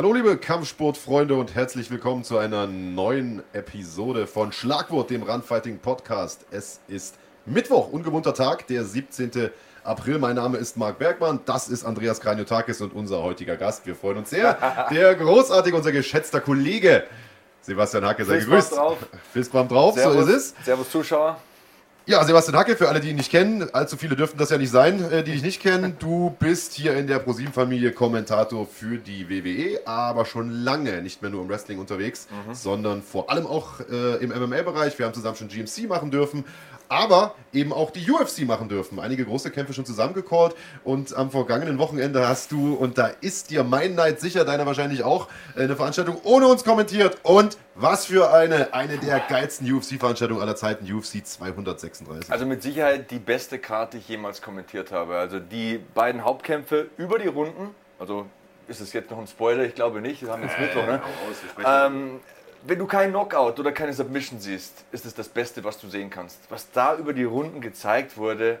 Hallo liebe Kampfsportfreunde und herzlich willkommen zu einer neuen Episode von Schlagwort, dem Runfighting Podcast. Es ist Mittwoch, ungewohnter Tag, der 17. April. Mein Name ist Marc Bergmann, das ist Andreas Kranjotakis und unser heutiger Gast. Wir freuen uns sehr. Der großartige, unser geschätzter Kollege Sebastian Hacke, sei gegrüßt. drauf. Fistbump drauf, Servus, so ist es. Servus Zuschauer. Ja, Sebastian Hacke, für alle, die ihn nicht kennen, allzu viele dürften das ja nicht sein, äh, die dich nicht kennen. Du bist hier in der ProSieben-Familie Kommentator für die WWE, aber schon lange nicht mehr nur im Wrestling unterwegs, sondern vor allem auch äh, im MMA-Bereich. Wir haben zusammen schon GMC machen dürfen, aber eben auch die UFC machen dürfen. Einige große Kämpfe schon zusammengecallt und am vergangenen Wochenende hast du, und da ist dir mein Neid sicher, deiner wahrscheinlich auch, äh, eine Veranstaltung ohne uns kommentiert. Und was für eine, eine der geilsten UFC-Veranstaltungen aller Zeiten, UFC 236. Also mit Sicherheit die beste Karte, die ich jemals kommentiert habe. Also die beiden Hauptkämpfe über die Runden. Also ist es jetzt noch ein Spoiler? Ich glaube nicht. Wir haben jetzt Mittwoch, ne? Ähm, wenn du keinen Knockout oder keine Submission siehst, ist es das Beste, was du sehen kannst. Was da über die Runden gezeigt wurde,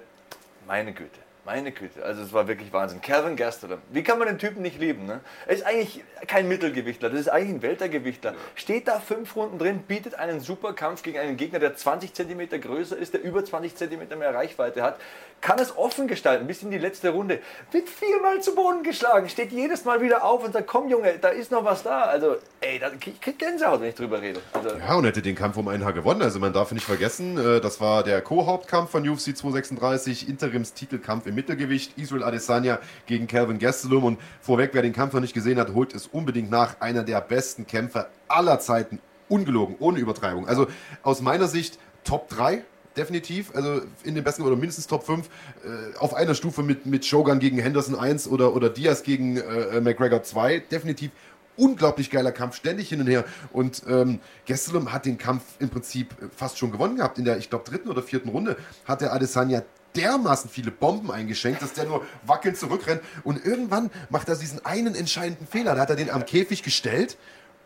meine Güte. Meine Güte, also es war wirklich Wahnsinn. Calvin Gastelum, wie kann man den Typen nicht lieben? Ne? Er ist eigentlich kein Mittelgewichtler, das ist eigentlich ein Weltergewichtler. Steht da fünf Runden drin, bietet einen super Kampf gegen einen Gegner, der 20 cm größer ist, der über 20 cm mehr Reichweite hat. Kann es offen gestalten, bis in die letzte Runde. Wird viermal zu Boden geschlagen, steht jedes Mal wieder auf und sagt, komm Junge, da ist noch was da. Also, ey, da, ich krieg Gänsehaut, wenn ich drüber rede. Also, Ja, und hätte den Kampf um ein Haar gewonnen. Also man darf nicht vergessen, äh, das war der Co-Hauptkampf von UFC 236, Interimstitelkampf im Mittelgewicht, Israel Adesanya gegen Calvin Gastelum. Und vorweg, wer den Kampf noch nicht gesehen hat, holt es unbedingt nach. Einer der besten Kämpfer aller Zeiten. Ungelogen, ohne Übertreibung. Also aus meiner Sicht Top 3. Definitiv, also in den besten oder mindestens Top 5 äh, auf einer Stufe mit, mit Shogun gegen Henderson 1 oder, oder Diaz gegen äh, McGregor 2. Definitiv unglaublich geiler Kampf, ständig hin und her. Und ähm, Gastelum hat den Kampf im Prinzip fast schon gewonnen gehabt. In der, ich glaube, dritten oder vierten Runde hat der Adesanya dermaßen viele Bomben eingeschenkt, dass der nur wackelnd zurückrennt. Und irgendwann macht er diesen einen entscheidenden Fehler. Da hat er den am Käfig gestellt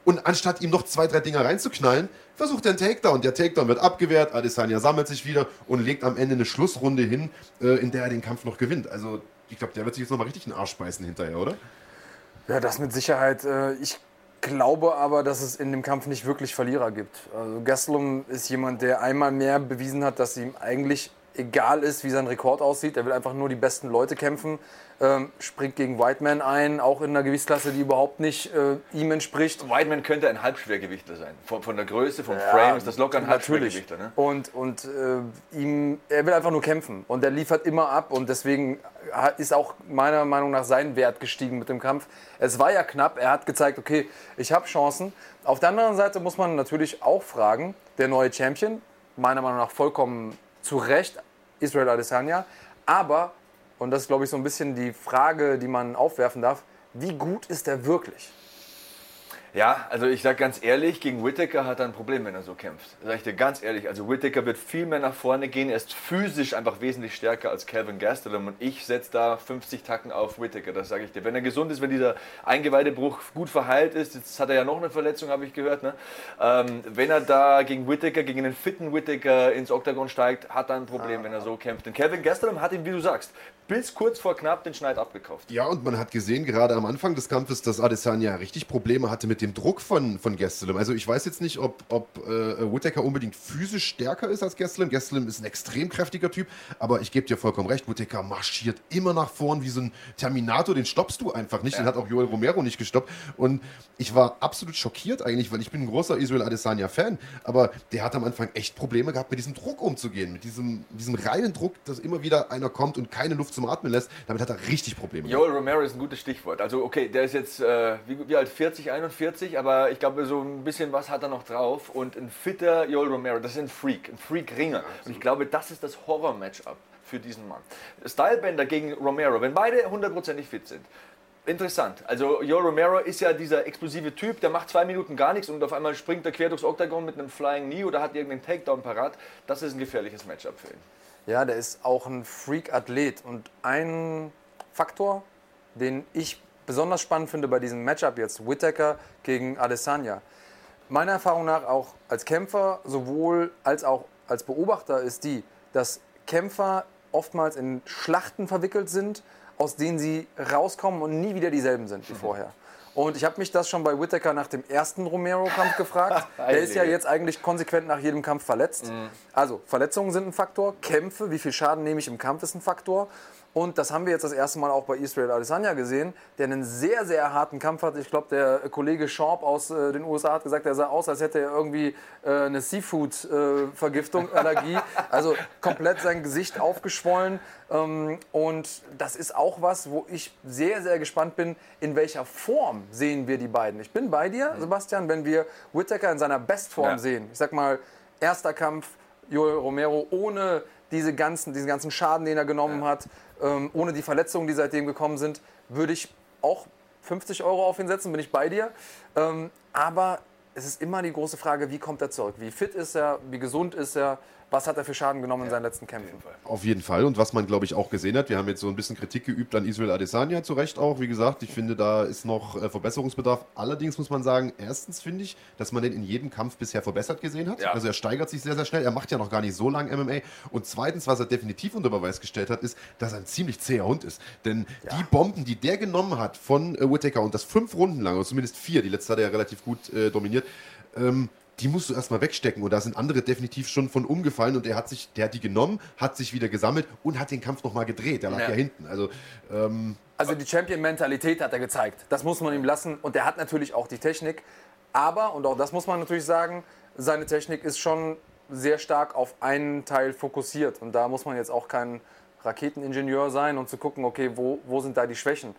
und anstatt ihm noch zwei, drei Dinger reinzuknallen, versucht er einen Takedown. Der Takedown wird abgewehrt, Adesanya sammelt sich wieder und legt am Ende eine Schlussrunde hin, äh, in der er den Kampf noch gewinnt. Also ich glaube, der wird sich jetzt nochmal richtig einen Arsch beißen hinterher, oder? Ja, das mit Sicherheit. Äh, Ich glaube aber, dass es in dem Kampf nicht wirklich Verlierer gibt. Also Gastelum ist jemand, der einmal mehr bewiesen hat, dass ihm eigentlich egal ist, wie sein Rekord aussieht. Er will einfach nur die besten Leute kämpfen. Ähm, springt gegen Whiteman ein, auch in einer Gewichtsklasse, die überhaupt nicht äh, ihm entspricht. Whiteman könnte ein Halbschwergewichtler sein. Von, von der Größe, vom Frame ist das locker ein natürlich. Halbschwergewichter. Ne? Und, und äh, ihm, er will einfach nur kämpfen und er liefert immer ab und deswegen ist auch meiner Meinung nach sein Wert gestiegen mit dem Kampf. Es war ja knapp, er hat gezeigt, okay, ich habe Chancen. Auf der anderen Seite muss man natürlich auch fragen, der neue Champion, meiner Meinung nach vollkommen zu Recht, Israel Adesanya, aber, und das ist glaube ich so ein bisschen die Frage, die man aufwerfen darf, wie gut ist er wirklich? Ja, also ich sag ganz ehrlich, gegen Whittaker hat er ein Problem, wenn er so kämpft. Sag ich dir ganz ehrlich. Also Whittaker wird viel mehr nach vorne gehen. Er ist physisch einfach wesentlich stärker als Calvin Gastelum und ich setze da 50 Tacken auf Whittaker. Das sage ich dir. Wenn er gesund ist, wenn dieser Eingeweidebruch gut verheilt ist, jetzt hat er ja noch eine Verletzung, habe ich gehört. Ne? Ähm, wenn er da gegen Whittaker, gegen einen fitten Whittaker ins Oktagon steigt, hat er ein Problem, wenn er so kämpft. Denn Calvin Gastelum hat ihm, wie du sagst, bis kurz vor knapp den Schneid abgekauft. Ja, und man hat gesehen, gerade am Anfang des Kampfes, dass Adesanya richtig Probleme hatte mit dem Druck von, von Gastelum. Also ich weiß jetzt nicht, ob, ob äh, Whittaker unbedingt physisch stärker ist als Gastelum. Gastelum ist ein extrem kräftiger Typ, aber ich gebe dir vollkommen recht, Whittaker marschiert immer nach vorn wie so ein Terminator, den stoppst du einfach nicht. Den hat auch Joel Romero nicht gestoppt. Und ich war absolut schockiert eigentlich, weil ich bin ein großer Israel Adesanya-Fan, aber der hat am Anfang echt Probleme gehabt, mit diesem Druck umzugehen, mit diesem, diesem reinen Druck, dass immer wieder einer kommt und keine Luft zum Atmen lässt. Damit hat er richtig Probleme. gehabt. Joel Romero ist ein gutes Stichwort. Also okay, der ist jetzt äh, wie, wie alt? 40, 41, aber ich glaube so ein bisschen was hat er noch drauf und ein fitter Joel Romero, das ist ein Freak, ein Freak-Ringer. und ich glaube, das ist das Horror-Matchup für diesen Mann. Stylebender gegen Romero, wenn beide hundertprozentig fit sind. Interessant. Also Joel Romero ist ja dieser explosive Typ, der macht zwei Minuten gar nichts und auf einmal springt er quer durchs Oktagon mit einem Flying Knee oder hat irgendeinen Takedown parat. Das ist ein gefährliches Matchup für ihn. Ja, der ist auch ein Freak-Athlet. Und ein Faktor, den ich besonders spannend finde bei diesem Matchup jetzt, Whittaker gegen Adesanya. Meiner Erfahrung nach auch als Kämpfer sowohl als auch als Beobachter ist die, dass Kämpfer oftmals in Schlachten verwickelt sind, aus denen sie rauskommen und nie wieder dieselben sind wie vorher. Und ich habe mich das schon bei Whittaker nach dem ersten Romero-Kampf gefragt. Der ist ja jetzt eigentlich konsequent nach jedem Kampf verletzt. Mhm. Also Verletzungen sind ein Faktor, Kämpfe, wie viel Schaden nehme ich im Kampf ist ein Faktor. Und das haben wir jetzt das erste Mal auch bei Israel Adesanya gesehen, der einen sehr, sehr harten Kampf hat. Ich glaube, der Kollege Schorb aus äh, den USA hat gesagt, er sah aus, als hätte er irgendwie äh, eine Seafood-Vergiftung, Allergie. Also komplett sein Gesicht aufgeschwollen. Ähm, und das ist auch was, wo ich sehr, sehr gespannt bin, in welcher Form sehen wir die beiden. Ich bin bei dir, Sebastian, wenn wir Whittaker in seiner Bestform Ja. sehen. Ich sag mal, erster Kampf, Joel Romero ohne diese ganzen, diesen ganzen Schaden, den er genommen hat, ähm, ohne die Verletzungen, die seitdem gekommen sind, würde ich auch 50 Euro auf ihn setzen, bin ich bei dir. Ähm, aber es ist immer die große Frage, wie kommt er zurück? Wie fit ist er? Wie gesund ist er? Was hat er für Schaden genommen in seinen letzten Kämpfen? Auf jeden Fall. Und was man, glaube ich, auch gesehen hat, wir haben jetzt so ein bisschen Kritik geübt an Israel Adesanya, zu Recht auch. Wie gesagt, ich finde, da ist noch äh, Verbesserungsbedarf. Allerdings muss man sagen, erstens finde ich, dass man den in jedem Kampf bisher verbessert gesehen hat. Ja. Also er steigert sich sehr, sehr schnell. Er macht ja noch gar nicht so lange MMA. Und zweitens, was er definitiv unter Beweis gestellt hat, ist, dass er ein ziemlich zäher Hund ist. Denn die Bomben, die der genommen hat von äh, Whittaker und das fünf Runden lang, oder zumindest vier, die letzte hat er ja relativ gut äh, dominiert, ähm, die musst du erstmal wegstecken und da sind andere definitiv schon von umgefallen und er hat sich, der hat die genommen, hat sich wieder gesammelt und hat den Kampf nochmal gedreht. Der lag ja, Ja. hinten. Also ähm, Also die Champion-Mentalität hat er gezeigt. Das muss man ihm lassen. Und er hat natürlich auch die Technik. Aber, und auch das muss man natürlich sagen, seine Technik ist schon sehr stark auf einen Teil fokussiert. Und da muss man jetzt auch kein Raketeningenieur sein und zu gucken, okay, wo, wo sind da die Schwächen.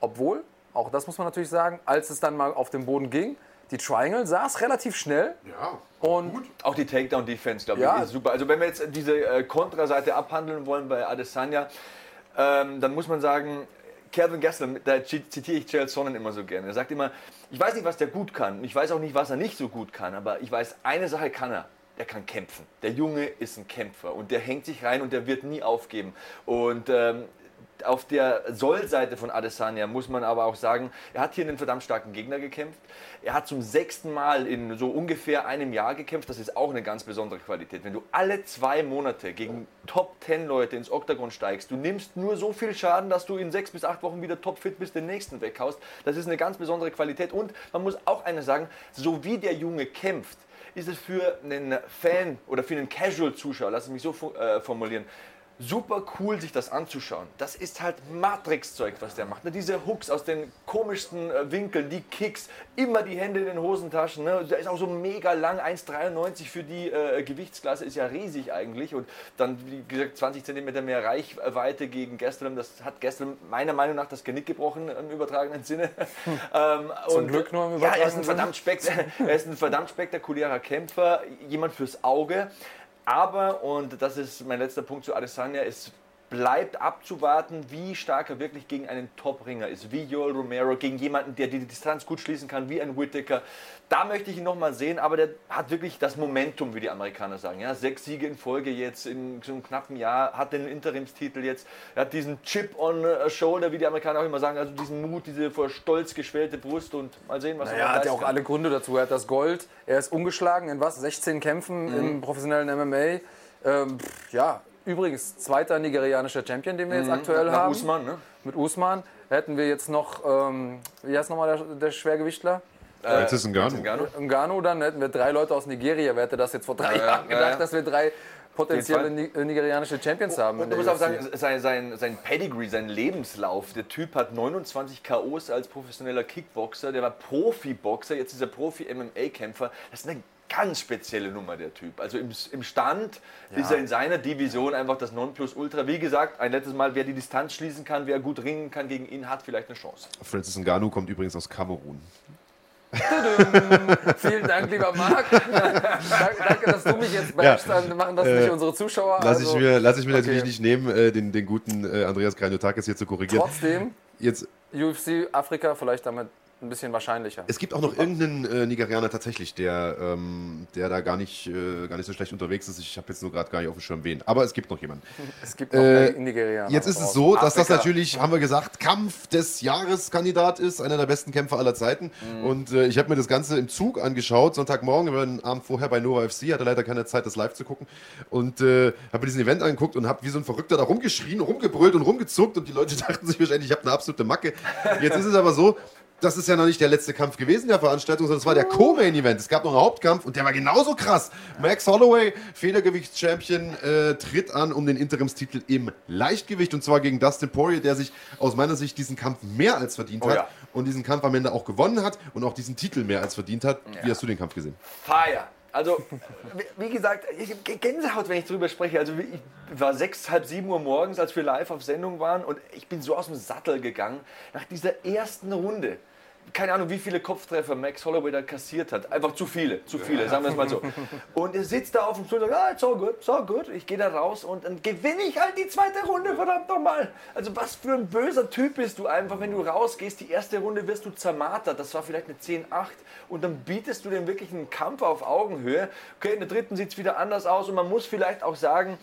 Obwohl, auch das muss man natürlich sagen, als es dann mal auf den Boden ging, die Triangle saß relativ schnell. ja, Und Auch die Takedown-Defense, glaube ich, Ja. ist super. Also wenn wir jetzt diese äh, Kontraseite abhandeln wollen bei Adesanya, ähm, dann muss man sagen, Calvin Gastelum, da zit- zitiere ich Chael Sonnen immer so gerne. Er sagt immer, ich weiß nicht, was der gut kann. Ich weiß auch nicht, was er nicht so gut kann. Aber ich weiß, eine Sache kann er. Er kann kämpfen. Der Junge ist ein Kämpfer und der hängt sich rein und der wird nie aufgeben. Und ähm, auf der Soll-Seite von Adesanya muss man aber auch sagen, er hat hier einen verdammt starken Gegner gekämpft. Er hat zum sechsten Mal in so ungefähr einem Jahr gekämpft. Das ist auch eine ganz besondere Qualität. Wenn du alle zwei Monate gegen Top 10 Leute ins Oktagon steigst, du nimmst nur so viel Schaden, dass du in sechs bis acht Wochen wieder topfit bist, den nächsten weghaust. Das ist eine ganz besondere Qualität. Und man muss auch eines sagen, so wie der Junge kämpft, ist es für einen Fan oder für einen Casual-Zuschauer, lass es mich so äh, formulieren, super cool, sich das anzuschauen. Das ist halt Matrix-Zeug, was der macht. Ne? Diese Hooks aus den komischsten äh, Winkeln, die Kicks, immer die Hände in den Hosentaschen. Ne? Der ist auch so mega lang, 1,93 für die äh, Gewichtsklasse, ist ja riesig eigentlich. Und dann, wie gesagt, 20 cm mehr Reichweite gegen Gastelum. Das hat Gastelum meiner Meinung nach das Genick gebrochen im übertragenen Sinne. ähm, Zum und, Glück nur im Ja, er ist, ein übertragenen verdammt er ist ein verdammt spektakulärer Kämpfer, jemand fürs Auge. Aber, und das ist mein letzter Punkt zu Adesanya, es bleibt abzuwarten, wie stark er wirklich gegen einen Top-Ringer ist, wie Joel Romero, gegen jemanden, der die Distanz gut schließen kann, wie ein Whittaker. Da möchte ich ihn nochmal sehen, aber der hat wirklich das Momentum, wie die Amerikaner sagen. Ja, sechs Siege in Folge jetzt in so einem knappen Jahr, hat den Interimstitel jetzt, er hat diesen Chip on the shoulder, wie die Amerikaner auch immer sagen, also diesen Mut, diese vor Stolz geschwellte Brust und mal sehen, was Er noch hat ja auch alle Gründe dazu. Er hat das Gold, er ist ungeschlagen in was? 16 Kämpfen Mhm. im professionellen MMA. Ähm, ja, übrigens, zweiter nigerianischer Champion, den wir jetzt aktuell Mhm. Nach haben. Usman, ne? Mit Usman. Hätten wir jetzt noch, ähm, wie heißt nochmal der, der Schwergewichtler? Francis Ngannou. Ngannou. Ngannou, dann hätten wir drei Leute aus Nigeria. Wer hätte das jetzt vor drei Ja, Jahren ja, gedacht, ja. dass wir drei potenzielle äh, nigerianische Champions haben? in Und du musst auch sagen, sein, sein, sein Pedigree, sein Lebenslauf. Der Typ hat 29 KOs als professioneller Kickboxer, der war Profiboxer, jetzt ist er Profi-MMA-Kämpfer. Das ist eine ganz spezielle Nummer, der Typ. Also im, im Stand ist er in seiner Division einfach das Nonplusultra. Wie gesagt, ein letztes Mal, wer die Distanz schließen kann, wer gut ringen kann gegen ihn, hat vielleicht eine Chance. Francis Ngannou kommt übrigens aus Kamerun. Vielen Dank, lieber Marc. danke, danke, dass du mich jetzt bashst. Dann machen das nicht unsere Zuschauer. Lass Also, ich mir, lass ich mir natürlich okay. nicht nehmen, äh, den, den guten äh, Andreas Kranjotakis hier zu korrigieren. Trotzdem, Jetzt, UFC Afrika vielleicht damit ein bisschen wahrscheinlicher. es gibt auch noch irgendeinen äh, Nigerianer tatsächlich, der, ähm, der da gar nicht, äh, gar nicht so schlecht unterwegs ist. Ich habe jetzt nur gerade gar nicht auf dem Schirm wen. Aber es gibt noch jemanden. Es gibt noch Äh, Nigerianer. Jetzt ist es so, dass das Afrika. natürlich, haben wir gesagt, Kampf des Jahres Kandidat ist, einer der besten Kämpfer aller Zeiten. Und äh, ich habe mir das Ganze im Zug angeschaut, Sonntagmorgen, wir waren Abend vorher bei Nova FC, hatte leider keine Zeit, das live zu gucken. Und äh, habe mir diesen Event angeguckt und habe wie so ein Verrückter da rumgeschrien, rumgebrüllt und rumgezuckt und die Leute dachten sich wahrscheinlich, ich habe eine absolute Macke. Jetzt ist es aber so, das ist ja noch nicht der letzte Kampf gewesen der Veranstaltung, sondern es war der Co-Main-Event. Es gab noch einen Hauptkampf und der war genauso krass. Max Holloway, Federgewichtschampion, äh, tritt an um den Interimstitel im Leichtgewicht und zwar gegen Dustin Poirier, der sich aus meiner Sicht diesen Kampf mehr als verdient Oh hat ja. und diesen Kampf am Ende auch gewonnen hat und auch diesen Titel mehr als verdient hat. Wie hast du den Kampf gesehen? Fire. Also, wie- gesagt, ich hab Gänsehaut, wenn ich drüber spreche. Also, ich war sechs, halb sieben Uhr morgens, als wir live auf Sendung waren und ich bin so aus dem Sattel gegangen nach dieser ersten Runde. Keine Ahnung, wie viele Kopftreffer Max Holloway da kassiert hat. Einfach zu viele, zu viele, sagen wir es mal so. Und er sitzt da auf dem Stuhl und sagt, ah, it's all good, it's all good. Ich gehe da raus und dann gewinne ich halt die zweite Runde, verdammt nochmal. Also was für ein böser Typ bist du einfach, wenn du rausgehst, die erste Runde wirst du zermartert. Das war vielleicht eine 10-8 und dann bietest du dem wirklich einen Kampf auf Augenhöhe. Okay, in der dritten sieht es wieder anders aus und man muss vielleicht auch sagen,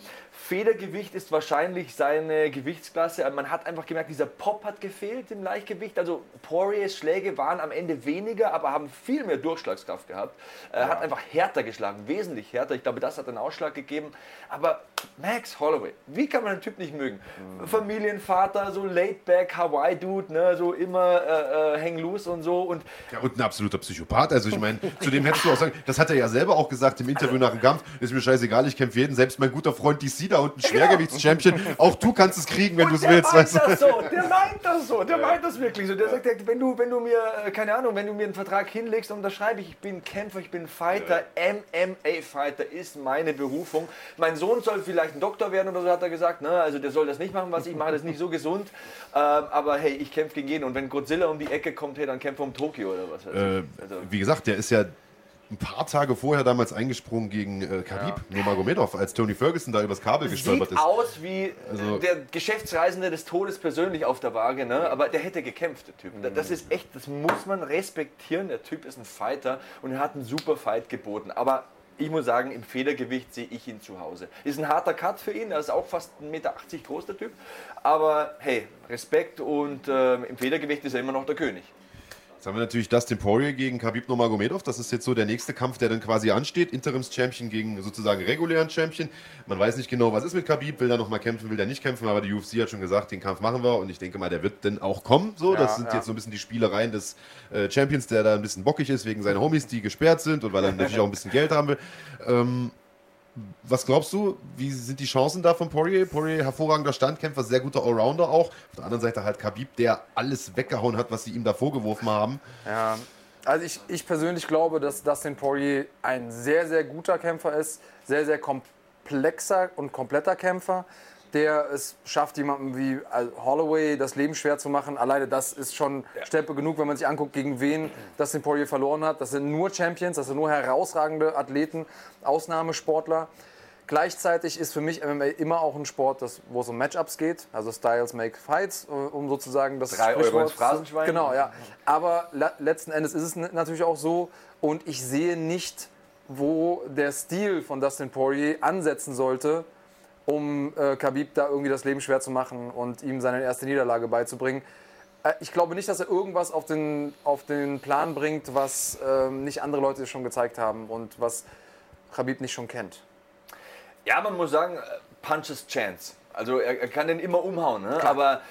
Federgewicht ist wahrscheinlich seine Gewichtsklasse. Man hat einfach gemerkt, dieser Pop hat gefehlt im Leichtgewicht. Also Poiriers Schläge waren am Ende weniger, aber haben viel mehr Durchschlagskraft gehabt. Er hat einfach härter geschlagen, wesentlich härter. Ich glaube, das hat einen Ausschlag gegeben. Aber Max Holloway, wie kann man den Typ nicht mögen? Familienvater, so laid-back Hawaii-Dude, ne? so immer äh, äh, hang loose und so. Und Ja, und ein absoluter Psychopath. Also ich meine, zu dem hättest du auch sagen, das hat er ja selber auch gesagt im Interview nach dem Kampf. Ist mir scheißegal, ich kämpfe jeden. Selbst mein guter Freund DC da unten, Schwergewichtschampion. Auch du kannst es kriegen, wenn du es willst. meint Weißt das so, der meint das so, der meint das wirklich so. Der sagt, wenn du, wenn du mir, äh, keine Ahnung, wenn du mir einen Vertrag hinlegst, unterschreibe ich, ich bin Kämpfer, ich bin Fighter, MMA-Fighter ist meine Berufung. Mein Sohn soll vielleicht ein Doktor werden oder so, hat er gesagt. Ne? Also der soll das nicht machen, was ich mache, das ist nicht so gesund. Ähm, aber hey, ich kämpfe gegen jeden. Und wenn Godzilla um die Ecke kommt, hey, dann kämpfe um Tokio oder was. Äh, Also, wie gesagt, der ist ja ein paar Tage vorher damals eingesprungen gegen äh, Khabib Nurmagomedov, als Tony Ferguson da übers Kabel gestolpert Sieht ist. aus wie Also- äh, der Geschäftsreisende des Todes persönlich auf der Waage, ne? aber der hätte gekämpft, der Typ. Da- Das ist echt, das muss man respektieren. Der Typ ist ein Fighter und er hat einen super Fight geboten. Aber ich muss sagen, im Federgewicht sehe ich ihn zu Hause. Ist ein harter Cut für ihn, er ist auch fast 1,80 Meter groß, der Typ. Aber hey, Respekt und ähm, im Federgewicht ist er immer noch der König. Jetzt haben wir natürlich Dustin Poirier gegen Khabib Nurmagomedov. Das ist jetzt so der nächste Kampf, der dann quasi ansteht. Interims-Champion gegen sozusagen regulären Champion. Man weiß nicht genau, was ist mit Khabib. Will er noch mal kämpfen, will er nicht kämpfen. Aber die UFC hat schon gesagt, den Kampf machen wir. Und ich denke mal, der wird dann auch kommen. So, Ja, das sind ja. jetzt so ein bisschen die Spielereien des äh, Champions, der da ein bisschen bockig ist wegen seiner Homies, die gesperrt sind und weil er natürlich auch ein bisschen Geld haben will. Ähm, was glaubst du, wie sind die Chancen da von Poirier? Poirier, hervorragender Standkämpfer, sehr guter Allrounder auch. Auf der anderen Seite halt Khabib, der alles weggehauen hat, was sie ihm da vorgeworfen haben. Ja, also ich, ich persönlich glaube, dass Dustin Poirier ein sehr, sehr guter Kämpfer ist, sehr, sehr komplexer und kompletter Kämpfer, der es schafft, jemandem wie Al- Holloway das Leben schwer zu machen. Alleine das ist schon Stempel genug, wenn man sich anguckt, gegen wen Dustin Poirier verloren hat. Das sind nur Champions, das sind nur herausragende Athleten, Ausnahmesportler. Gleichzeitig ist für mich MMA immer auch ein Sport, das, wo es um Matchups geht, also Styles make fights, äh, um sozusagen das Drei Euro ins Phrasenschwein. Genau, ja. Aber le letzten Endes ist es natürlich auch so und ich sehe nicht, wo der Stil von Dustin Poirier ansetzen sollte, um äh, Khabib da irgendwie das Leben schwer zu machen und ihm seine erste Niederlage beizubringen. Äh, ich glaube nicht, dass er irgendwas auf den, auf den Plan bringt, was ähm, nicht andere Leute schon gezeigt haben und was Khabib nicht schon kennt. Ja, man muss sagen, äh, Punches Chance. Also er, er kann den immer umhauen, ne? aber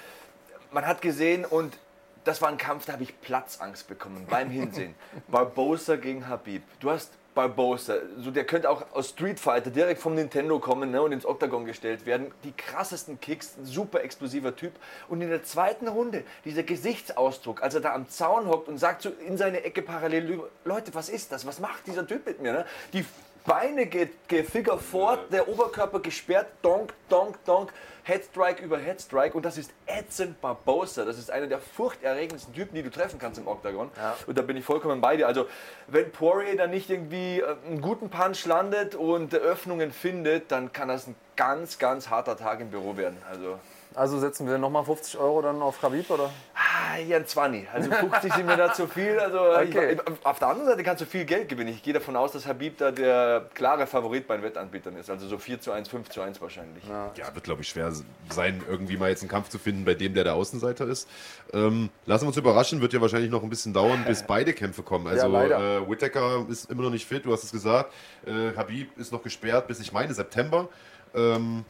man hat gesehen und das war ein Kampf, da habe ich Platzangst bekommen beim Hinsehen. Barbosa gegen Habib. Du hast Barbosa, so der könnte auch aus Street Fighter direkt vom Nintendo kommen ne, und ins Oktagon gestellt werden. Die krassesten Kicks, ein super explosiver Typ. Und in der zweiten Runde, dieser Gesichtsausdruck, als er da am Zaun hockt und sagt so in seine Ecke parallel, Leute, was ist das? Was macht dieser Typ mit mir? Ne? Die Beine geht, geht Figure fort, der Oberkörper gesperrt, donk, donk, donk, Headstrike über Headstrike und das ist Edson Barbosa. Das ist einer der furchterregendsten Typen, die du treffen kannst im Octagon. Und da bin ich vollkommen bei dir. Also wenn Poirier dann nicht irgendwie äh, einen guten Punch landet und Öffnungen findet, dann kann das ein ganz, ganz harter Tag im Büro werden. Also Also setzen wir nochmal 50 Euro dann auf Khabib, oder? Ah, ja, ein 20. Also 50 sind mir da zu viel. Also Okay. ich, auf der anderen Seite kannst du viel Geld gewinnen. Ich gehe davon aus, dass Habib da der klare Favorit bei den Wettanbietern ist. Also so 4 zu 1, 5 zu 1 wahrscheinlich. Ja, wird, glaube ich, schwer sein, irgendwie mal jetzt einen Kampf zu finden, bei dem der der Außenseiter ist. Ähm, lassen wir uns überraschen, wird ja wahrscheinlich noch ein bisschen dauern, bis beide Kämpfe kommen. Also leider. äh, Whittaker ist immer noch nicht fit, du hast es gesagt. Äh, Habib ist noch gesperrt bis, ich meine, September. Ähm,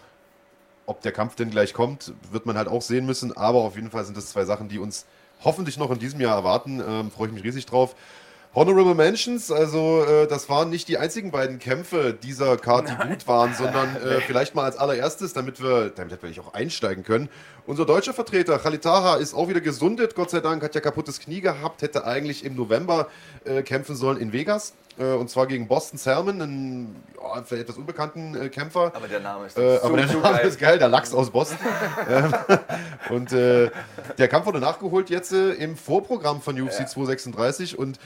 ob der Kampf denn gleich kommt, wird man halt auch sehen müssen. Aber auf jeden Fall sind das zwei Sachen, die uns hoffentlich noch in diesem Jahr erwarten. Ähm, Freue ich mich riesig drauf. Honorable Mentions, also äh, das waren nicht die einzigen beiden Kämpfe dieser Karte, die gut waren, sondern äh, vielleicht mal als allererstes, damit wir, damit wir auch einsteigen können. Unser deutscher Vertreter Khalid Taha ist auch wieder gesundet, Gott sei Dank, hat ja kaputtes Knie gehabt, hätte eigentlich im November äh, kämpfen sollen in Vegas. Äh, und zwar gegen Boston Salmon, einen ja, vielleicht etwas unbekannten äh, Kämpfer. Aber der Name ist, Äh, so, aber der Name geil. ist geil, der Lachs aus Boston. Ähm, und äh, der Kampf wurde nachgeholt jetzt äh, im Vorprogramm von UFC 236 und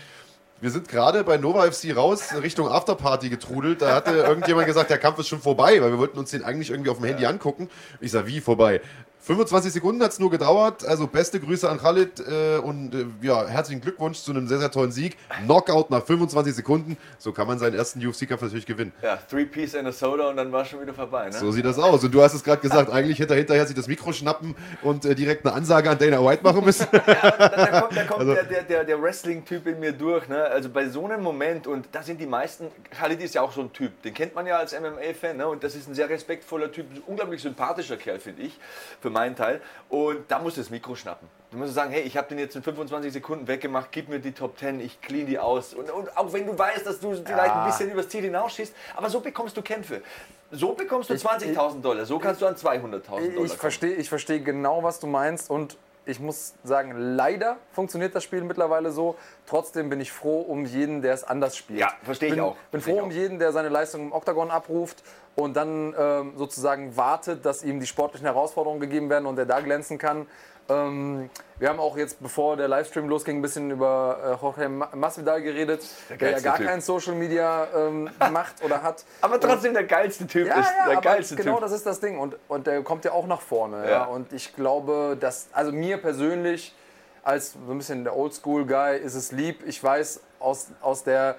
wir sind gerade bei Nova FC raus Richtung Afterparty getrudelt. Da hatte irgendjemand gesagt, der Kampf ist schon vorbei, weil wir wollten uns den eigentlich irgendwie auf dem Handy angucken. Ich sag, wie vorbei? 25 Sekunden hat es nur gedauert. Also beste Grüße an Khalid äh, und äh, ja, herzlichen Glückwunsch zu einem sehr, sehr tollen Sieg. Knockout nach 25 Sekunden. So kann man seinen ersten UFC-Kampf natürlich gewinnen. Ja, Three Piece and a Soda und dann war schon wieder vorbei. Ne? So sieht das aus. Und du hast es gerade gesagt, eigentlich hätte er hinterher sich das Mikro schnappen und äh, direkt eine Ansage an Dana White machen müssen. da, da kommt, da kommt Also- der, der, der, Wrestling-Typ in mir durch. Ne? Also bei so einem Moment, und da sind die meisten, Khalid ist ja auch so ein Typ, den kennt man ja als MMA-Fan, ne? und das ist ein sehr respektvoller Typ, unglaublich sympathischer Kerl, finde ich, für meinen Teil. Und da musst du das Mikro schnappen. Du musst sagen, hey, ich habe den jetzt in 25 Sekunden weggemacht, gib mir die Top 10, ich clean die aus. Und, und auch wenn du weißt, dass du vielleicht ein bisschen übers Ziel hinausschießt, aber so bekommst du Kämpfe. So bekommst du 20.000 Dollar, so kannst du an 200.000 Dollar. Ich verstehe ich versteh genau, was du meinst und ich muss sagen, leider funktioniert das Spiel mittlerweile so. Trotzdem bin ich froh um jeden, der es anders spielt. Ja, verstehe ich auch. Bin froh um jeden, der seine Leistung im Oktagon abruft und dann ähm, sozusagen wartet, dass ihm die sportlichen Herausforderungen gegeben werden und er da glänzen kann. Ähm, wir haben auch jetzt, bevor der Livestream losging, ein bisschen über äh, Jorge Ma- Masvidal geredet, der, ja geilste gar Typ. kein Social Media ähm, macht oder hat. Aber trotzdem der geilste Typ Ja, ist. ja, der geilste genau Typ. das ist das Ding. Und, und der kommt ja auch nach vorne. Ja. Ja. Und ich glaube, dass, also mir persönlich, als so ein bisschen der Oldschool-Guy, ist es lieb. Ich weiß aus, aus der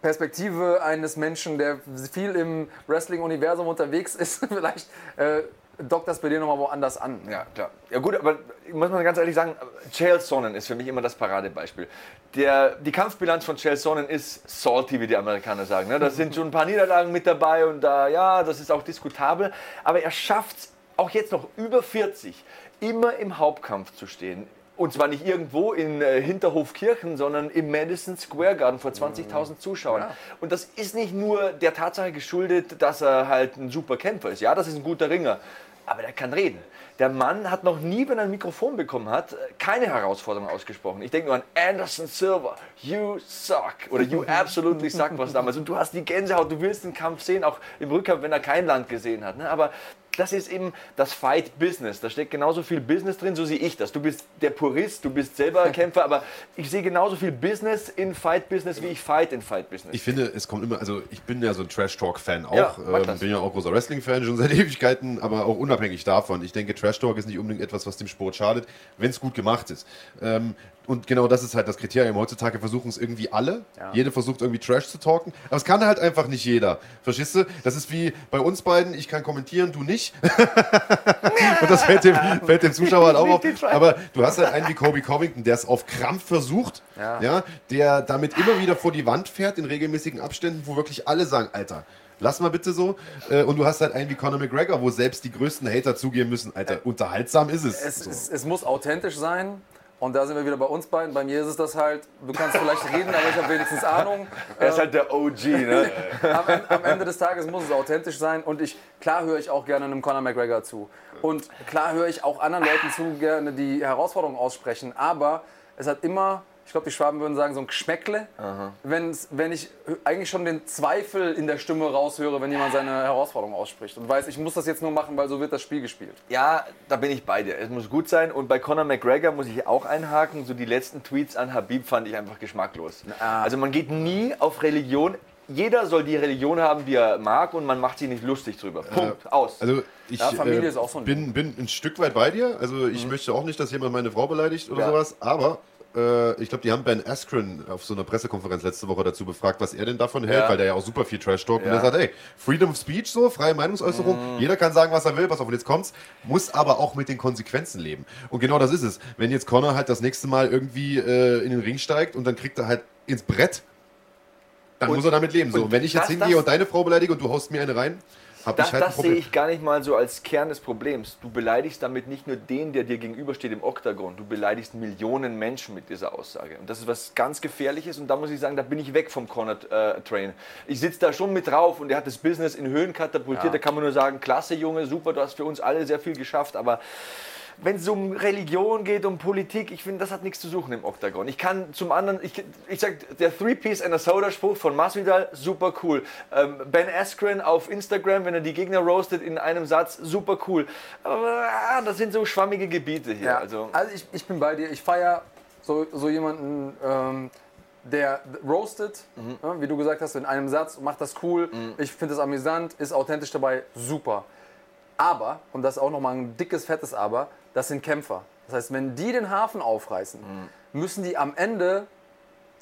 Perspektive eines Menschen, der viel im Wrestling-Universum unterwegs ist, vielleicht äh, dockt das bei dir nochmal woanders an. Ja, klar. Ja gut, aber muss man ganz ehrlich sagen, Chael Sonnen ist für mich immer das Paradebeispiel. Der, die Kampfbilanz von Chael Sonnen ist salty, wie die Amerikaner sagen. Ne? Da sind schon ein paar Niederlagen mit dabei und da, ja, das ist auch diskutabel. Aber er schafft es auch jetzt noch über 40, immer im Hauptkampf zu stehen. Und zwar nicht irgendwo in äh, Hinterhofkirchen, sondern im Madison Square Garden vor 20.000 Zuschauern. Und das ist nicht nur der Tatsache geschuldet, dass er halt ein super Kämpfer ist. Ja, das ist ein guter Ringer. Aber der kann reden. Der Mann hat noch nie, wenn er ein Mikrofon bekommen hat, keine Herausforderung ausgesprochen. Ich denke nur an Anderson Silva. You suck. Oder you absolutely suck was damals. Und du hast die Gänsehaut, du willst den Kampf sehen, auch im Rückkampf, wenn er kein Land gesehen hat. Ne? Aber das ist eben das Fight-Business. Da steckt genauso viel Business drin, so sehe ich das. Du bist der Purist, du bist selber Kämpfer, aber ich sehe genauso viel Business in Fight-Business, wie ich Fight in Fight-Business. Ich finde, es kommt immer, also ich bin ja so ein Trash-Talk-Fan auch. Ja, ähm, bin ja auch großer Wrestling-Fan schon seit Ewigkeiten, aber auch unabhängig davon. Ich denke, Trash-Talk ist nicht unbedingt etwas, was dem Sport schadet, wenn es gut gemacht ist. Ähm, und genau das ist halt das Kriterium. Heutzutage versuchen es irgendwie alle. Jeder versucht irgendwie Trash zu talken. Aber es kann halt einfach nicht jeder. Verstehst du? Das ist wie bei uns beiden. Ich kann kommentieren, du nicht. und das fällt dem, fällt dem Zuschauer halt auch auf. Aber du hast halt einen wie Kobe Covington, der es auf Krampf versucht. Ja. Ja, der damit immer wieder vor die Wand fährt in regelmäßigen Abständen, wo wirklich alle sagen, Alter, lass mal bitte so. Äh, Und du hast halt einen wie Conor McGregor, wo selbst die größten Hater zugeben müssen, Alter, unterhaltsam ist es. Es, so. es, es muss authentisch sein. Und da sind wir wieder bei uns beiden. Bei mir ist es das halt, du kannst vielleicht reden, aber ich habe wenigstens Ahnung. er ist halt der OG, ne? am, Ende- am Ende des Tages muss es authentisch sein und ich klar höre ich auch gerne einem Conor McGregor zu und klar höre ich auch anderen Leuten zu gerne die Herausforderungen aussprechen, aber es hat immer ich glaube, die Schwaben würden sagen, so ein Geschmäckle, wenn's, wenn ich eigentlich schon den Zweifel in der Stimme raushöre, wenn jemand seine Herausforderung ausspricht und weiß, ich muss das jetzt nur machen, weil so wird das Spiel gespielt. Ja, da bin ich bei dir. Es muss gut sein. Und bei Conor McGregor muss ich auch einhaken. So die letzten Tweets an Habib fand ich einfach geschmacklos. Also man geht nie auf Religion. Jeder soll die Religion haben, die er mag und man macht sich nicht lustig drüber. Punkt. Aus. Also ich Ja, Familie äh, ist auch so ein bin, bin ein Stück weit bei dir. Also ich möchte auch nicht, dass jemand meine Frau beleidigt oder Ja. sowas. Aber äh, ich glaube, die haben Ben Askren auf so einer Pressekonferenz letzte Woche dazu befragt, was er denn davon hält, Ja. weil der ja auch super viel Trash talkt. Und Ja. er sagt, ey, Freedom of Speech so, freie Meinungsäußerung, jeder kann sagen, was er will, pass auf, und jetzt kommt's, muss aber auch mit den Konsequenzen leben. Und genau das ist es. Wenn jetzt Connor halt das nächste Mal irgendwie äh, in den Ring steigt und dann kriegt er halt ins Brett, dann Und- muss er damit leben. So, und und wenn ich jetzt das- hingehe das- und deine Frau beleidige und du haust mir eine rein, habe Das, halt das sehe ich gar nicht mal so als Kern des Problems. Du beleidigst damit nicht nur den, der dir gegenübersteht im Oktagon, du beleidigst Millionen Menschen mit dieser Aussage. Und das ist was ganz Gefährliches und da muss ich sagen, da bin ich weg vom Conor äh, Train. Ich sitze da schon mit drauf und er hat das Business in Höhen katapultiert. Ja. Da kann man nur sagen, klasse Junge, super, du hast für uns alle sehr viel geschafft, aber wenn es um Religion geht, um Politik, ich finde, das hat nichts zu suchen im Oktagon. Ich kann zum anderen, ich, ich sag, der Three-Piece and a Soda-Spruch von Masvidal, super cool. Ähm, ben Askren auf Instagram, wenn er die Gegner roastet in einem Satz, super cool. Aber ah, das sind so schwammige Gebiete hier. Ja, Also, also, ich, ich bin bei dir. Ich feiere so, so jemanden, ähm, der roastet, ja, wie du gesagt hast, in einem Satz, macht das cool. Ich finde das amüsant, ist authentisch dabei, super. Aber, und das ist auch nochmal ein dickes, fettes Aber, das sind Kämpfer. Das heißt, wenn die den Hafen aufreißen, müssen die am Ende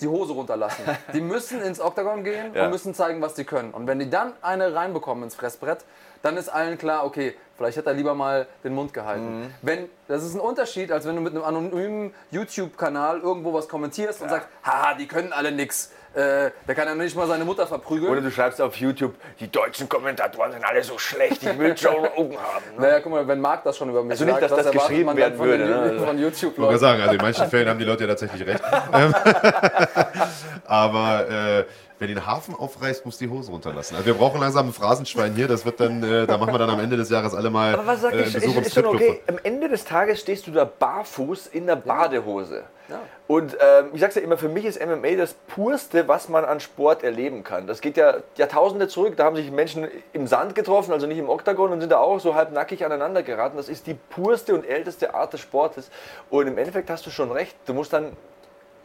die Hose runterlassen. Die müssen ins Oktagon gehen Ja. und müssen zeigen, was die können. Und wenn die dann eine reinbekommen ins Fressbrett, dann ist allen klar, okay, vielleicht hat er lieber mal den Mund gehalten. Wenn, das ist ein Unterschied, als wenn du mit einem anonymen YouTube-Kanal irgendwo was kommentierst und sagst, haha, die können alle nix. Äh, der kann ja nicht mal seine Mutter verprügeln. oder du schreibst auf YouTube, die deutschen Kommentatoren sind alle so schlecht, ich will Joe Rogan haben. Ne? naja, guck mal, wenn Marc das schon über mich Also nicht, sagt, dass das erwartet geschrieben man dann werden von den- würde, ne? Von Ich YouTube wollte Leuten. sagen, also in manchen Fällen haben die Leute ja tatsächlich recht. Ähm, Aber äh, wer den Hafen aufreißt, muss die Hose runterlassen. Also wir brauchen langsam ein Phrasenschwein hier. Das wird dann, äh, da machen wir dann am Ende des Jahres alle mal Aber was sag äh, ich, ist, ist schon okay. Am Ende des Tages stehst du da barfuß in der Badehose. Ja. Und ähm, ich sag's ja immer, für mich ist MMA das purste, was man an Sport erleben kann. Das geht ja Jahrtausende zurück. Da haben sich Menschen im Sand getroffen, also nicht im Oktagon, und sind da auch so halb nackig aneinander geraten. Das ist die purste und älteste Art des Sportes. Und im Endeffekt hast du schon recht. Du musst dann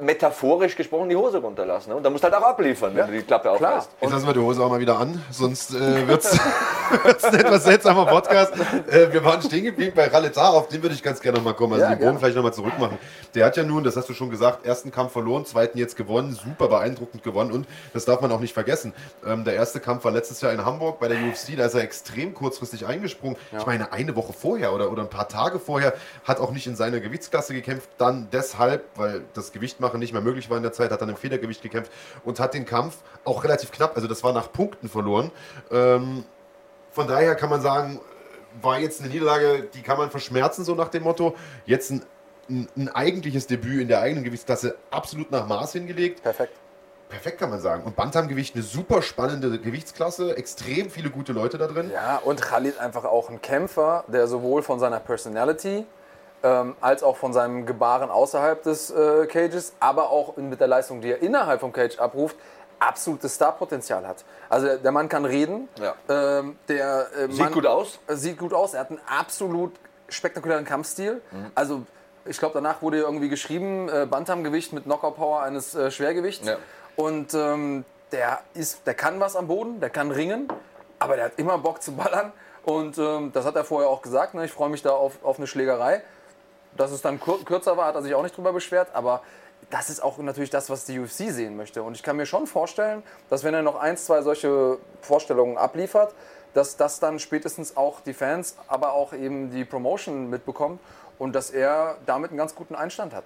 metaphorisch gesprochen die Hose runterlassen. Ne? Und dann musst du halt auch abliefern, wenn du die Klappe klar. aufreißt. Jetzt lassen wir die Hose auch mal wieder an, sonst äh, wird es ein etwas seltsamer Podcast. Äh, wir waren stehen geblieben bei Raletar, auf den würde ich ganz gerne nochmal kommen. Also Ja, den Bogen gerne. vielleicht nochmal zurück machen. Der hat ja nun, das hast du schon gesagt, ersten Kampf verloren, zweiten jetzt gewonnen, super beeindruckend gewonnen und das darf man auch nicht vergessen. Ähm, der erste Kampf war letztes Jahr in Hamburg bei der UFC, da ist er extrem kurzfristig eingesprungen. Ich meine, eine Woche vorher oder, oder ein paar Tage vorher hat auch nicht in seiner Gewichtsklasse gekämpft, dann deshalb, weil das Gewichtmachen nicht mehr möglich war in der Zeit, hat dann im Federgewicht gekämpft und hat den Kampf auch relativ knapp, also das war nach Punkten verloren. Ähm, von daher kann man sagen, war jetzt eine Niederlage, die kann man verschmerzen, so nach dem Motto. Jetzt ein, ein, ein eigentliches Debüt in der eigenen Gewichtsklasse absolut nach Maß hingelegt. Perfekt. Perfekt kann man sagen. Und Bantamgewicht eine super spannende Gewichtsklasse, extrem viele gute Leute da drin. Ja, und Khalid einfach auch ein Kämpfer, der sowohl von seiner Personality ähm, als auch von seinem Gebaren außerhalb des äh, Cages, aber auch mit der Leistung, die er innerhalb vom Cage abruft, absolutes Starpotenzial hat. Also der- Mann kann reden, Ja. ähm, der äh, Sieht Mann, gut aus. äh, Sieht gut aus. Er hat einen absolut spektakulären Kampfstil. Mhm. Also ich glaube, danach wurde irgendwie geschrieben, äh, Bantamgewicht mit Knockout-Power eines äh, Schwergewichts. Ja. Und ähm, der, ist, der kann was am Boden, der kann ringen, aber der hat immer Bock zu ballern. Und ähm, das hat er vorher auch gesagt. Ne? Ich freue mich da auf, auf eine Schlägerei. Dass es dann kur kürzer war, hat er sich auch nicht drüber beschwert. Aber das ist auch natürlich das, was die UFC sehen möchte. Und ich kann mir schon vorstellen, dass wenn er noch ein, zwei solche Vorstellungen abliefert, dass das dann spätestens auch die Fans, aber auch eben die Promotion mitbekommt und dass er damit einen ganz guten Einstand hat.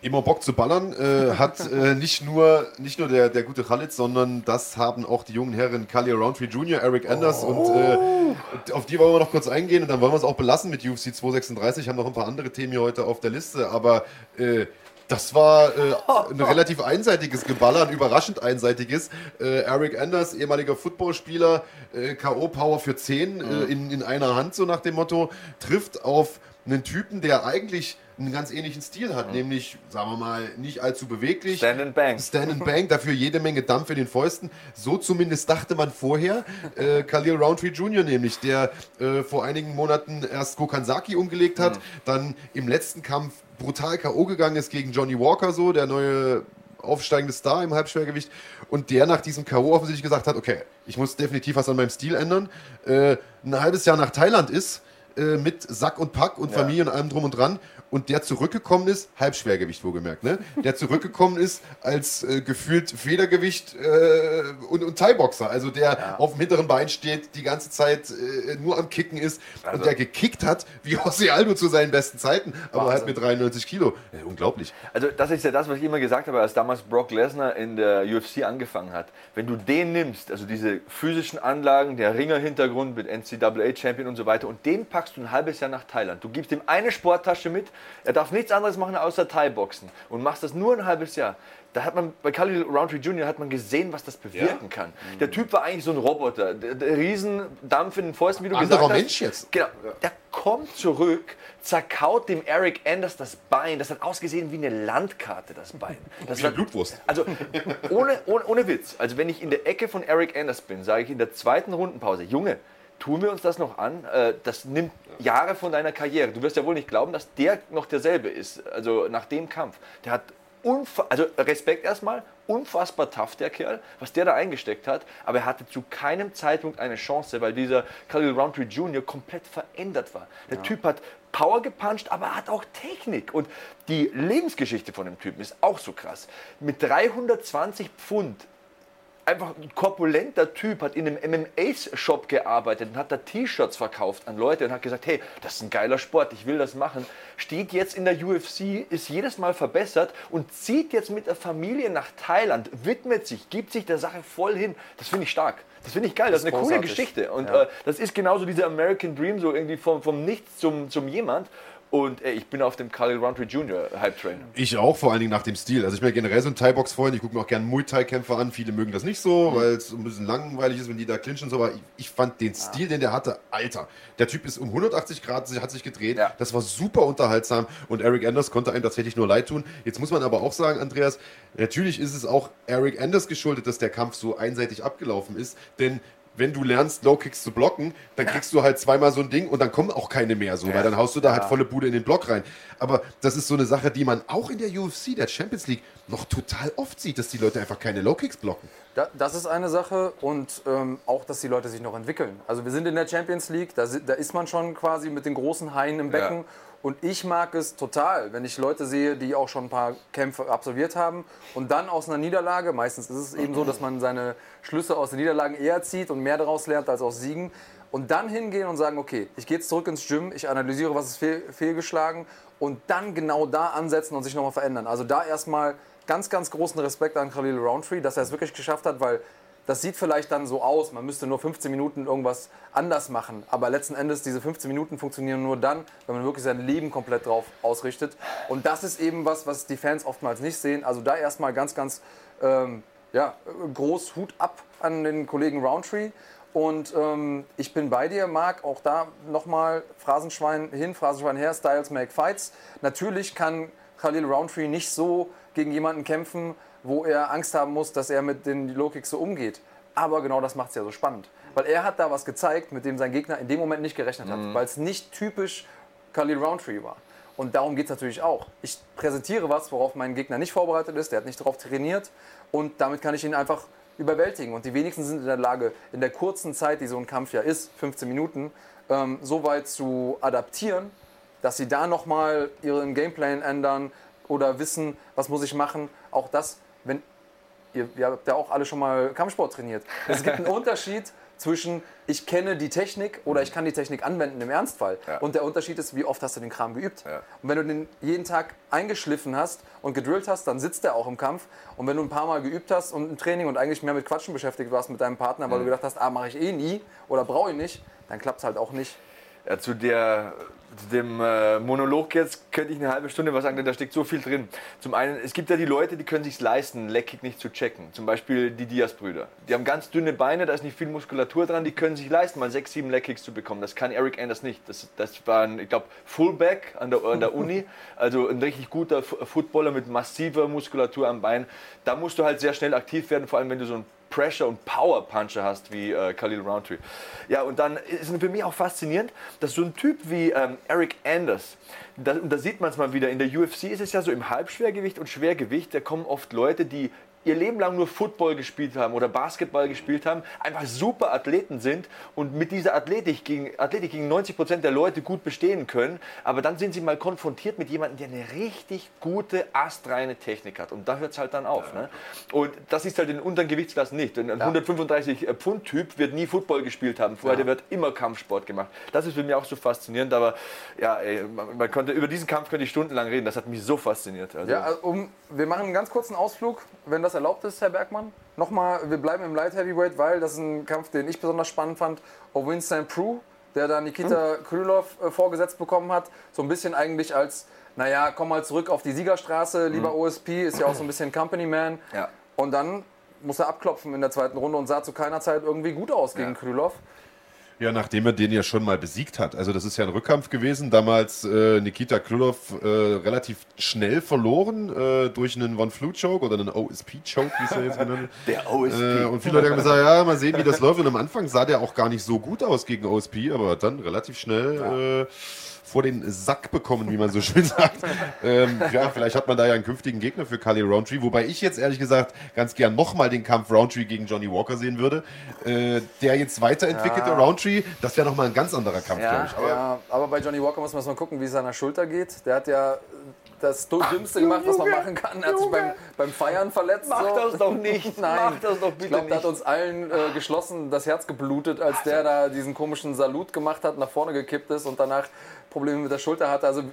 Immer Bock zu ballern äh, hat äh, nicht nur, nicht nur der, der gute Khalid, sondern das haben auch die jungen Herren Kali Roundtree Jr., Eric Anders und äh, auf die wollen wir noch kurz eingehen und dann wollen wir es auch belassen mit UFC 236. Haben noch ein paar andere Themen hier heute auf der Liste, aber äh, das war äh, ein relativ einseitiges Geballer, ein überraschend einseitiges. Äh, Eric Anders, ehemaliger Footballspieler, äh, K.O.-Power für 10 äh, in, in einer Hand, so nach dem Motto, trifft auf einen Typen, der eigentlich einen ganz ähnlichen Stil hat, nämlich, sagen wir mal, nicht allzu beweglich. Stand and bang. Stand and Bang, dafür jede Menge Dampf in den Fäusten. So zumindest dachte man vorher. Äh, Khalil Roundtree Jr. nämlich, der äh, vor einigen Monaten erst Kokansaki umgelegt hat, dann im letzten Kampf brutal K.O. gegangen ist gegen Johnny Walker, so der neue aufsteigende Star im Halbschwergewicht und der nach diesem K.O. offensichtlich gesagt hat, okay, ich muss definitiv was an meinem Stil ändern. Äh, ein halbes Jahr nach Thailand ist, äh, mit Sack und Pack und Familie und allem drum und dran und der zurückgekommen ist, Halbschwergewicht wohlgemerkt, ne? Der zurückgekommen ist als äh, gefühlt Federgewicht äh, und, und Thai-Boxer, also der ja. auf dem hinteren Bein steht, die ganze Zeit äh, nur am Kicken ist also. und der gekickt hat, wie José Aldo zu seinen besten Zeiten, aber halt mit 93 Kilo. Ja, unglaublich. Also das ist ja das, was ich immer gesagt habe, als damals Brock Lesnar in der UFC angefangen hat. Wenn du den nimmst, also diese physischen Anlagen, der Ringer-Hintergrund mit NCAA-Champion und so weiter, und den packst du ein halbes Jahr nach Thailand. Du gibst ihm eine Sporttasche mit, er darf nichts anderes machen außer Thai-Boxen und machst das nur ein halbes Jahr. Da hat man bei Khalil Roundtree Jr. hat man gesehen, was das bewirken ja? kann. Der Typ war eigentlich so ein Roboter, der, der Riesendampf in den Fäusten, wie du Anderer gesagt hast. Mensch jetzt. Genau. Der kommt zurück, zerkaut dem Eric Anders das Bein. Das hat ausgesehen wie eine Landkarte, das Bein. Das wie eine Blutwurst. Also ohne, ohne, ohne Witz. Also wenn ich in der Ecke von Eric Anders bin, sage ich in der zweiten Rundenpause, Junge, tun wir uns das noch an? Äh, das nimmt Jahre von deiner Karriere. Du wirst ja wohl nicht glauben, dass der noch derselbe ist. Also nach dem Kampf. Der hat also Respekt erstmal, unfassbar tough der Kerl, was der da eingesteckt hat, aber er hatte zu keinem Zeitpunkt eine Chance, weil dieser Khalil Roundtree Jr. komplett verändert war. Der ja. Typ hat Power gepuncht, aber er hat auch Technik und die Lebensgeschichte von dem Typen ist auch so krass. Mit 320 Pfund einfach ein korpulenter Typ, hat in einem MMA-Shop gearbeitet und hat da T-Shirts verkauft an Leute und hat gesagt, hey, das ist ein geiler Sport, ich will das machen. Steht jetzt in der UFC, ist jedes Mal verbessert und zieht jetzt mit der Familie nach Thailand, widmet sich, gibt sich der Sache voll hin. Das finde ich stark. Das finde ich geil, das, das ist eine großartig. coole Geschichte. Und ja. äh, das ist genauso dieser American Dream, so irgendwie vom, vom Nichts zum, zum Jemand. Und ey, ich bin auf dem Khalil Roundtree Jr. Hype Train. Ich auch, vor allen Dingen nach dem Stil. Also ich bin generell so ein Thai-Box-Freund. Ich gucke mir auch gerne Muay Thai-Kämpfer an. Viele mögen das nicht so, mhm. weil es ein bisschen langweilig ist, wenn die da clinchen und so. Aber ich, ich fand den Stil, ja. den der hatte, alter. Der Typ ist um 180 Grad, hat sich gedreht. Ja. Das war super unterhaltsam. Und Eric Anders konnte einem tatsächlich nur leid tun. Jetzt muss man aber auch sagen, Andreas, natürlich ist es auch Eric Anders geschuldet, dass der Kampf so einseitig abgelaufen ist. Denn wenn du lernst, Low Kicks zu blocken, dann ja. kriegst du halt zweimal so ein Ding und dann kommen auch keine mehr so, ja. weil dann haust du da halt ja. halt volle Bude in den Block rein. Aber das ist so eine Sache, die man auch in der UFC, der Champions League, noch total oft sieht, dass die Leute einfach keine Low Kicks blocken. Da, das ist eine Sache und ähm, auch, dass die Leute sich noch entwickeln. Also wir sind in der Champions League, da, da ist man schon quasi mit den großen Haien im Becken und ich mag es total, wenn ich Leute sehe, die auch schon ein paar Kämpfe absolviert haben und dann aus einer Niederlage, meistens ist es eben so, dass man seine Schlüsse aus den Niederlagen eher zieht und mehr daraus lernt als aus Siegen und dann hingehen und sagen, okay, ich gehe jetzt zurück ins Gym, ich analysiere, was ist fehl, fehlgeschlagen und dann genau da ansetzen und sich nochmal verändern. Also da erstmal ganz, ganz großen Respekt an Khalil Roundtree, dass er es wirklich geschafft hat, weil das sieht vielleicht dann so aus, man müsste nur 15 Minuten irgendwas anders machen. Aber letzten Endes, diese 15 Minuten funktionieren nur dann, wenn man wirklich sein Leben komplett drauf ausrichtet. Und das ist eben was, was die Fans oftmals nicht sehen. Also da erstmal ganz, ganz ähm, ja, groß Hut ab an den Kollegen Roundtree. Und ähm, ich bin bei dir, Marc, auch da nochmal Phrasenschwein hin, Phrasenschwein her, Styles make fights. Natürlich kann Khalil Roundtree nicht so gegen jemanden kämpfen, wo er Angst haben muss, dass er mit den Low-Kicks so umgeht. Aber genau das macht es ja so spannend. Weil er hat da was gezeigt, mit dem sein Gegner in dem Moment nicht gerechnet hat. Mhm. Weil es nicht typisch Khalil Roundtree war. Und darum geht es natürlich auch. Ich präsentiere was, worauf mein Gegner nicht vorbereitet ist, der hat nicht darauf trainiert und damit kann ich ihn einfach überwältigen. Und die wenigsten sind in der Lage, in der kurzen Zeit, die so ein Kampf ja ist, 15 Minuten, ähm, so weit zu adaptieren, dass sie da nochmal ihren Gameplan ändern oder wissen, was muss ich machen. Auch das wenn ihr, ihr habt ja auch alle schon mal Kampfsport trainiert. Es gibt einen Unterschied zwischen ich kenne die Technik oder ich kann die Technik anwenden im Ernstfall. Ja. Und der Unterschied ist, wie oft hast du den Kram geübt. Ja. Und wenn du den jeden Tag eingeschliffen hast und gedrillt hast, dann sitzt der auch im Kampf. Und wenn du ein paar Mal geübt hast und im Training und eigentlich mehr mit Quatschen beschäftigt warst mit deinem Partner, weil mhm. du gedacht hast, ah, mache ich eh nie oder brauche ich nicht, dann klappt es halt auch nicht. Ja, zu der dem äh, Monolog jetzt könnte ich eine halbe Stunde was sagen, denn da steckt so viel drin. Zum einen, es gibt ja die Leute, die können sich leisten, Leckkick nicht zu checken. Zum Beispiel die Diaz-Brüder. Die haben ganz dünne Beine, da ist nicht viel Muskulatur dran, die können sich leisten, mal sechs, sieben Leckkicks zu bekommen. Das kann Eric Anders nicht. Das, das war ein, ich glaube, Fullback an der, an der Uni, also ein richtig guter Footballer mit massiver Muskulatur am Bein. Da musst du halt sehr schnell aktiv werden, vor allem wenn du so ein Pressure und Power Puncher hast wie äh, Khalil Roundtree. Ja, und dann ist es für mich auch faszinierend, dass so ein Typ wie ähm, Eric Anders, da, da sieht man es mal wieder. In der UFC ist es ja so, im Halbschwergewicht und Schwergewicht, da kommen oft Leute, die ihr Leben lang nur Football gespielt haben oder Basketball gespielt haben, einfach super Athleten sind und mit dieser Athletik gegen, Athletik gegen 90 Prozent der Leute gut bestehen können. Aber dann sind sie mal konfrontiert mit jemandem, der eine richtig gute, astreine Technik hat. Und da hört es halt dann auf. Ne? Und das ist halt in unteren Gewichtsklassen nicht. Ein 135-Pfund-Typ wird nie Football gespielt haben. Vorher, ja. der wird immer Kampfsport gemacht. Das ist für mich auch so faszinierend. Aber ja, ey, man konnte, über diesen Kampf könnte ich stundenlang reden. Das hat mich so fasziniert. Also, ja, also um, wir machen einen ganz kurzen Ausflug, wenn das erlaubt ist, Herr Bergmann. Nochmal, wir bleiben im Light Heavyweight, weil das ist ein Kampf, den ich besonders spannend fand. Winston Prue, der da Nikita hm. Krylov äh, vorgesetzt bekommen hat. So ein bisschen eigentlich als, naja, komm mal zurück auf die Siegerstraße, lieber hm. OSP, ist ja auch so ein bisschen Company Man. Ja. Und dann muss er abklopfen in der zweiten Runde und sah zu keiner Zeit irgendwie gut aus gegen ja. Krylov. Ja, nachdem er den ja schon mal besiegt hat. Also das ist ja ein Rückkampf gewesen. Damals äh, Nikita Krylov äh, relativ schnell verloren äh, durch einen One-Flu-Choke oder einen OSP-Choke, wie es ja jetzt genannt Der OSP. Äh, und viele Leute haben gesagt, ja, mal sehen, wie das läuft. Und am Anfang sah der auch gar nicht so gut aus gegen OSP, aber dann relativ schnell... Ja äh, vor den Sack bekommen, wie man so schön sagt. ähm, ja, vielleicht hat man da ja einen künftigen Gegner für Kali Roundtree, wobei ich jetzt ehrlich gesagt ganz gern nochmal den Kampf Roundtree gegen Johnny Walker sehen würde. Äh, der jetzt weiterentwickelte ja. Roundtree, das wäre nochmal ein ganz anderer Kampf, ja, glaube ich. Aber, ja, aber bei Johnny Walker muss man mal gucken, wie es seiner Schulter geht. Der hat ja das Dümmste gemacht, was man machen kann. Er hat sich beim, beim Feiern verletzt. Mach so. das doch nicht. Nein. Mach das doch bitte ich glaube, da hat uns allen äh, geschlossen das Herz geblutet, als der da diesen komischen Salut gemacht hat, nach vorne gekippt ist und danach Probleme mit der Schulter hatte. Also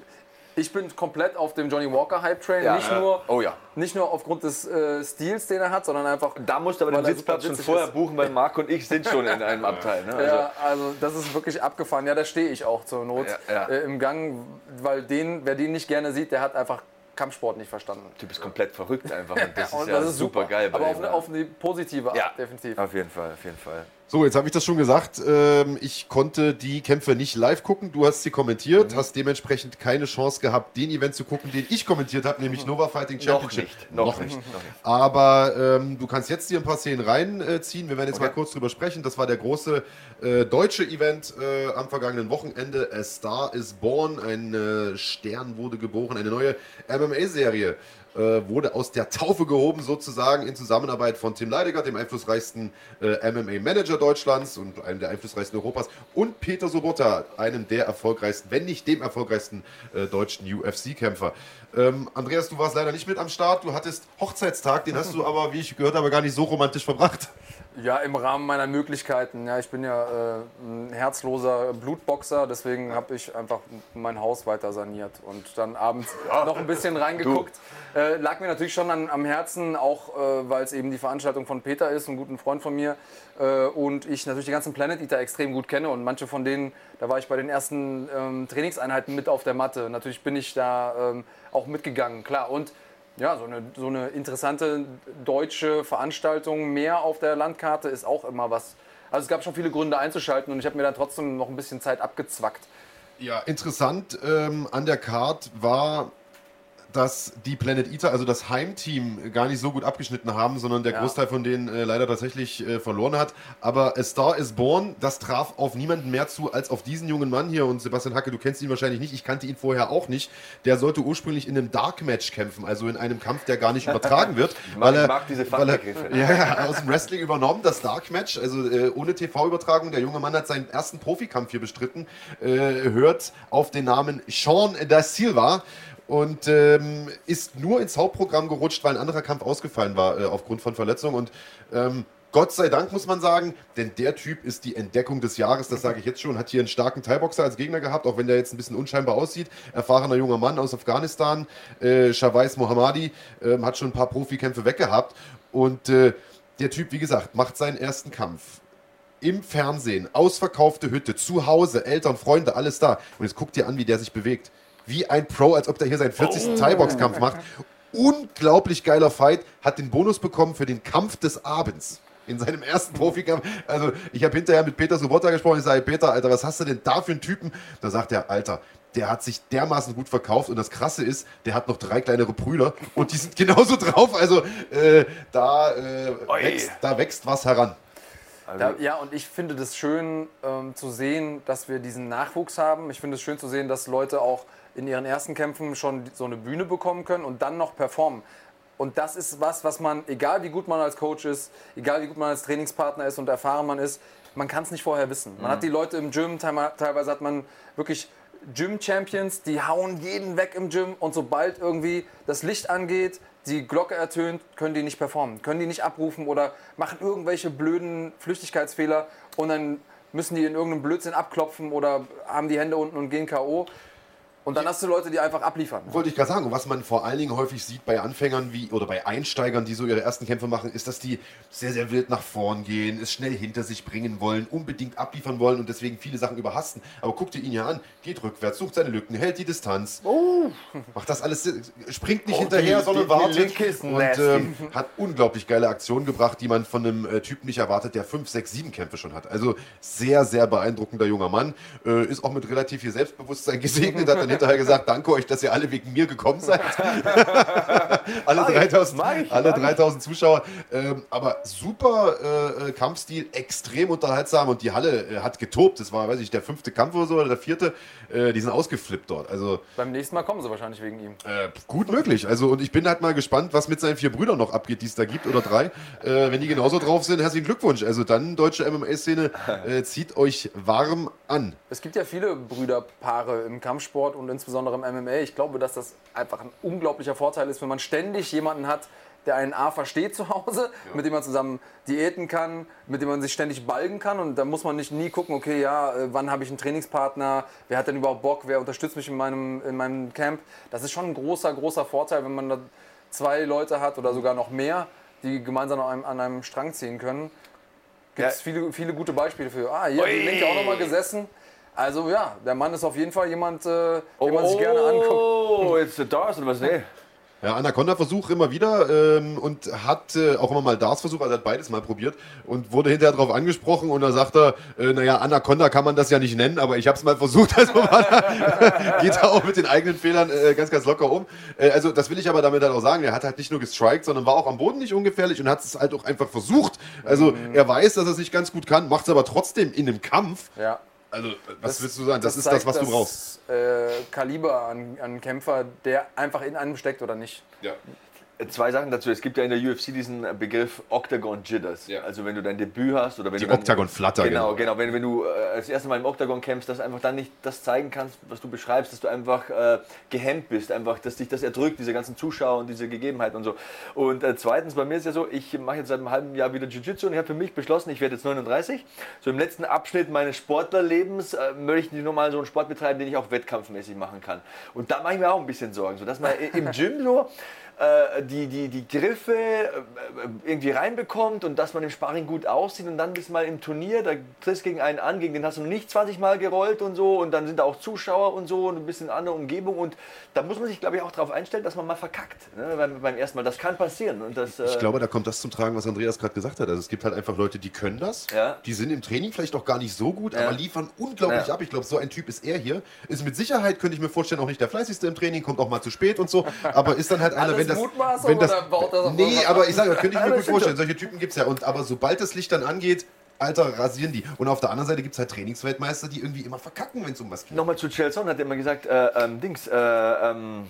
ich bin komplett auf dem Johnny Walker Hype Train. Ja, nicht, nur, oh ja. nicht nur aufgrund des äh, Stils, den er hat, sondern einfach. Da musst du aber den Sitzplatz schon vorher ist. buchen, weil Marc und ich sind schon in einem Abteil. Ne? Also. Ja, also das ist wirklich abgefahren. Ja, da stehe ich auch zur Not ja, äh, im Gang, weil den, wer den nicht gerne sieht, der hat einfach Kampfsport nicht verstanden. Der Typ ist komplett verrückt einfach. Und das ist ja das ist super, super geil. Aber auf eine, auf eine, positive Art, ja, definitiv. Auf jeden Fall, auf jeden Fall. So, jetzt habe ich das schon gesagt. Ähm, ich konnte die Kämpfe nicht live gucken. Du hast sie kommentiert, mhm. hast dementsprechend keine Chance gehabt, den Event zu gucken, den ich kommentiert habe, nämlich mhm. Nova Fighting Championship. Noch nicht. Noch, noch nicht. nicht. Aber ähm, du kannst jetzt hier ein paar Szenen reinziehen. Wir werden jetzt okay. mal kurz drüber sprechen. Das war der große äh, deutsche Event äh, am vergangenen Wochenende. A Star is Born. Ein äh, Stern wurde geboren. Eine neue MMA-Serie äh, wurde aus der Taufe gehoben, sozusagen in Zusammenarbeit von Tim Leidiger, dem einflussreichsten äh, MMA-Manager Deutschlands und einem der einflussreichsten Europas, und Peter Sobotta, einem der erfolgreichsten, wenn nicht dem erfolgreichsten äh, deutschen UFC-Kämpfer. Ähm, Andreas, du warst leider nicht mit am Start, du hattest Hochzeitstag, den hast du aber, wie ich gehört habe, gar nicht so romantisch verbracht. Ja, im Rahmen meiner Möglichkeiten. Ja, ich bin ja äh, ein herzloser Blutboxer, deswegen habe ich einfach mein Haus weiter saniert und dann abends ja. noch ein bisschen reingeguckt. Äh, lag mir natürlich schon an, am Herzen, auch äh, weil es eben die Veranstaltung von Peter ist, einem guten Freund von mir. Äh, und ich natürlich die ganzen Planet Eater extrem gut kenne und manche von denen, da war ich bei den ersten ähm, Trainingseinheiten mit auf der Matte. Natürlich bin ich da ähm, auch mitgegangen, klar. Und ja, so eine, so eine interessante deutsche Veranstaltung mehr auf der Landkarte ist auch immer was. Also es gab schon viele Gründe einzuschalten und ich habe mir dann trotzdem noch ein bisschen Zeit abgezwackt. Ja, interessant ähm, an der Card war dass die Planet Eater, also das Heimteam, gar nicht so gut abgeschnitten haben, sondern der ja. Großteil von denen äh, leider tatsächlich äh, verloren hat. Aber A Star is Born, das traf auf niemanden mehr zu als auf diesen jungen Mann hier. Und Sebastian Hacke, du kennst ihn wahrscheinlich nicht, ich kannte ihn vorher auch nicht. Der sollte ursprünglich in einem Dark Match kämpfen, also in einem Kampf, der gar nicht übertragen wird. ich mag, weil er, mag diese weil er, ja, ja, aus dem Wrestling übernommen, das Dark Match, also äh, ohne TV-Übertragung. Der junge Mann hat seinen ersten Profikampf hier bestritten, äh, hört auf den Namen Sean da Silva und ähm, ist nur ins Hauptprogramm gerutscht, weil ein anderer Kampf ausgefallen war äh, aufgrund von Verletzungen. Und ähm, Gott sei Dank muss man sagen, denn der Typ ist die Entdeckung des Jahres, das sage ich jetzt schon, hat hier einen starken Thai-Boxer als Gegner gehabt, auch wenn der jetzt ein bisschen unscheinbar aussieht. Erfahrener junger Mann aus Afghanistan, äh, Shavais Mohammadi, äh, hat schon ein paar Profikämpfe weggehabt. Und äh, der Typ, wie gesagt, macht seinen ersten Kampf im Fernsehen, ausverkaufte Hütte, zu Hause, Eltern, Freunde, alles da. Und jetzt guckt dir an, wie der sich bewegt wie ein Pro, als ob der hier seinen 40. Oh. Thai-Box-Kampf macht. Unglaublich geiler Fight, hat den Bonus bekommen für den Kampf des Abends in seinem ersten Profikampf. Also ich habe hinterher mit Peter Sobotta gesprochen. Ich sage, Peter, Alter, was hast du denn da für einen Typen? Da sagt er, Alter, der hat sich dermaßen gut verkauft und das Krasse ist, der hat noch drei kleinere Brüder und die sind genauso drauf. Also äh, da, äh, wächst, da wächst was heran. Also da, ja, und ich finde das schön ähm, zu sehen, dass wir diesen Nachwuchs haben. Ich finde es schön zu sehen, dass Leute auch in ihren ersten Kämpfen schon so eine Bühne bekommen können und dann noch performen. Und das ist was, was man, egal wie gut man als Coach ist, egal wie gut man als Trainingspartner ist und erfahren man ist, man kann es nicht vorher wissen. Man hat die Leute im Gym, teilweise hat man wirklich Gym-Champions, die hauen jeden weg im Gym und sobald irgendwie das Licht angeht, die Glocke ertönt, können die nicht performen, können die nicht abrufen oder machen irgendwelche blöden Flüchtigkeitsfehler und dann müssen die in irgendeinem Blödsinn abklopfen oder haben die Hände unten und gehen K.O. Und dann hast du Leute, die einfach abliefern. Wollte ich gerade sagen, was man vor allen Dingen häufig sieht bei Anfängern wie oder bei Einsteigern, die so ihre ersten Kämpfe machen, ist, dass die sehr, sehr wild nach vorn gehen, es schnell hinter sich bringen wollen, unbedingt abliefern wollen und deswegen viele Sachen überhasten. Aber guck dir ihn ja an, geht rückwärts, sucht seine Lücken, hält die Distanz, oh. macht das alles, springt nicht oh, hinterher, die, sondern wartet und ähm, hat unglaublich geile Aktionen gebracht, die man von einem äh, Typen nicht erwartet, der 5, 6, 7 Kämpfe schon hat. Also sehr, sehr beeindruckender junger Mann, äh, ist auch mit relativ viel Selbstbewusstsein gesegnet, hat dann hinterher gesagt, danke euch, dass ihr alle wegen mir gekommen seid. alle, 3000, alle 3000 Zuschauer. Ähm, aber super äh, äh, Kampfstil, extrem unterhaltsam und die Halle äh, hat getobt. Das war, weiß ich, der fünfte Kampf oder so oder der vierte. Äh, die sind ausgeflippt dort. Also, Beim nächsten Mal kommen sie wahrscheinlich wegen ihm. Äh, gut möglich. Also und ich bin halt mal gespannt, was mit seinen vier Brüdern noch abgeht, die es da gibt oder drei. Äh, wenn die genauso drauf sind, herzlichen Glückwunsch. Also dann, deutsche MMA-Szene, zieht euch warm an. Es gibt ja viele Brüderpaare im Kampfsport und insbesondere im MMA. Ich glaube, dass das einfach ein unglaublicher Vorteil ist, wenn man ständig jemanden hat, der einen A versteht zu Hause, ja. mit dem man zusammen diäten kann, mit dem man sich ständig balgen kann. Und da muss man nicht nie gucken, okay, ja, äh, wann habe ich einen Trainingspartner, wer hat denn überhaupt Bock, wer unterstützt mich in meinem, in meinem Camp. Das ist schon ein großer, großer Vorteil, wenn man da zwei Leute hat oder sogar noch mehr, die gemeinsam an einem, an einem Strang ziehen können. Gibt es ja. viele, viele gute Beispiele für. Ah, hier hat Linke auch nochmal gesessen. Also ja, der Mann ist auf jeden Fall jemand, äh, den oh, man sich gerne anguckt. Oh, jetzt der Dars oder was? Nee. Ja, Anaconda-Versuch immer wieder ähm, und hat äh, auch immer mal Dars-Versuch, also hat beides mal probiert und wurde hinterher darauf angesprochen und da sagt er, äh, naja, Anaconda kann man das ja nicht nennen, aber ich habe es mal versucht. Also geht er auch mit den eigenen Fehlern äh, ganz, ganz locker um. Äh, also das will ich aber damit halt auch sagen, er hat halt nicht nur gestrikt, sondern war auch am Boden nicht ungefährlich und hat es halt auch einfach versucht. Also mhm. er weiß, dass er es nicht ganz gut kann, macht es aber trotzdem in einem Kampf. Ja. Also, was das, willst du sagen? Das, das ist das, was du brauchst. Äh, Kaliber an, an Kämpfer, der einfach in einem steckt oder nicht. Ja. Zwei Sachen dazu. Es gibt ja in der UFC diesen Begriff Octagon Jitters. Ja. Also wenn du dein Debüt hast oder wenn Die du Octagon Flatter. Genau, genau. genau. Wenn, wenn du äh, das erste Mal im Octagon kämpfst, dass du einfach dann nicht das zeigen kannst, was du beschreibst, dass du einfach äh, gehemmt bist, einfach, dass dich das erdrückt, diese ganzen Zuschauer und diese Gegebenheiten und so. Und äh, zweitens, bei mir ist ja so, ich mache jetzt seit einem halben Jahr wieder Jiu-Jitsu und ich habe für mich beschlossen, ich werde jetzt 39. So im letzten Abschnitt meines Sportlerlebens äh, möchte ich nur mal so einen Sport betreiben, den ich auch wettkampfmäßig machen kann. Und da mache ich mir auch ein bisschen Sorgen, so dass man im Gym so äh, die, die, die Griffe äh, irgendwie reinbekommt und dass man im Sparring gut aussieht und dann bist du mal im Turnier, da triffst gegen einen an, gegen den hast du noch nicht 20 Mal gerollt und so und dann sind da auch Zuschauer und so und ein bisschen andere Umgebung und da muss man sich glaube ich auch darauf einstellen, dass man mal verkackt ne? beim, beim, ersten Mal. Das kann passieren. Und das, äh ich glaube, da kommt das zum Tragen, was Andreas gerade gesagt hat. Also es gibt halt einfach Leute, die können das, ja. die sind im Training vielleicht auch gar nicht so gut, ja. aber liefern unglaublich ja. ab. Ich glaube, so ein Typ ist er hier. Ist mit Sicherheit, könnte ich mir vorstellen, auch nicht der fleißigste im Training, kommt auch mal zu spät und so, aber ist dann halt einer, wenn das... Mutmaßung wenn das, oder baut das Nee, aber ich sage, könnte ich mir gut vorstellen. Solche Typen gibt es ja. Und, aber sobald das Licht dann angeht, Alter, rasieren die. Und auf der anderen Seite gibt es halt Trainingsweltmeister, die irgendwie immer verkacken, wenn es um was geht. Nochmal zu Chelson hat er immer gesagt, äh, ähm, Dings, äh, ähm,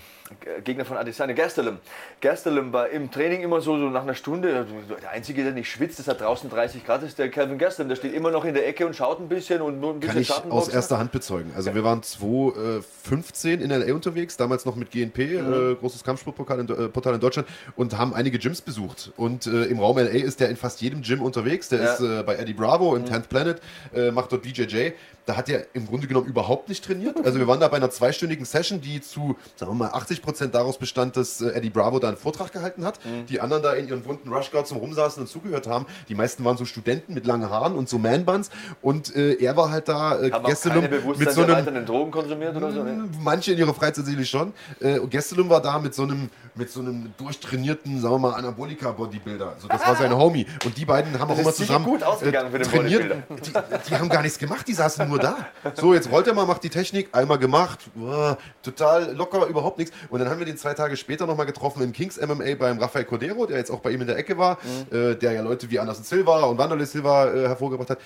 Gegner von Adesanya, Gastelum. Gastelum war im Training immer so, so nach einer Stunde, der Einzige, der nicht schwitzt, das hat draußen 30 Grad, ist der Calvin Gastelum. Der steht immer noch in der Ecke und schaut ein bisschen und nur ein bisschen Kann ich aus erster Hand bezeugen. Also wir waren 2015 in L.A. unterwegs, damals noch mit GNP, mhm. äh, großes Kampfsportportal in, äh, in Deutschland und haben einige Gyms besucht. Und äh, im Raum L.A. ist der in fast jedem Gym unterwegs. Der ja. ist äh, bei Eddie Bravo im mhm. 10th Planet, äh, macht dort BJJ. Da hat er im Grunde genommen überhaupt nicht trainiert. Also wir waren da bei einer zweistündigen Session, die zu, sagen wir mal, 80 Prozent daraus bestand, dass äh, Eddie Bravo da einen Vortrag gehalten hat. Mhm. Die anderen da in ihren bunten Rushguards zum Rumsaßen und zugehört haben. Die meisten waren so Studenten mit langen Haaren und so Man-Buns. Und äh, er war halt da äh, Gastelum mit so einem... Drogen konsumiert oder so? Ne? Manche in ihrer Freizeit sicherlich schon. Äh, Gastelum war da mit so einem mit so einem durchtrainierten, sagen wir mal, Anabolika-Bodybuilder. Also das war sein Homie. Und die beiden haben das auch immer zusammen gut ausgegangen äh, für den trainiert. Die, die, haben gar nichts gemacht, die saßen nur da. So, jetzt rollt er mal, macht die Technik, einmal gemacht, boah, total locker, überhaupt nichts. Und dann haben wir den zwei Tage später nochmal getroffen im Kings MMA beim Rafael Cordero, der jetzt auch bei ihm in der Ecke war, mhm. äh, der ja Leute wie Anderson Silva und Wanderlei Silva äh, hervorgebracht hat.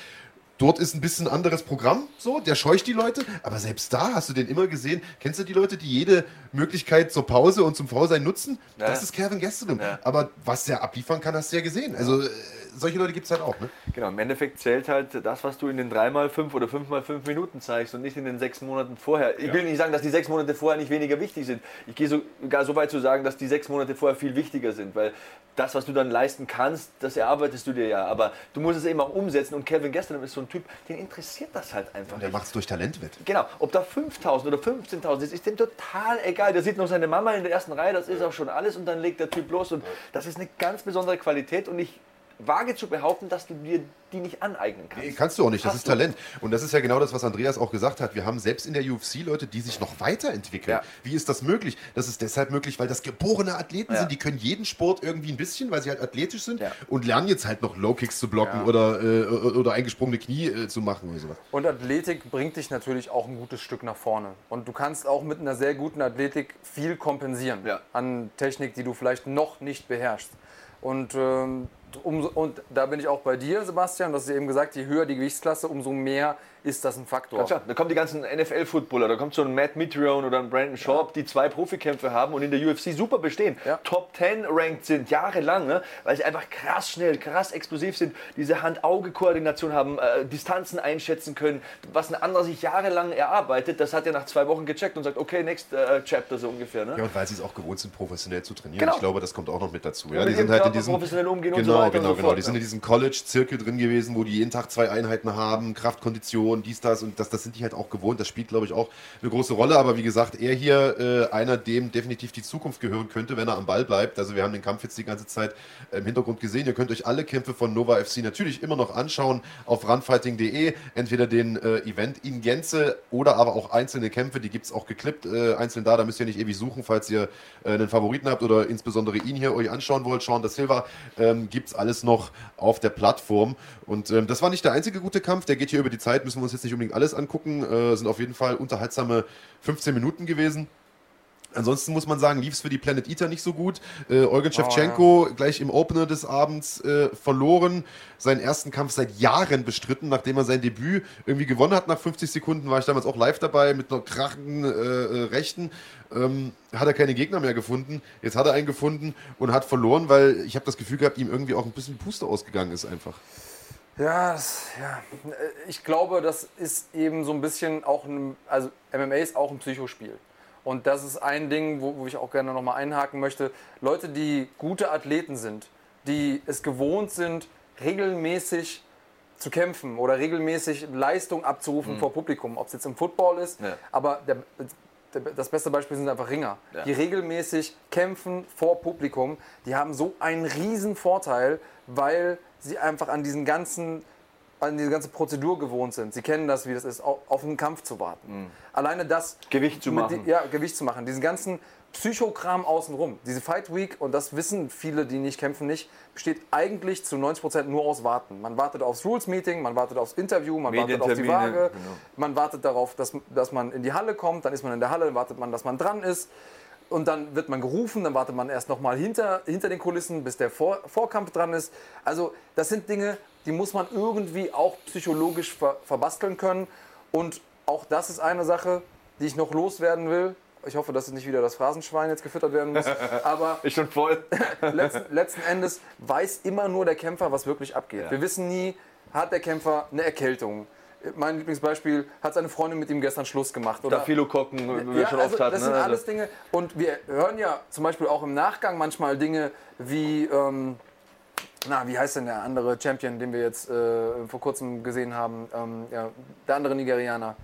Dort ist ein bisschen anderes Programm, so, der scheucht die Leute, aber selbst da hast du den immer gesehen. Kennst du die Leute, die jede Möglichkeit zur Pause und zum Faulsein nutzen? Ja. Das ist Kevin Gastelum. Ja. Aber was der abliefern kann, hast du ja gesehen. Also äh, solche Leute gibt es halt auch. Ne? Genau, im Endeffekt zählt halt das, was du in den 3x5 oder 5x5 Minuten zeigst und nicht in den sechs Monaten vorher. Ich will nicht sagen, dass die sechs Monate vorher nicht weniger wichtig sind. Ich gehe sogar so weit zu sagen, dass die sechs Monate vorher viel wichtiger sind, weil das, was du dann leisten kannst, das erarbeitest du dir ja. Aber du musst es eben auch umsetzen und Kevin Gastelum ist so ein Typ, den interessiert das halt einfach Der nicht. macht es durch Talent wett. Genau, ob da 5000 oder 15.000 ist, ist dem total egal. Der sieht noch seine Mama in der ersten Reihe, das ist auch schon alles und dann legt der Typ los und das ist eine ganz besondere Qualität und ich wage zu behaupten, dass du dir die nicht aneignen kannst. Nee, kannst du auch nicht, das Hast ist du. Talent. Und das ist ja genau das, was Andreas auch gesagt hat. Wir haben selbst in der UFC Leute, die sich noch weiterentwickeln. Ja. Wie ist das möglich? Das ist deshalb möglich, weil das geborene Athleten Ja. sind. Die können jeden Sport irgendwie ein bisschen, weil sie halt athletisch sind Ja. und lernen jetzt halt noch Low Kicks zu blocken Ja. oder, äh, oder eingesprungene Knie äh, zu machen oder sowas. Und Athletik bringt dich natürlich auch ein gutes Stück nach vorne. Und du kannst auch mit einer sehr guten Athletik viel kompensieren Ja. an Technik, die du vielleicht noch nicht beherrschst. Und, ähm, und da bin ich auch bei dir, Sebastian. Du hast ja eben gesagt, je höher die Gewichtsklasse, umso mehr ist das ein Faktor. Ganz klar, da kommen die ganzen NFL-Footballer, da kommt so ein Matt Mitrione oder ein Brandon Sharp, die zwei Profikämpfe haben und in der UFC super bestehen. Ja. Top 10 ranked sind, jahrelang, ne? weil sie einfach krass schnell, krass explosiv sind, diese Hand-Auge-Koordination haben, äh, Distanzen einschätzen können, was ein anderer sich jahrelang erarbeitet, das hat er nach zwei Wochen gecheckt und sagt, okay, next äh, chapter so ungefähr. Ne? Ja, und weil sie es auch gewohnt sind, professionell zu trainieren. Genau. Ich glaube, das kommt auch noch mit dazu. Ja, die sind halt in diesem professionell umgehen und genau, so weiter und genau, so genau. fort, Die sind ja. in diesem College-Zirkel drin gewesen, wo die jeden Tag zwei Einheiten haben, Kraft, Kondition, dies, das und das, das sind die halt auch gewohnt. Das spielt, glaube ich, auch eine große Rolle. Aber wie gesagt, er hier äh, einer, dem definitiv die Zukunft gehören könnte, wenn er am Ball bleibt. Also wir haben den Kampf jetzt die ganze Zeit im Hintergrund gesehen. Ihr könnt euch alle Kämpfe von Nova FC natürlich immer noch anschauen auf runfighting.de. Entweder den äh, Event in Gänze oder aber auch einzelne Kämpfe. Die gibt es auch geklippt, äh, einzeln da. Da müsst ihr nicht ewig suchen, falls ihr äh, einen Favoriten habt oder insbesondere ihn hier euch anschauen wollt. Sean da Silva ähm, gibt es alles noch auf der Plattform. Und ähm, das war nicht der einzige gute Kampf. Der geht hier über die Zeit. Müssen wir uns jetzt nicht unbedingt alles angucken. Äh, sind auf jeden Fall unterhaltsame 15 Minuten gewesen. Ansonsten muss man sagen, lief es für die Planet Eater nicht so gut. Äh, Eugen Shevchenko gleich im Opener des Abends äh, verloren. Seinen ersten Kampf seit Jahren bestritten, nachdem er sein Debüt irgendwie gewonnen hat. Nach 50 Sekunden war ich damals auch live dabei mit einer krachenden äh, äh, Rechten. Ähm, hat er keine Gegner mehr gefunden. Jetzt hat er einen gefunden und hat verloren, weil ich habe das Gefühl gehabt, ihm irgendwie auch ein bisschen Puste ausgegangen ist einfach. Ja, das, ja, ich glaube, das ist eben so ein bisschen auch ein, also MMA ist auch ein Psychospiel. Und das ist ein Ding, wo, wo ich auch gerne nochmal einhaken möchte. Leute, die gute Athleten sind, die es gewohnt sind, regelmäßig zu kämpfen oder regelmäßig Leistung abzurufen vor Publikum, ob es jetzt im Football ist, Ja. aber der, das beste Beispiel sind einfach Ringer, Ja. die regelmäßig kämpfen vor Publikum. Die haben so einen riesen Vorteil, weil sie einfach an diesen ganzen an diese ganze Prozedur gewohnt sind. Sie kennen das, wie das ist, au- auf einen Kampf zu warten. Alleine das Gewicht zu machen. die- ja, Gewicht zu machen. Diesen ganzen Psychokram außenrum. Diese Fight Week, und das wissen viele, die nicht kämpfen, nicht, besteht eigentlich zu 90% nur aus Warten. Man wartet aufs Rules-Meeting, man wartet aufs Interview, man wartet auf die Waage, genau. man wartet darauf, dass, dass man in die Halle kommt, dann ist man in der Halle, dann wartet man, dass man dran ist. Und dann wird man gerufen, dann wartet man erst nochmal hinter, hinter den Kulissen, bis der Vor Vorkampf dran ist. Also das sind Dinge, die muss man irgendwie auch psychologisch ver verbasteln können. Und auch das ist eine Sache, die ich noch loswerden will. Ich hoffe, dass nicht wieder das Phrasenschwein jetzt gefüttert werden muss. Aber Ist schon voll. letzten, letzten Endes weiß immer nur der Kämpfer, was wirklich abgeht. Ja. Wir wissen nie, hat der Kämpfer eine Erkältung. Mein Lieblingsbeispiel, hat seine Freundin mit ihm gestern Schluss gemacht? Oder Staphylokokken, wie wir ja, schon also oft hatten. das sind ne? Also- alles Dinge. Und wir hören ja zum Beispiel auch im Nachgang manchmal Dinge wie, ähm, na, wie heißt denn der andere Champion, den wir jetzt äh, vor kurzem gesehen haben? Ähm, ja, der andere Nigerianer.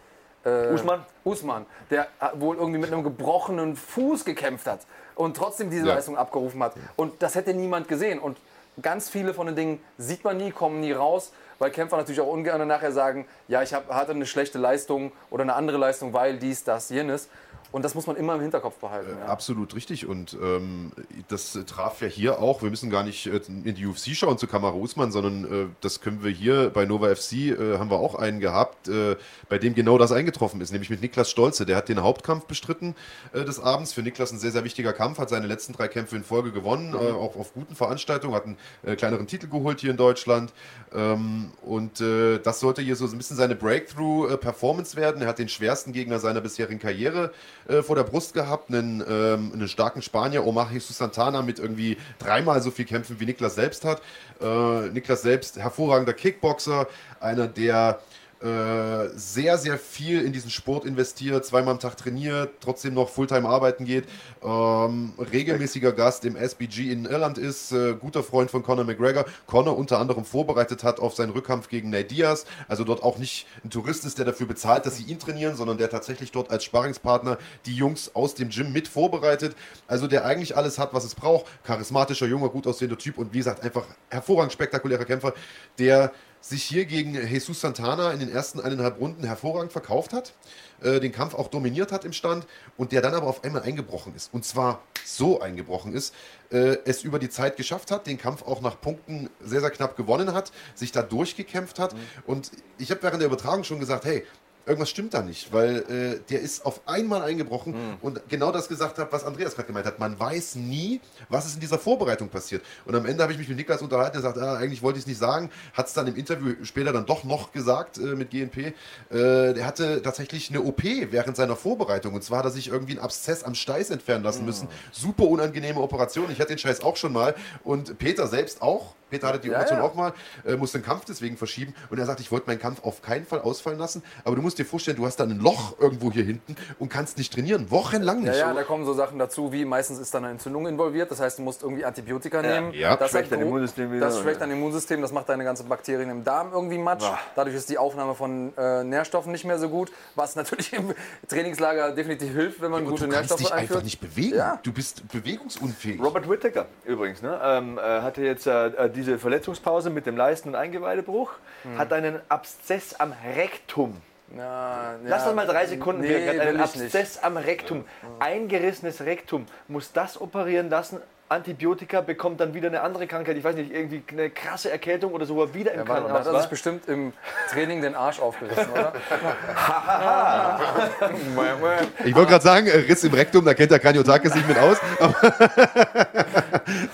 Äh, Usman? Usman, der äh, wohl irgendwie mit einem gebrochenen Fuß gekämpft hat und trotzdem diese Ja. Leistung abgerufen hat. Und das hätte niemand gesehen. Und ganz viele von den Dingen sieht man nie, kommen nie raus, weil Kämpfer natürlich auch ungern nachher sagen, ja, ich hab, hatte eine schlechte Leistung oder eine andere Leistung, weil dies, das, jenes. Und das muss man immer im Hinterkopf behalten. Äh, ja. Absolut richtig. Und ähm, das traf ja hier auch. Wir müssen gar nicht äh, in die UFC schauen zu Kamara Usman, sondern äh, das können wir hier bei Nova FC, äh, haben wir auch einen gehabt, äh, bei dem genau das eingetroffen ist, nämlich mit Niklas Stolze. Der hat den Hauptkampf bestritten äh, des Abends. Für Niklas ein sehr, sehr wichtiger Kampf, hat seine letzten drei Kämpfe in Folge gewonnen, mhm. auch auf guten Veranstaltungen, hat einen kleineren Titel geholt hier in Deutschland. Ähm, und das sollte hier so ein bisschen seine Breakthrough-Performance werden. Er hat den schwersten Gegner seiner bisherigen Karriere äh, vor der Brust gehabt, einen, ähm, einen starken Spanier, Omar Jesus Santana, mit irgendwie dreimal so viel Kämpfen wie Niklas selbst hat. Äh, Niklas selbst, hervorragender Kickboxer, einer der äh, sehr, sehr viel in diesen Sport investiert, zweimal am Tag trainiert, trotzdem noch Fulltime arbeiten geht, ähm, regelmäßiger Gast im SBG in Irland ist, äh, guter Freund von Conor McGregor, Conor unter anderem vorbereitet hat auf seinen Rückkampf gegen Nate Diaz, also dort auch nicht ein Tourist ist, der dafür bezahlt, dass sie ihn trainieren, sondern der tatsächlich dort als Sparringspartner die Jungs aus dem Gym mit vorbereitet, also der eigentlich alles hat, was es braucht, charismatischer, junger, gut aussehender Typ und wie gesagt, einfach hervorragend spektakulärer Kämpfer, der sich hier gegen Jesus Santana in den ersten eineinhalb Runden hervorragend verkauft hat, äh, den Kampf auch dominiert hat im Stand und der dann aber auf einmal eingebrochen ist. Und zwar so eingebrochen ist, äh, es über die Zeit geschafft hat, den Kampf auch nach Punkten sehr, sehr knapp gewonnen hat, sich da durchgekämpft hat. Mhm. Und ich habe während der Übertragung schon gesagt, hey, irgendwas stimmt da nicht, weil äh, der ist auf einmal eingebrochen mhm. und genau das gesagt hat, was Andreas gerade gemeint hat. Man weiß nie, was ist in dieser Vorbereitung passiert. Und am Ende habe ich mich mit Niklas unterhalten, er sagt, ah, eigentlich wollte ich es nicht sagen, hat es dann im Interview später dann doch noch gesagt äh, mit GNP. Äh, der hatte tatsächlich eine OP während seiner Vorbereitung und zwar hat er sich irgendwie einen Abszess am Steiß entfernen lassen mhm. müssen. Super unangenehme Operation. Ich hatte den Scheiß auch schon mal und Peter selbst auch Peter hatte die Operation ja, ja. auch mal, äh, musste den Kampf deswegen verschieben und er sagt, ich wollte meinen Kampf auf keinen Fall ausfallen lassen, aber du musst dir vorstellen, du hast dann ein Loch irgendwo hier hinten und kannst nicht trainieren, wochenlang nicht. Ja, ja, da kommen so Sachen dazu, wie meistens ist dann eine Entzündung involviert, das heißt, du musst irgendwie Antibiotika nehmen. Ja, das schwächt dein Immunsystem wieder. Das schwächt dein Immunsystem, das macht deine ganzen Bakterien im Darm irgendwie matsch. Boah. Dadurch ist die Aufnahme von äh, Nährstoffen nicht mehr so gut, was natürlich im Trainingslager definitiv hilft, wenn man ja, gute Nährstoffe einführt. Du kannst dich einfach nicht bewegen, du bist bewegungsunfähig. Robert Whittaker übrigens, ne, ähm, äh, hatte jetzt äh, äh diese Verletzungspause mit dem Leisten- und Eingeweidebruch, hm. hat einen Abszess am Rektum. Ja, Lass ja, das mal drei Sekunden nee, wirken. Hat einen Abszess nicht. am Rektum. Eingerissenes Rektum. Muss das operieren lassen? Antibiotika, bekommt dann wieder eine andere Krankheit, ich weiß nicht, irgendwie eine krasse Erkältung oder so, wieder im ja, Krankenhaus war. Hat er sich bestimmt im Training den Arsch aufgerissen, oder? ich wollte gerade sagen, Riss im Rektum, da kennt der Kraniotakis nicht mit aus.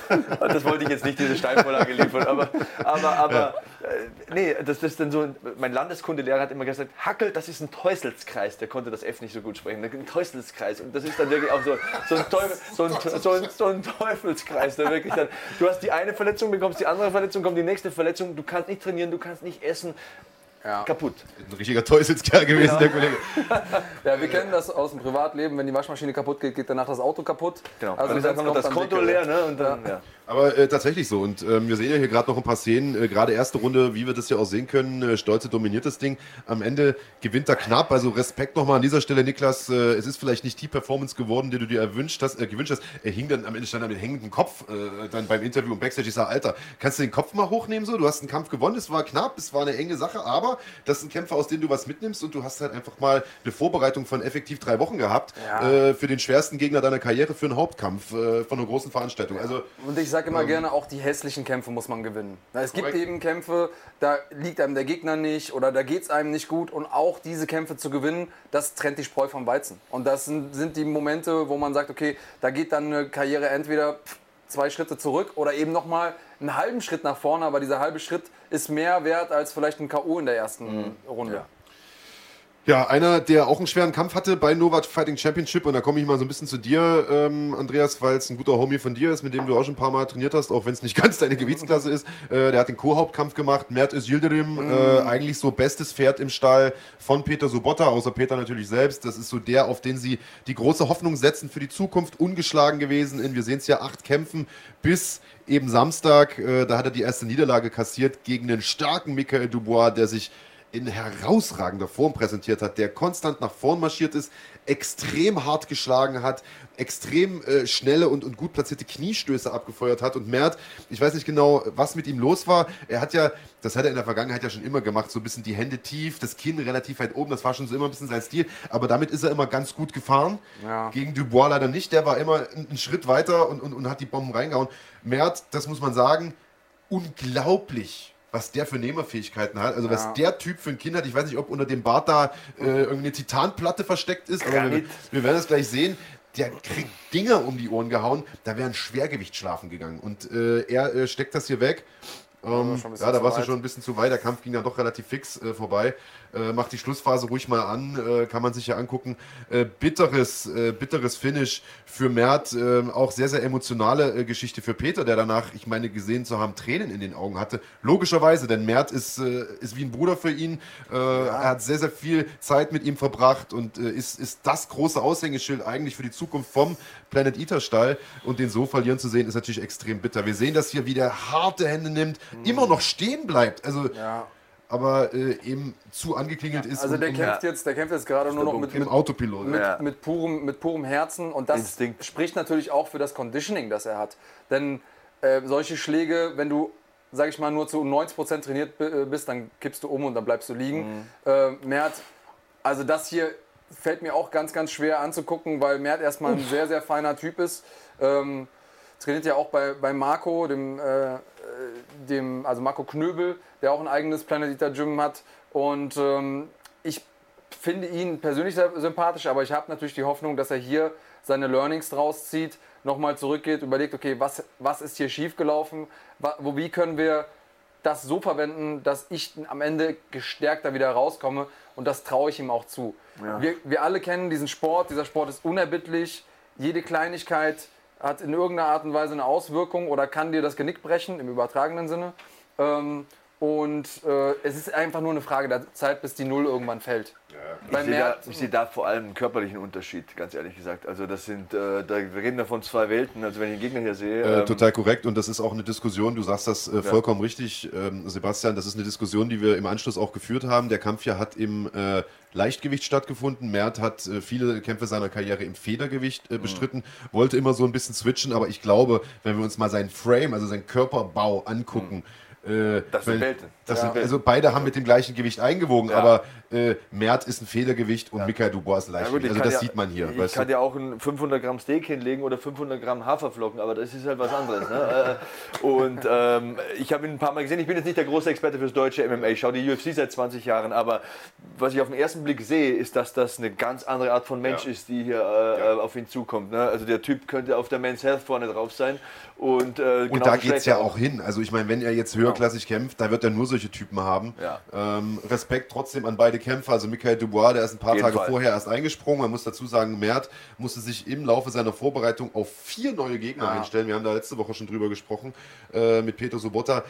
das wollte ich jetzt nicht, diese Steinvorlage liefern, aber, aber, aber ja. äh, nee, das ist dann so, mein Landeskundelehrer hat immer gesagt, Hackel, das ist ein Teuselskreis, der konnte das F nicht so gut sprechen, ein Teuselskreis. Und das ist dann wirklich auch so, so ein Teufel, so ein, so ein, so ein Teufel Teufelskreis, der wirklich dann, du hast die eine Verletzung, bekommst die andere Verletzung, kommt die nächste Verletzung, du kannst nicht trainieren, du kannst nicht essen, ja. kaputt. Ein richtiger Teufelskerl gewesen, ja. der Kollege. ja, wir kennen das aus dem Privatleben. Wenn die Waschmaschine kaputt geht, geht danach das Auto kaputt. Genau. Also dann kommt noch das Konto leer. Ne? Und dann, ja. Aber äh, tatsächlich so. Und ähm, wir sehen ja hier gerade noch ein paar Szenen. Äh, gerade erste Runde, wie wir das ja auch sehen können. Äh, Stolze dominiert das Ding. Am Ende gewinnt er knapp. Also Respekt nochmal an dieser Stelle, Niklas. Äh, es ist vielleicht nicht die Performance geworden, die du dir erwünscht hast, äh, gewünscht hast. Er hing dann am Ende stand er mit hängendem Kopf äh, dann beim Interview und Backstage. Ich sage, Alter, kannst du den Kopf mal hochnehmen so? Du hast einen Kampf gewonnen. Es war knapp, es war eine enge Sache, aber das ist ein Kämpfer, aus dem du was mitnimmst und du hast halt einfach mal eine Vorbereitung von effektiv drei Wochen gehabt ja. für den schwersten Gegner deiner Karriere für einen Hauptkampf von einer großen Veranstaltung. Also, und ich sage immer ähm, gerne auch die hässlichen Kämpfe muss man gewinnen. Es gibt Korrekt. eben Kämpfe, da liegt einem der Gegner nicht oder da geht es einem nicht gut und auch diese Kämpfe zu gewinnen, das trennt die Spreu vom Weizen. Und das sind, sind die Momente, wo man sagt, okay, da geht dann eine Karriere entweder zwei Schritte zurück oder eben nochmal einen halben Schritt nach vorne, aber dieser halbe Schritt ist mehr wert als vielleicht ein K.O. in der ersten mhm. Runde. Ja. Ja, einer, der auch einen schweren Kampf hatte bei Nova Fighting Championship, und da komme ich mal so ein bisschen zu dir, ähm, Andreas, weil es ein guter Homie von dir ist, mit dem du auch schon ein paar Mal trainiert hast, auch wenn es nicht ganz deine Gewichtsklasse ist. Äh, der hat den Co-Hauptkampf gemacht, Mert Yildirim, mhm. äh, eigentlich so bestes Pferd im Stall von Peter Sobotta, außer Peter natürlich selbst. Das ist so der, auf den sie die große Hoffnung setzen für die Zukunft, ungeschlagen gewesen in, wir sehen es ja, acht Kämpfen bis eben Samstag. Äh, da hat er die erste Niederlage kassiert gegen den starken Michael Dubois, der sich in herausragender Form präsentiert hat, der konstant nach vorn marschiert ist, extrem hart geschlagen hat, extrem äh, schnelle und, und gut platzierte Kniestöße abgefeuert hat. Und Mert, ich weiß nicht genau, was mit ihm los war. Er hat ja, das hat er in der Vergangenheit ja schon immer gemacht, so ein bisschen die Hände tief, das Kinn relativ weit oben, das war schon so immer ein bisschen sein Stil. Aber damit ist er immer ganz gut gefahren. Ja. Gegen Dubois leider nicht, der war immer einen Schritt weiter und, und, und hat die Bomben reingehauen. Mert, das muss man sagen, unglaublich was der für Nehmerfähigkeiten hat. Also, was der Typ für ein Kind hat. Ich weiß nicht, ob unter dem Bart da äh, irgendeine Titanplatte versteckt ist, aber wir, wir, werden es gleich sehen. Der kriegt Dinger um die Ohren gehauen, da wäre ein Schwergewicht schlafen gegangen. Und äh, er äh, steckt das hier weg. Ähm, ja, da warst du schon ein bisschen zu weit. Der Kampf ging dann doch relativ fix äh, vorbei. Äh, macht die Schlussphase ruhig mal an, äh, kann man sich ja angucken. Äh, bitteres, äh, bitteres Finish für Mert. Äh, auch sehr, sehr emotionale Geschichte für Peter, der danach, ich meine, gesehen zu haben, Tränen in den Augen hatte. Logischerweise, denn Mert ist, ist wie ein Bruder für ihn. Ja. Er hat sehr, sehr viel Zeit mit ihm verbracht und ist, ist das große Aushängeschild eigentlich für die Zukunft vom Planet Eater Stall. Und den so verlieren zu sehen, ist natürlich extrem bitter. Wir sehen das hier, wie der harte Hände nimmt, mhm. immer noch stehen bleibt. Also ja aber äh, eben zu angeklingelt ist. Also der kämpft jetzt, der kämpft jetzt gerade nur noch mit, mit, Autopilot. Mit, ja. mit, purem, mit purem Herzen und das Instinkt. spricht natürlich auch für das Conditioning, das er hat. Denn äh, solche Schläge, wenn du sag ich mal, nur zu 90% trainiert äh, bist, dann kippst du um und dann bleibst du liegen. Mhm. Äh, Mert, also das hier fällt mir auch ganz, ganz schwer anzugucken, weil Mert erstmal ein sehr, sehr feiner Typ ist. Ähm, trainiert ja auch bei, bei Marco, dem, äh, dem, also Marco Knöbel, der auch ein eigenes Planet Eater Gym hat. Und ähm, ich finde ihn persönlich sehr sympathisch, aber ich habe natürlich die Hoffnung, dass er hier seine Learnings draus zieht, nochmal zurückgeht, überlegt, okay, was, was ist hier schiefgelaufen, wo, wie können wir das so verwenden, dass ich am Ende gestärkter wieder rauskomme und das traue ich ihm auch zu. Ja. Wir, wir alle kennen diesen Sport, dieser Sport ist unerbittlich, jede Kleinigkeit hat in irgendeiner Art und Weise eine Auswirkung oder kann dir das Genick brechen, im übertragenen Sinne. Ähm, und äh, es ist einfach nur eine Frage der Zeit, bis die Null irgendwann fällt. Ja, ich, sehe da, ich sehe da vor allem einen körperlichen Unterschied, ganz ehrlich gesagt. Also das sind, äh, da, wir reden da von zwei Welten. Also wenn ich den Gegner hier sehe. Äh, ähm, total korrekt und das ist auch eine Diskussion, du sagst das äh, vollkommen ja. richtig, ähm, Sebastian, das ist eine Diskussion, die wir im Anschluss auch geführt haben. Der Kampf hier hat im äh, Leichtgewicht stattgefunden. Mert hat äh, viele Kämpfe seiner Karriere im Federgewicht äh, bestritten, mhm. wollte immer so ein bisschen switchen, aber ich glaube, wenn wir uns mal seinen Frame, also seinen Körperbau angucken, mhm äh, das sind Welten. Das ja. sind, also beide haben mit dem gleichen Gewicht eingewogen, ja. aber äh, Mert ist ein Federgewicht und ja. Michael Dubois ist ein Leichtgewicht. also das sieht man hier. Ich kann ja auch ein 500 Gramm Steak hinlegen oder 500 Gramm Haferflocken, aber das ist halt was anderes. Ne? Äh, und ähm, ich habe ihn ein paar Mal gesehen. Ich bin jetzt nicht der große Experte fürs deutsche MMA. Ich schaue die UFC seit 20 Jahren, aber was ich auf den ersten Blick sehe, ist, dass das eine ganz andere Art von Mensch ist, die hier äh, auf ihn zukommt. Ne? Also der Typ könnte auf der Men's Health vorne drauf sein und, äh, und da geht es ja auch hin. Also ich meine, wenn er jetzt höherklassig genau. kämpft, da wird er nur solche Typen haben. Ja. Ähm, Respekt trotzdem an beide Kämpfer. Also Michael Dubois, der ist ein paar Tage Fall. vorher erst eingesprungen. Man muss dazu sagen, Mert musste sich im Laufe seiner Vorbereitung auf vier neue Gegner ah. einstellen. Wir haben da letzte Woche schon drüber gesprochen äh, mit Peter Sobotta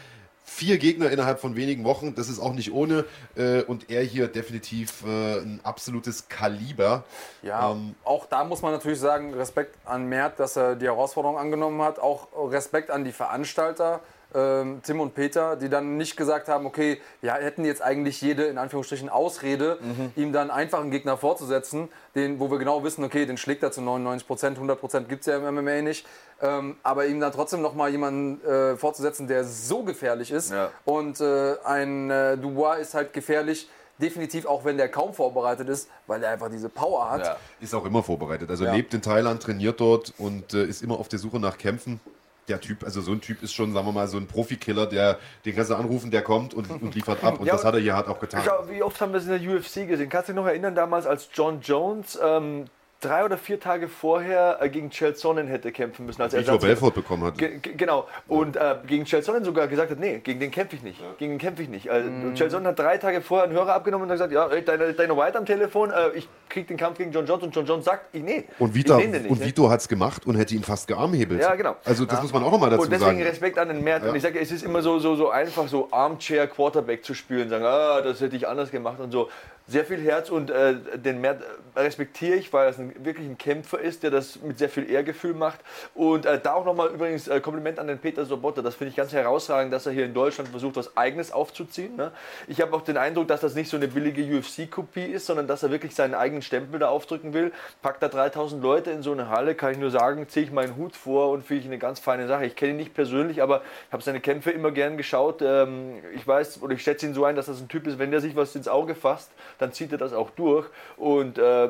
vier Gegner innerhalb von wenigen Wochen, das ist auch nicht ohne. Äh, und er hier definitiv äh, ein absolutes Kaliber. Ja, ähm, auch da muss man natürlich sagen, Respekt an Mert, dass er die Herausforderung angenommen hat. Auch Respekt an die Veranstalter Tim und Peter, die dann nicht gesagt haben, okay, wir hätten jetzt eigentlich jede, in Anführungsstrichen, Ausrede, mhm. ihm dann einfach einen Gegner vorzusetzen, den, wo wir genau wissen, okay, den schlägt er zu 99 Prozent, 100 Prozent gibt es ja im MMA nicht, ähm, aber ihm dann trotzdem nochmal jemanden äh, vorzusetzen, der so gefährlich ist ja. und äh, ein äh, Dubois ist halt gefährlich, definitiv auch wenn der kaum vorbereitet ist, weil er einfach diese Power hat. Ja. Ist auch immer vorbereitet. Also ja. lebt in Thailand, trainiert dort und äh, ist immer auf der Suche nach Kämpfen der Typ, also so ein Typ ist schon, sagen wir mal, so ein Profikiller, der den kannst du anrufen, der kommt und, und liefert ab. Und ja, das hat er hier halt auch getan. Schau, wie oft haben wir es in der UFC gesehen? Kannst du dich noch erinnern, damals als John Jones ähm, drei oder vier Tage vorher äh, gegen Chelsonen hätte kämpfen müssen. Als Ersatz. Belfort bekommen hat. Ge genau. Und äh, gegen Chelsonen sogar gesagt hat, nee, gegen den kämpfe ich nicht. Ja. Gegen den kämpfe ich nicht. Also, mm. Chelsonen hat drei Tage vorher einen Hörer abgenommen und hat gesagt, ja, ey, deine, deine White am Telefon, äh, ich krieg den Kampf gegen John Jones. Und John Jones sagt, ich, nee, und Vita, ich nicht, und ne? Vito hat es gemacht und hätte ihn fast gearmhebelt. Ja, genau. Also das ja. muss man auch nochmal dazu sagen. Und deswegen sagen. Respekt an den Mert. Ja. Und ich sage, es ist immer so, so, so einfach, so Armchair Quarterback zu spielen, sagen, ah, das hätte ich anders gemacht und so sehr viel Herz und äh, den Mert respektiere ich, weil er ein, wirklich ein Kämpfer ist, der das mit sehr viel Ehrgefühl macht. Und äh, da auch nochmal übrigens äh, Kompliment an den Peter Sobotta. Das finde ich ganz herausragend, dass er hier in Deutschland versucht, was Eigenes aufzuziehen. Ne? Ich habe auch den Eindruck, dass das nicht so eine billige UFC-Kopie ist, sondern dass er wirklich seinen eigenen Stempel da aufdrücken will. Packt da 3000 Leute in so eine Halle, kann ich nur sagen, ziehe ich meinen Hut vor und finde ich eine ganz feine Sache. Ich kenne ihn nicht persönlich, aber ich habe seine Kämpfe immer gern geschaut. Ähm, ich weiß oder ich schätze ihn so ein, dass das ein Typ ist, wenn der sich was ins Auge fasst, dann zieht er das auch durch und äh,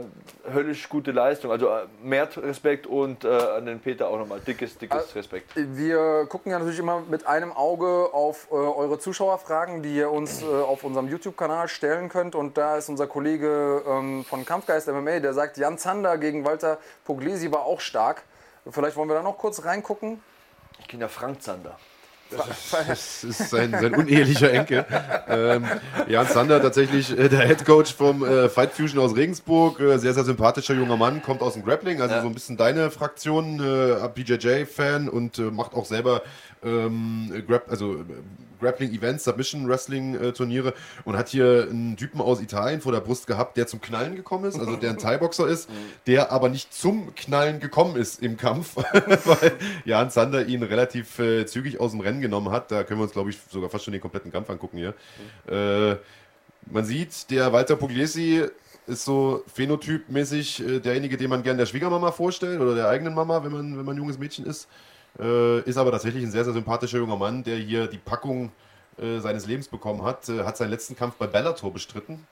höllisch gute Leistung. Also äh, mehr Respekt und äh, an den Peter auch nochmal dickes, dickes Respekt. Wir gucken ja natürlich immer mit einem Auge auf äh, eure Zuschauerfragen, die ihr uns äh, auf unserem YouTube-Kanal stellen könnt. Und da ist unser Kollege ähm, von Kampfgeist MMA, der sagt, Jan Zander gegen Walter Puglisi war auch stark. Vielleicht wollen wir da noch kurz reingucken. Ich kenne ja Frank Zander. Das ist sein, sein unehelicher Enkel. Ähm, Jan Sander, tatsächlich äh, der Head Coach vom äh, Fight Fusion aus Regensburg. Äh, sehr, sehr sympathischer junger Mann, kommt aus dem Grappling, also ja. so ein bisschen deine Fraktion, äh, BJJ-Fan und äh, macht auch selber ähm, Grap also Grappling-Events, Submission-Wrestling-Turniere und hat hier einen Typen aus Italien vor der Brust gehabt, der zum Knallen gekommen ist, also der ein Thai-Boxer ist, der aber nicht zum Knallen gekommen ist im Kampf, weil Jan Sander ihn relativ äh, zügig aus dem Rennen genommen hat. Da können wir uns, glaube ich, sogar fast schon den kompletten Kampf angucken hier. Äh, man sieht, der Walter Pugliesi ist so phänotypmäßig äh, derjenige, den man gerne der Schwiegermama vorstellt oder der eigenen Mama, wenn man, wenn man ein junges Mädchen ist. Äh, ist aber tatsächlich ein sehr, sehr sympathischer junger Mann, der hier die Packung äh, seines Lebens bekommen hat. Äh, hat seinen letzten Kampf bei Bellator bestritten.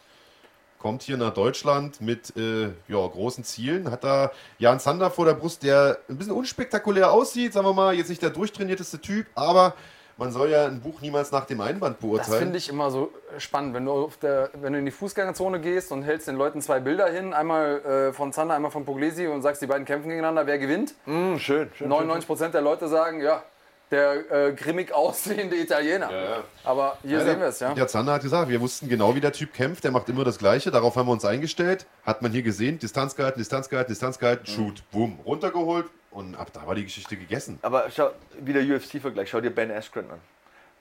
Kommt hier nach Deutschland mit äh, ja, großen Zielen. Hat da Jan Sander vor der Brust, der ein bisschen unspektakulär aussieht, sagen wir mal, jetzt nicht der durchtrainierteste Typ, aber man soll ja ein Buch niemals nach dem Einband beurteilen. Das finde ich immer so spannend, wenn du, der, wenn du in die Fußgängerzone gehst und hältst den Leuten zwei Bilder hin, einmal äh, von Zander, einmal von Puglisi und sagst, die beiden kämpfen gegeneinander, wer gewinnt? Mm, schön, schön. 99 Prozent der Leute sagen, ja, der äh, grimmig aussehende Italiener. Ja, ja. Aber hier ja, sehen wir es, ja. Der Zander hat gesagt, wir wussten genau, wie der Typ kämpft. Der macht immer das Gleiche. Darauf haben wir uns eingestellt. Hat man hier gesehen, Distanz gehalten, Distanz gehalten, Distanz gehalten, mhm. Shoot, boom, runtergeholt. Und ab da war die Geschichte gegessen. Aber schau, wieder UFC-Vergleich. Schau dir Ben Askren an.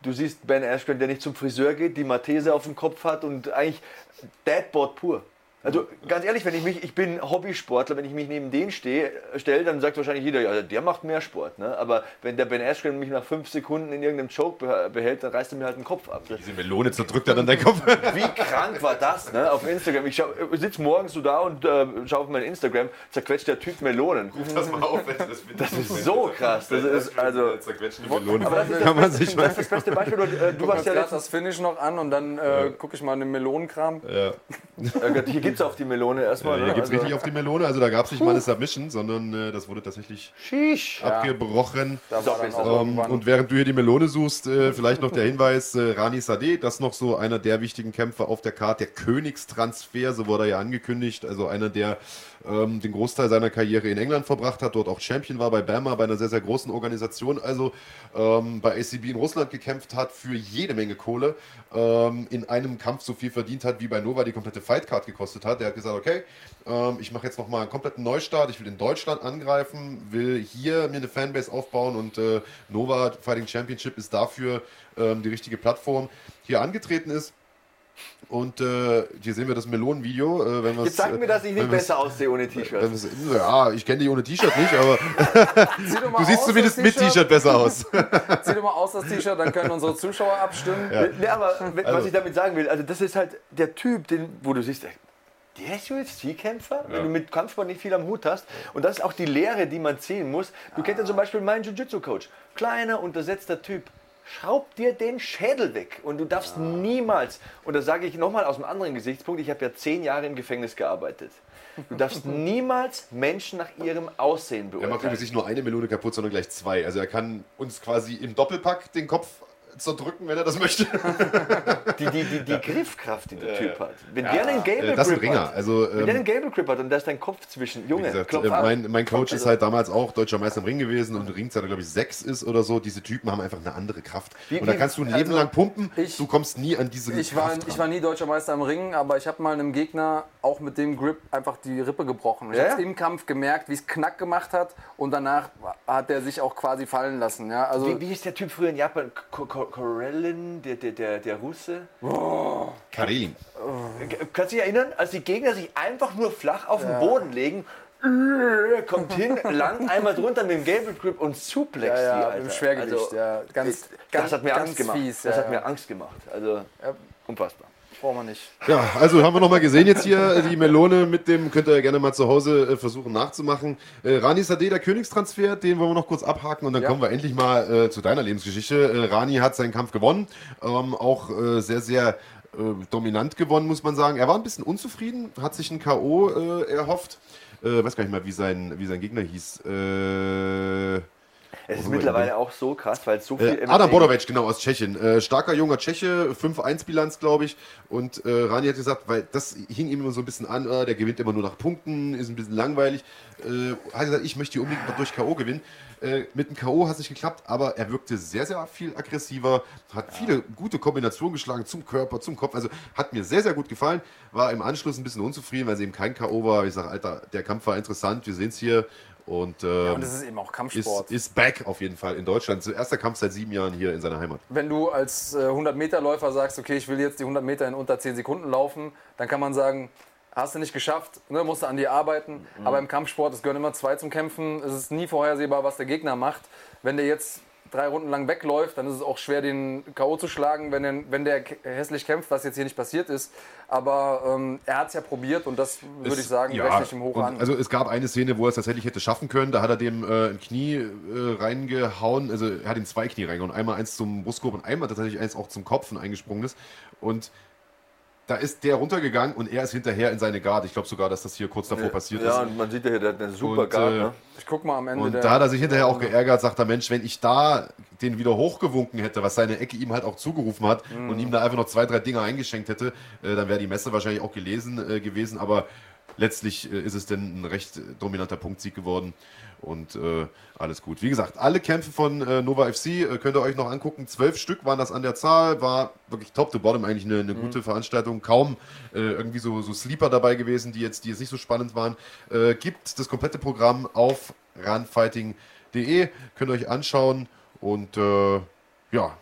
Du siehst Ben Askren, der nicht zum Friseur geht, die Mathese auf dem Kopf hat und eigentlich Deadboard pur. Also ganz ehrlich, wenn ich mich, ich bin Hobbysportler, wenn ich mich neben den stehe, stelle, dann sagt wahrscheinlich jeder, ja, der macht mehr Sport. Ne? Aber wenn der Ben Askren mich nach fünf Sekunden in irgendeinem Choke behält, dann reißt er mir halt den Kopf ab. Diese Melone zerdrückt er dann deinen Kopf. Wie krank war das ne? auf Instagram? Ich sitze morgens so da und äh, schaue auf mein Instagram, zerquetscht der Typ Melonen. Ruf das mal auf, wenn das Das ist so krass. Das ist also zerquetschte Melonen. Aber das ist, Kann man sich das, das beste Beispiel. Du, äh, du hast ja das Finish noch an und dann äh, gucke ich mal in den Melonenkram. Ja. Hier gibt es auf die Melone erstmal. Ja, hier ne? gibt es also richtig auf die Melone. Also da gab es nicht mal eine Submission, sondern äh, das wurde tatsächlich Sheesh. abgebrochen. Ja. Ähm, und während du hier die Melone suchst, äh, vielleicht noch der Hinweis, äh, Rani Sadeh, das ist noch so einer der wichtigen Kämpfer auf der Karte, der Königstransfer, so wurde er ja angekündigt. Also einer, der ähm, den Großteil seiner Karriere in England verbracht hat, dort auch Champion war bei Bama, bei einer sehr, sehr großen Organisation, also ähm, bei ACB in Russland gekämpft hat für jede Menge Kohle, ähm, in einem Kampf so viel verdient hat, wie bei Nova die komplette Fightcard gekostet hat. Der hat gesagt, okay, ähm, ich mache jetzt nochmal einen kompletten Neustart, ich will in Deutschland angreifen, will hier mir eine Fanbase aufbauen und äh, Nova Fighting Championship ist dafür ähm, die richtige Plattform. Hier angetreten ist und äh, hier sehen wir das Melonenvideo. Äh, wenn Jetzt sag mir, dass ich nicht besser aussehe ohne T-Shirt. Ja, ich kenne dich ohne T-Shirt nicht, aber du siehst zumindest mit T-Shirt besser aus. Zieh doch mal aus das T-Shirt, dann können unsere Zuschauer abstimmen. Ja. Nee, aber was also. ich damit sagen will, also das ist halt der Typ, den, wo du siehst, der ist UFC-Kämpfer, ja. wenn du mit Kampfsport nicht viel am Hut hast. Und das ist auch die Lehre, die man ziehen muss. Du ah. kennst ja zum Beispiel meinen Jiu-Jitsu-Coach. Kleiner, untersetzter Typ schraub dir den Schädel weg und du darfst ja. niemals, und das sage ich nochmal aus einem anderen Gesichtspunkt, ich habe ja zehn Jahre im Gefängnis gearbeitet. Du darfst niemals Menschen nach ihrem Aussehen beurteilen. Er macht übrigens nicht nur eine Melone kaputt, sondern gleich zwei. Also er kann uns quasi im Doppelpack den Kopf zerdrücken, wenn er das möchte. Die, die, die, die Griffkraft, die der Typ hat. Wenn ja, der einen Gable das Grip Ringer. hat, also, wenn der einen ähm, Gable Grip hat und da ist dein Kopf zwischen, Junge, gesagt, äh, mein, mein, Coach ist halt damals auch deutscher Meister im Ring gewesen und Ringzeit, glaube ich, sechs ist oder so. Diese Typen haben einfach eine andere Kraft. Wie, und da kannst du ein Leben also, lang pumpen, ich, du kommst nie an diese ich Kraft war, Ich war nie deutscher Meister im Ring, aber ich habe mal einem Gegner auch mit dem Grip einfach die Rippe gebrochen. Ich Ja, habe ja. im Kampf gemerkt, wie es knack gemacht hat und danach hat er sich auch quasi fallen lassen. Ja, also Wie, wie ist der Typ früher in Japan? Ko- Ko- Korelin, der, der, der, der Russe? Karin. Kannst du dich erinnern, als die Gegner sich einfach nur flach auf den Boden legen, äh, kommt hin, langt einmal drunter mit dem Gable Grip und suplext ja, die, ja, Alter. im Schwergewicht. Also, ja, ganz, das ganz, hat mir ganz Angst gemacht. Fies, das ja, hat mir ja. Angst gemacht. Also, unfassbar. Brauchen wir nicht. Ja, also haben wir nochmal gesehen jetzt hier die Melone mit dem, könnt ihr ja gerne mal zu Hause äh, versuchen nachzumachen. Äh, Rani Sade, der Königstransfer, den wollen wir noch kurz abhaken und dann Ja. kommen wir endlich mal äh, zu deiner Lebensgeschichte. Rani hat seinen Kampf gewonnen, ähm, auch sehr, sehr dominant gewonnen, muss man sagen. Er war ein bisschen unzufrieden, hat sich ein K.O. Erhofft. Weiß gar nicht mal, wie sein, wie sein Gegner hieß. Äh, Es ist mittlerweile auch so krass, weil es so viel äh, Adam Bodovic, genau, aus Tschechien. Äh, starker junger Tscheche, 5-1-Bilanz, glaube ich. Und äh, Rani hat gesagt, weil das hing ihm immer so ein bisschen an, äh, der gewinnt immer nur nach Punkten, ist ein bisschen langweilig. Äh, hat gesagt, ich möchte hier unbedingt mal durch K.O. gewinnen. Äh, mit dem K.O. hat es nicht geklappt, aber er wirkte sehr, sehr viel aggressiver, hat viele gute Kombinationen geschlagen zum Körper, zum Kopf. Also hat mir sehr, sehr gut gefallen. War im Anschluss ein bisschen unzufrieden, weil es eben kein K.O. war. Ich sage, Alter, der Kampf war interessant, wir sehen es hier. Und, ähm, Und das ist eben auch ist, Kampfsport. ist back auf jeden Fall in Deutschland. Erster Kampf seit sieben Jahren hier in seiner Heimat. Wenn du als äh, 100-Meter-Läufer sagst, okay, ich will jetzt die 100 Meter in unter 10 Sekunden laufen, dann kann man sagen, hast du nicht geschafft, ne, musst du an dir arbeiten. Aber im Kampfsport, es gehören immer zwei zum Kämpfen. Es ist nie vorhersehbar, was der Gegner macht. Wenn der jetzt drei Runden lang wegläuft, dann ist es auch schwer, den K.O. zu schlagen, wenn, der- wenn der hässlich kämpft, was jetzt hier nicht passiert ist. Aber ähm, er hat es ja probiert und das würde ich sagen, ja, rechne ich ihm hoch und an. Also es gab eine Szene, wo er es tatsächlich hätte schaffen können. Da hat er dem äh, ein Knie äh, reingehauen. Also er hat ihm zwei Knie reingehauen. Einmal eins zum Brustkorb und einmal tatsächlich eins auch zum Kopf, ein eingesprungenes. Und da ist der runtergegangen und er ist hinterher in seine Garde. Ich glaube sogar, dass das hier kurz davor passiert Ja, ist. und man sieht ja hier, der hat eine super Und, Guard, äh, ne? ich guck mal am Ende Und da hat er sich hinterher auch geärgert, sagt er, Mensch, wenn ich da den wieder hochgewunken hätte, was seine Ecke ihm halt auch zugerufen hat Mhm. und ihm da einfach noch zwei, drei Dinger eingeschenkt hätte, äh, dann wäre die Messe wahrscheinlich auch gelesen äh, gewesen. Aber letztlich äh, ist es denn ein recht dominanter Punktsieg geworden und äh, alles gut. Wie gesagt, alle Kämpfe von äh, Nova FC äh, könnt ihr euch noch angucken. Zwölf Stück waren das an der Zahl, war wirklich top to bottom eigentlich eine, eine gute Veranstaltung. Kaum äh, irgendwie so, so Sleeper dabei gewesen, die jetzt, die jetzt nicht so spannend waren. Äh, gibt das komplette Programm auf runfighting.de, könnt ihr euch anschauen und äh, ja,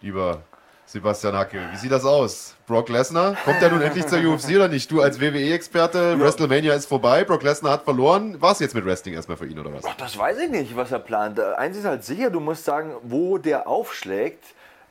lieber Sebastian Hacke, wie sieht das aus? Brock Lesnar, kommt er nun endlich zur UFC oder nicht? Du als WWE-Experte, WrestleMania ist vorbei, Brock Lesnar hat verloren. War es jetzt mit Wrestling erstmal für ihn oder was? Ach, das weiß ich nicht, was er plant. Eins ist halt sicher, du musst sagen, wo der aufschlägt,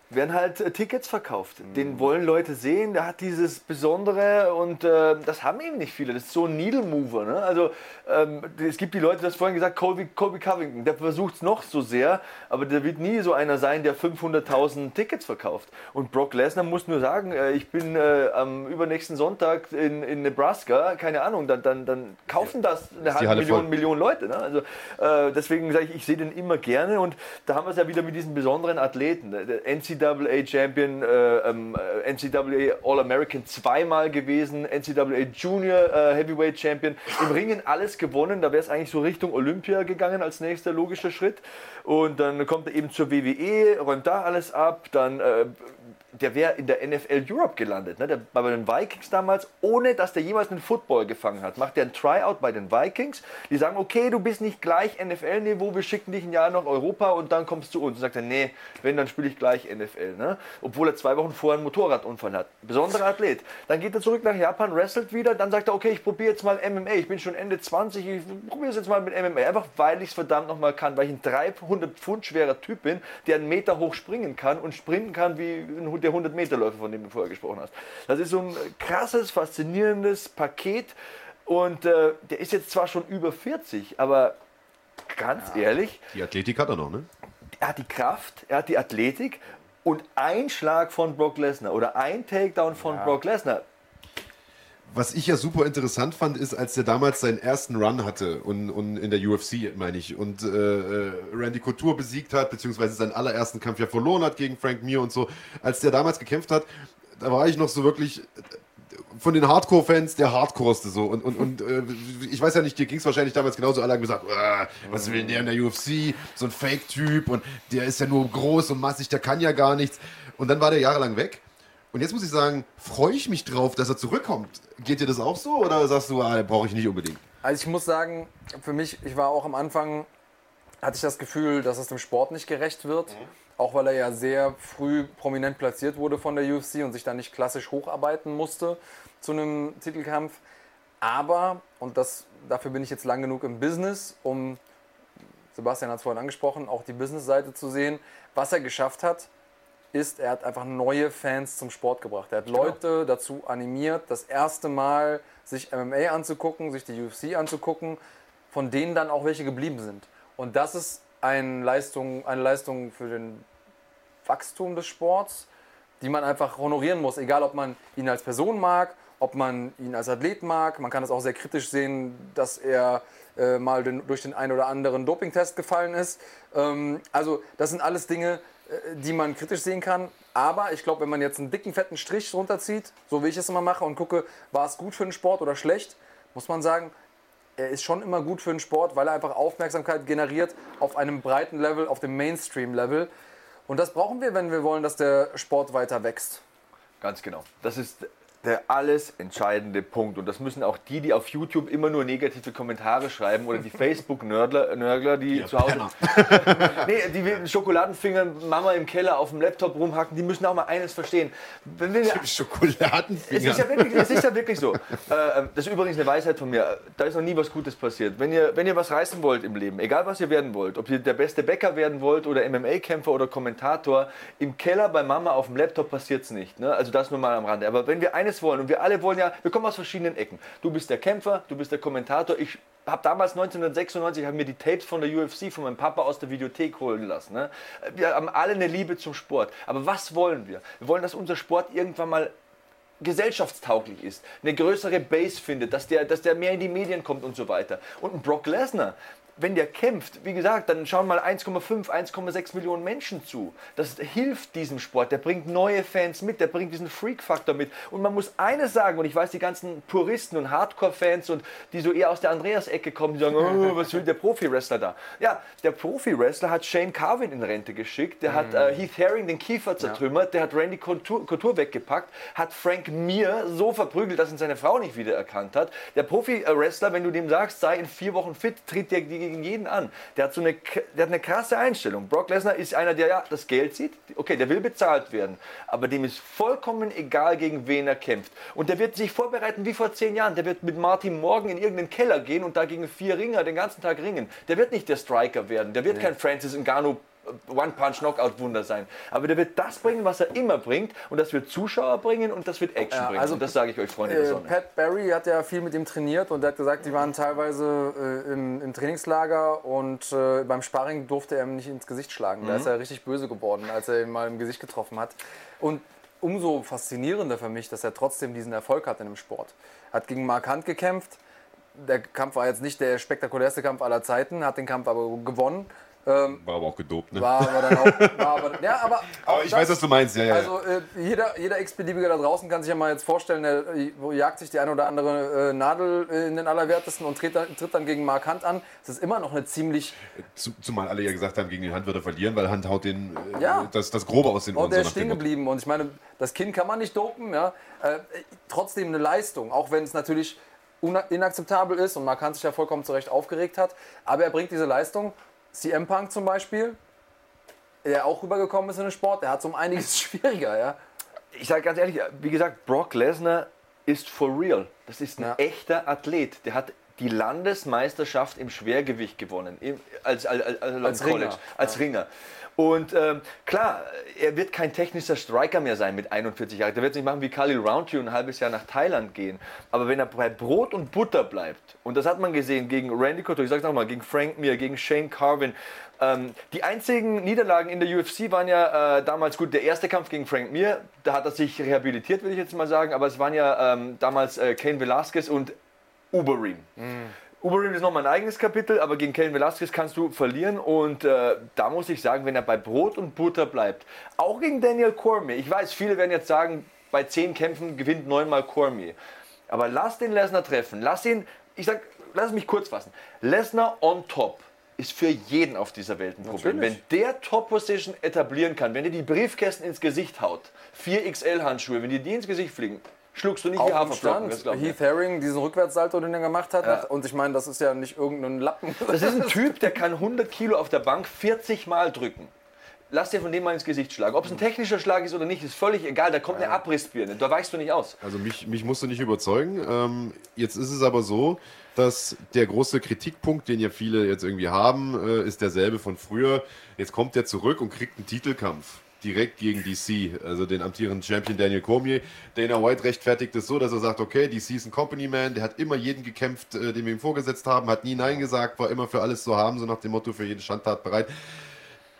werden halt äh, Tickets verkauft. Den wollen Leute sehen, der hat dieses Besondere und äh, das haben eben nicht viele. Das ist so ein Needle Mover. Ne? Also ähm, es gibt die Leute, das vorhin gesagt, Colby, Colby Covington, der versucht es noch so sehr, aber der wird nie so einer sein, der 500.000 Tickets verkauft. Und Brock Lesnar muss nur sagen, äh, ich bin äh, am übernächsten Sonntag in, in Nebraska, keine Ahnung, dann, dann, dann kaufen das eine halbe Million, voll. Millionen Leute. Ne? Also äh, deswegen sage ich, ich sehe den immer gerne und da haben wir es ja wieder mit diesen besonderen Athleten. Der der NCAA Champion, äh, ähm, äh, NCAA All-American zweimal gewesen, NCAA Junior äh, Heavyweight Champion, im Ringen alles gewonnen. Da wäre es eigentlich so Richtung Olympia gegangen als nächster logischer Schritt. Und dann kommt er eben zur WWE, räumt da alles ab, dann äh, der wäre in der NFL Europe gelandet. Ne? Der war bei den Vikings damals, ohne dass der jemals einen Football gefangen hat. Macht der ein Tryout bei den Vikings. Die sagen, okay, du bist nicht gleich NFL-Niveau, wir schicken dich ein Jahr nach Europa und dann kommst du zu uns. Und sagt er, nee, wenn, dann spiele ich gleich NFL. Ne? Obwohl er zwei Wochen vorher einen Motorradunfall hat. Besonderer Athlet. Dann geht er zurück nach Japan, wrestelt wieder, dann sagt er, okay, ich probiere jetzt mal MMA. Ich bin schon Ende 20, ich probiere es jetzt mal mit MMA. Einfach weil ich es verdammt nochmal kann, weil ich ein 300 Pfund schwerer Typ bin, der einen Meter hoch springen kann und sprinten kann wie ein- der 100-Meter-Läufer, von dem du vorher gesprochen hast. Das ist so ein krasses, faszinierendes Paket. Und äh, der ist jetzt zwar schon über 40, aber ganz ehrlich, Die Athletik hat er noch, ne? er hat die Kraft, er hat die Athletik und ein Schlag von Brock Lesnar oder ein Takedown von Brock Lesnar. Was ich ja super interessant fand, ist, als der damals seinen ersten Run hatte und, und in der UFC, meine ich, und äh, äh, Randy Couture besiegt hat, beziehungsweise seinen allerersten Kampf ja verloren hat gegen Frank Mir und so. Als der damals gekämpft hat, da war ich noch so wirklich von den Hardcore-Fans der Hardcoreste so. Und, und, und äh, ich weiß ja nicht, dir ging es wahrscheinlich damals genauso. Alle haben gesagt, "Ah, was will der in der UFC? So ein Fake-Typ und der ist ja nur groß und massig, der kann ja gar nichts. Und dann war der jahrelang weg. Und jetzt muss ich sagen, freue ich mich drauf, dass er zurückkommt. Geht dir das auch so oder sagst du, ah, brauche ich nicht unbedingt? Also ich muss sagen, für mich, ich war auch am Anfang, hatte ich das Gefühl, dass es dem Sport nicht gerecht wird. Mhm. Auch weil er ja sehr früh prominent platziert wurde von der UFC und sich dann nicht klassisch hocharbeiten musste zu einem Titelkampf. Aber, und das, dafür bin ich jetzt lang genug im Business, um, Sebastian hat es vorhin angesprochen, auch die Business-Seite zu sehen, was er geschafft hat, ist, er hat einfach neue Fans zum Sport gebracht. Er hat genau. Leute dazu animiert, das erste Mal sich MMA anzugucken, sich die UFC anzugucken, von denen dann auch welche geblieben sind. Und das ist eine Leistung, eine Leistung für den Wachstum des Sports, die man einfach honorieren muss, egal ob man ihn als Person mag, ob man ihn als Athlet mag. Man kann es auch sehr kritisch sehen, dass er äh, mal den, durch den einen oder anderen Dopingtest gefallen ist. Ähm, also das sind alles Dinge, die man kritisch sehen kann. Aber ich glaube, wenn man jetzt einen dicken, fetten Strich runterzieht, so wie ich es immer mache, und gucke, war es gut für den Sport oder schlecht, muss man sagen, er ist schon immer gut für den Sport, weil er einfach Aufmerksamkeit generiert auf einem breiten Level, auf dem Mainstream-Level. Und das brauchen wir, wenn wir wollen, dass der Sport weiter wächst. Ganz genau. Das ist der alles entscheidende Punkt. Und das müssen auch die, die auf YouTube immer nur negative Kommentare schreiben oder die Facebook-Nörgler, die ja, zu Hause. nee, die mit Schokoladenfingern Mama im Keller auf dem Laptop rumhacken, die müssen auch mal eines verstehen. Wenn wir, Schokoladenfinger. Es ist ja wirklich, es ist ja wirklich so. Äh, ähm, das ist übrigens eine Weisheit von mir. Da ist noch nie was Gutes passiert. Wenn ihr, wenn ihr was reißen wollt im Leben, egal was ihr werden wollt, ob ihr der beste Bäcker werden wollt oder MMA-Kämpfer oder Kommentator, im Keller bei Mama auf dem Laptop passiert es nicht. Ne? Also das nur mal am Rande. Aber wenn wir eines eines wollen und wir alle wollen ja, wir kommen aus verschiedenen Ecken. Du bist der Kämpfer, du bist der Kommentator. Ich habe damals 1996 hab mir die Tapes von der UFC von meinem Papa aus der Videothek holen lassen. Ne? Wir haben alle eine Liebe zum Sport. Aber was wollen wir? Wir wollen, dass unser Sport irgendwann mal gesellschaftstauglich ist, eine größere Base findet, dass der, dass der mehr in die Medien kommt und so weiter. Und Brock Lesnar, wenn der kämpft, wie gesagt, dann schauen mal 1,5, 1,6 Millionen Menschen zu. Das hilft diesem Sport. Der bringt neue Fans mit, der bringt diesen Freak-Faktor mit. Und man muss eines sagen, und ich weiß, die ganzen Puristen und Hardcore-Fans und die so eher aus der Andreas-Ecke kommen, die sagen, oh, was will der Profi-Wrestler da? Ja, der Profi-Wrestler hat Shane Carvin in Rente geschickt, der hat äh, Heath Herring den Kiefer zertrümmert, der hat Randy Couture, Couture weggepackt, hat Frank Mir so verprügelt, dass ihn seine Frau nicht wiedererkannt hat. Der Profi-Wrestler, wenn du dem sagst, sei in vier Wochen fit, tritt der die gegen jeden an. Der hat so eine, der hat eine krasse Einstellung. Brock Lesnar ist einer, der ja das Geld sieht. Okay, der will bezahlt werden. Aber dem ist vollkommen egal, gegen wen er kämpft. Und der wird sich vorbereiten wie vor zehn Jahren. Der wird mit Martin Morgan in irgendeinen Keller gehen und da gegen vier Ringer den ganzen Tag ringen. Der wird nicht der Striker werden. Der wird ja. kein Francis Ngannou One-Punch-Knockout-Wunder sein. Aber der wird das bringen, was er immer bringt. Und das wird Zuschauer bringen und das wird Action ja, bringen. Also, und das sage ich euch, Freunde äh, der Sonne. Pat Barry hat ja viel mit ihm trainiert und er hat gesagt, die waren teilweise äh, im, im, Trainingslager und äh, beim Sparring durfte er ihm nicht ins Gesicht schlagen. Mhm. Da ist er richtig böse geworden, als er ihn mal im Gesicht getroffen hat. Und umso faszinierender für mich, dass er trotzdem diesen Erfolg hat in dem Sport. Hat gegen Mark Hunt gekämpft. Der Kampf war jetzt nicht der spektakulärste Kampf aller Zeiten, hat den Kampf aber gewonnen ähm, war aber auch gedopt, ne? War aber dann auch. War aber, ja, aber, aber ich das, weiß, was du meinst, ja, ja. Also äh, jeder, jeder X-Beliebiger da draußen kann sich ja mal jetzt vorstellen, der jagt sich die eine oder andere äh, Nadel in den Allerwertesten und tritt dann, tritt dann gegen Mark Hunt an. Das ist immer noch eine ziemlich. Zumal alle ja gesagt haben, gegen den Hand wird er verlieren, weil Hand haut den, äh, ja. das, das Grobe aus den Ohren. Und der ist stehen geblieben. Und ich meine, das Kind kann man nicht dopen, ja. Äh, trotzdem eine Leistung, auch wenn es natürlich inakzeptabel ist und Mark Hunt sich ja vollkommen zu Recht aufgeregt hat. Aber er bringt diese Leistung CM Punk zum Beispiel, der auch rübergekommen ist in den Sport, der hat es um einiges schwieriger, ja. Ich sage ganz ehrlich, wie gesagt, Brock Lesnar ist for real. Das ist ein ja. echter Athlet. Der hat die Landesmeisterschaft im Schwergewicht gewonnen, als, als, als, als College, Ringer. als ja. Ringer. Und ähm, klar, er wird kein technischer Striker mehr sein mit 41 Jahren. Der wird es nicht machen wie Khalil Roundtree und ein halbes Jahr nach Thailand gehen. Aber wenn er bei Brot und Butter bleibt, und das hat man gesehen gegen Randy Couture, ich sag's nochmal, gegen Frank Mir, gegen Shane Carvin, ähm, die einzigen Niederlagen in der UFC waren ja äh, damals gut. Der erste Kampf gegen Frank Mir, da hat er sich rehabilitiert, will ich jetzt mal sagen. Aber es waren ja ähm, damals äh, Kane Velasquez und Uberim. Mhm. Uberim ist nochmal ein eigenes Kapitel, aber gegen Kellen Velasquez kannst du verlieren und äh, da muss ich sagen, wenn er bei Brot und Butter bleibt, auch gegen Daniel Cormier, ich weiß, viele werden jetzt sagen, bei zehn Kämpfen gewinnt neunmal Cormier, aber lass den Lesnar treffen, lass ihn, ich sag, lass mich kurz fassen, Lesnar on top, ist für jeden auf dieser Welt ein Problem. Natürlich. Wenn der Top-Position etablieren kann, wenn dir die Briefkästen ins Gesicht haut, 4XL-Handschuhe, wenn dir die ins Gesicht fliegen, schluckst du nicht wie Auf dem Haferflocken. Stand. Heath Herring, diesen Rückwärtssalto, den er gemacht hat. Ja. Und ich meine, das ist ja nicht irgendein Lappen. das ist ein Typ, der kann 100 Kilo auf der Bank 40 Mal drücken. Lass dir von dem mal ins Gesicht schlagen. Ob es ein technischer Schlag ist oder nicht, ist völlig egal. Da kommt eine Abrissbirne. Da weichst du nicht aus. Also mich, mich musst du nicht überzeugen. Ähm, jetzt ist es aber so, dass der große Kritikpunkt, den ja viele jetzt irgendwie haben, äh, ist derselbe von früher. Jetzt kommt er zurück und kriegt einen Titelkampf. Direkt gegen DC, also den amtierenden Champion Daniel Cormier. Dana White rechtfertigt es so, dass er sagt, okay, DC ist ein Company Man, der hat immer jeden gekämpft, äh, den wir ihm vorgesetzt haben, hat nie Nein gesagt, war immer für alles zu haben, so nach dem Motto, für jede Schandtat bereit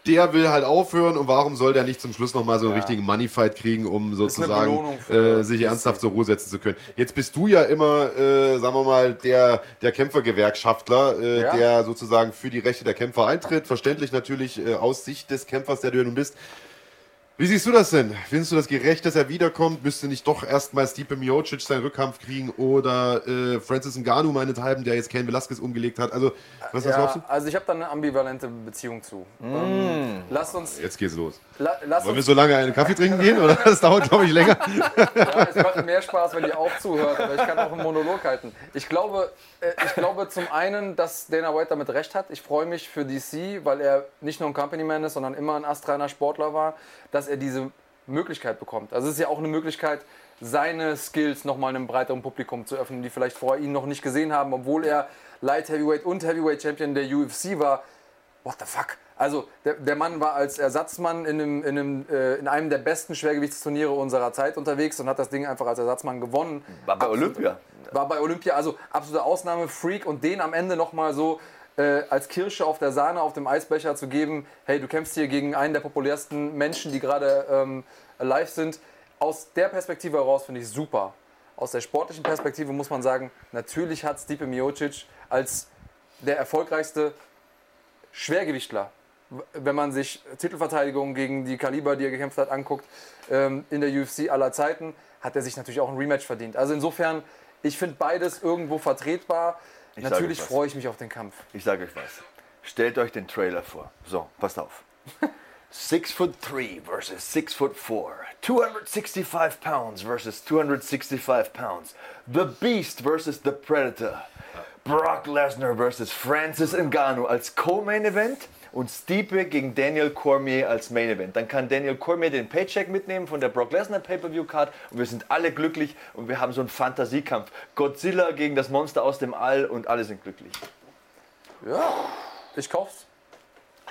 der will halt aufhören und warum soll der nicht zum Schluss nochmal so einen richtigen Moneyfight kriegen, um sozusagen äh, sich ernsthaft zur Ruhe setzen zu können. Jetzt bist du ja immer, äh, sagen wir mal, der, der Kämpfergewerkschaftler, äh, Ja. der sozusagen für die Rechte der Kämpfer eintritt. Verständlich natürlich äh, aus Sicht des Kämpfers, der du ja nun bist. Wie siehst du das denn? Findest du das gerecht, dass er wiederkommt? Müsste nicht doch erstmal Stipe Miocic seinen Rückkampf kriegen oder äh, Francis Ngannou meinethalben, der jetzt Ken Velasquez umgelegt hat? Also, was, was glaubst Ja, du? also ich habe da eine ambivalente Beziehung zu. Ähm, lasst uns, Jetzt geht's los. la, Wollen wir uns so lange einen Kaffee trinken gehen? Oder? Das dauert, glaube ich, länger. ja, es macht mehr Spaß, wenn ihr auch zuhört, aber ich kann auch einen Monolog halten. Ich glaube, äh, ich glaube zum einen, dass Dana White damit recht hat. Ich freue mich für DC, weil er nicht nur ein Company-Man ist, sondern immer ein astreiner Sportler war, dass er diese Möglichkeit bekommt. Also es ist ja auch eine Möglichkeit, seine Skills nochmal einem breiteren Publikum zu öffnen, die vielleicht vorher ihn noch nicht gesehen haben, obwohl er Light Heavyweight und Heavyweight Champion der UFC war. What the fuck? Also der, der Mann war als Ersatzmann in einem, in, einem, äh, in einem der besten Schwergewichtsturniere unserer Zeit unterwegs und hat das Ding einfach als Ersatzmann gewonnen. War bei Olympia. War bei Olympia, also absolute Ausnahmefreak und den am Ende nochmal so äh, als Kirsche auf der Sahne auf dem Eisbecher zu geben, hey, du kämpfst hier gegen einen der populärsten Menschen, die gerade ähm, live sind. Aus der Perspektive heraus finde ich super. Aus der sportlichen Perspektive muss man sagen, natürlich hat Stipe Miocic als der erfolgreichste Schwergewichtler, wenn man sich Titelverteidigungen gegen die Kaliber, die er gekämpft hat, anguckt, ähm, in der UFC aller Zeiten, hat er sich natürlich auch ein Rematch verdient. Also insofern, ich finde beides irgendwo vertretbar. Sage natürlich freue ich mich auf den Kampf. Ich sage euch was. Stellt euch den Trailer vor. So, passt auf. Six foot three versus six foot four. 265 pounds versus 265 pounds. The Beast versus the Predator. Brock Lesnar versus Francis Ngannou als Co-Main Event und Stipe gegen Daniel Cormier als Main Event. Dann kann Daniel Cormier den Paycheck mitnehmen von der Brock Lesnar Pay-Per-View Card und wir sind alle glücklich und wir haben so einen Fantasiekampf. Godzilla gegen das Monster aus dem All und alle sind glücklich. Ja, ich kauf's.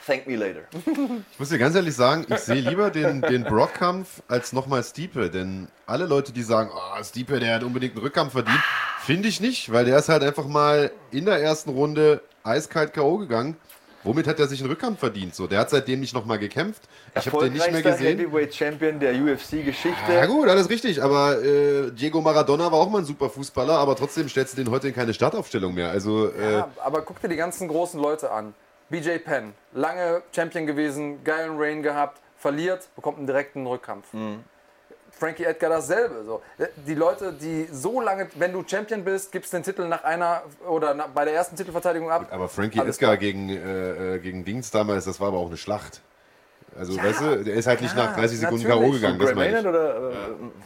Thank me later. Ich muss dir ganz ehrlich sagen, ich sehe lieber den, den Brock-Kampf als nochmal Stiepe. Denn alle Leute, die sagen, oh, Stiepe, der hat unbedingt einen Rückkampf verdient, finde ich nicht, weil der ist halt einfach mal in der ersten Runde eiskalt K.O. gegangen. Womit hat er sich einen Rückkampf verdient? So, der hat seitdem nicht nochmal gekämpft. Ich habe den nicht mehr gesehen. Heavyweight Champion der UFC-Geschichte. Ja gut, alles richtig, aber äh, Diego Maradona war auch mal ein super Fußballer, aber trotzdem stellst du den heute in keine Startaufstellung mehr. Also äh, Ja, aber guck dir die ganzen großen Leute an. BJ Penn, lange Champion gewesen, geilen Reign gehabt, verliert, bekommt einen direkten Rückkampf. Frankie Edgar dasselbe. So. Die Leute, die so lange, wenn du Champion bist, gibst den Titel nach einer oder nach, bei der ersten Titelverteidigung ab. Aber Frankie Edgar klar. gegen, äh, äh, gegen Dings damals, das war aber auch eine Schlacht. Also, weißt du, der ist halt nicht ja, nach 30 Sekunden. K.O. gegangen, das meine ich. Oder? äh,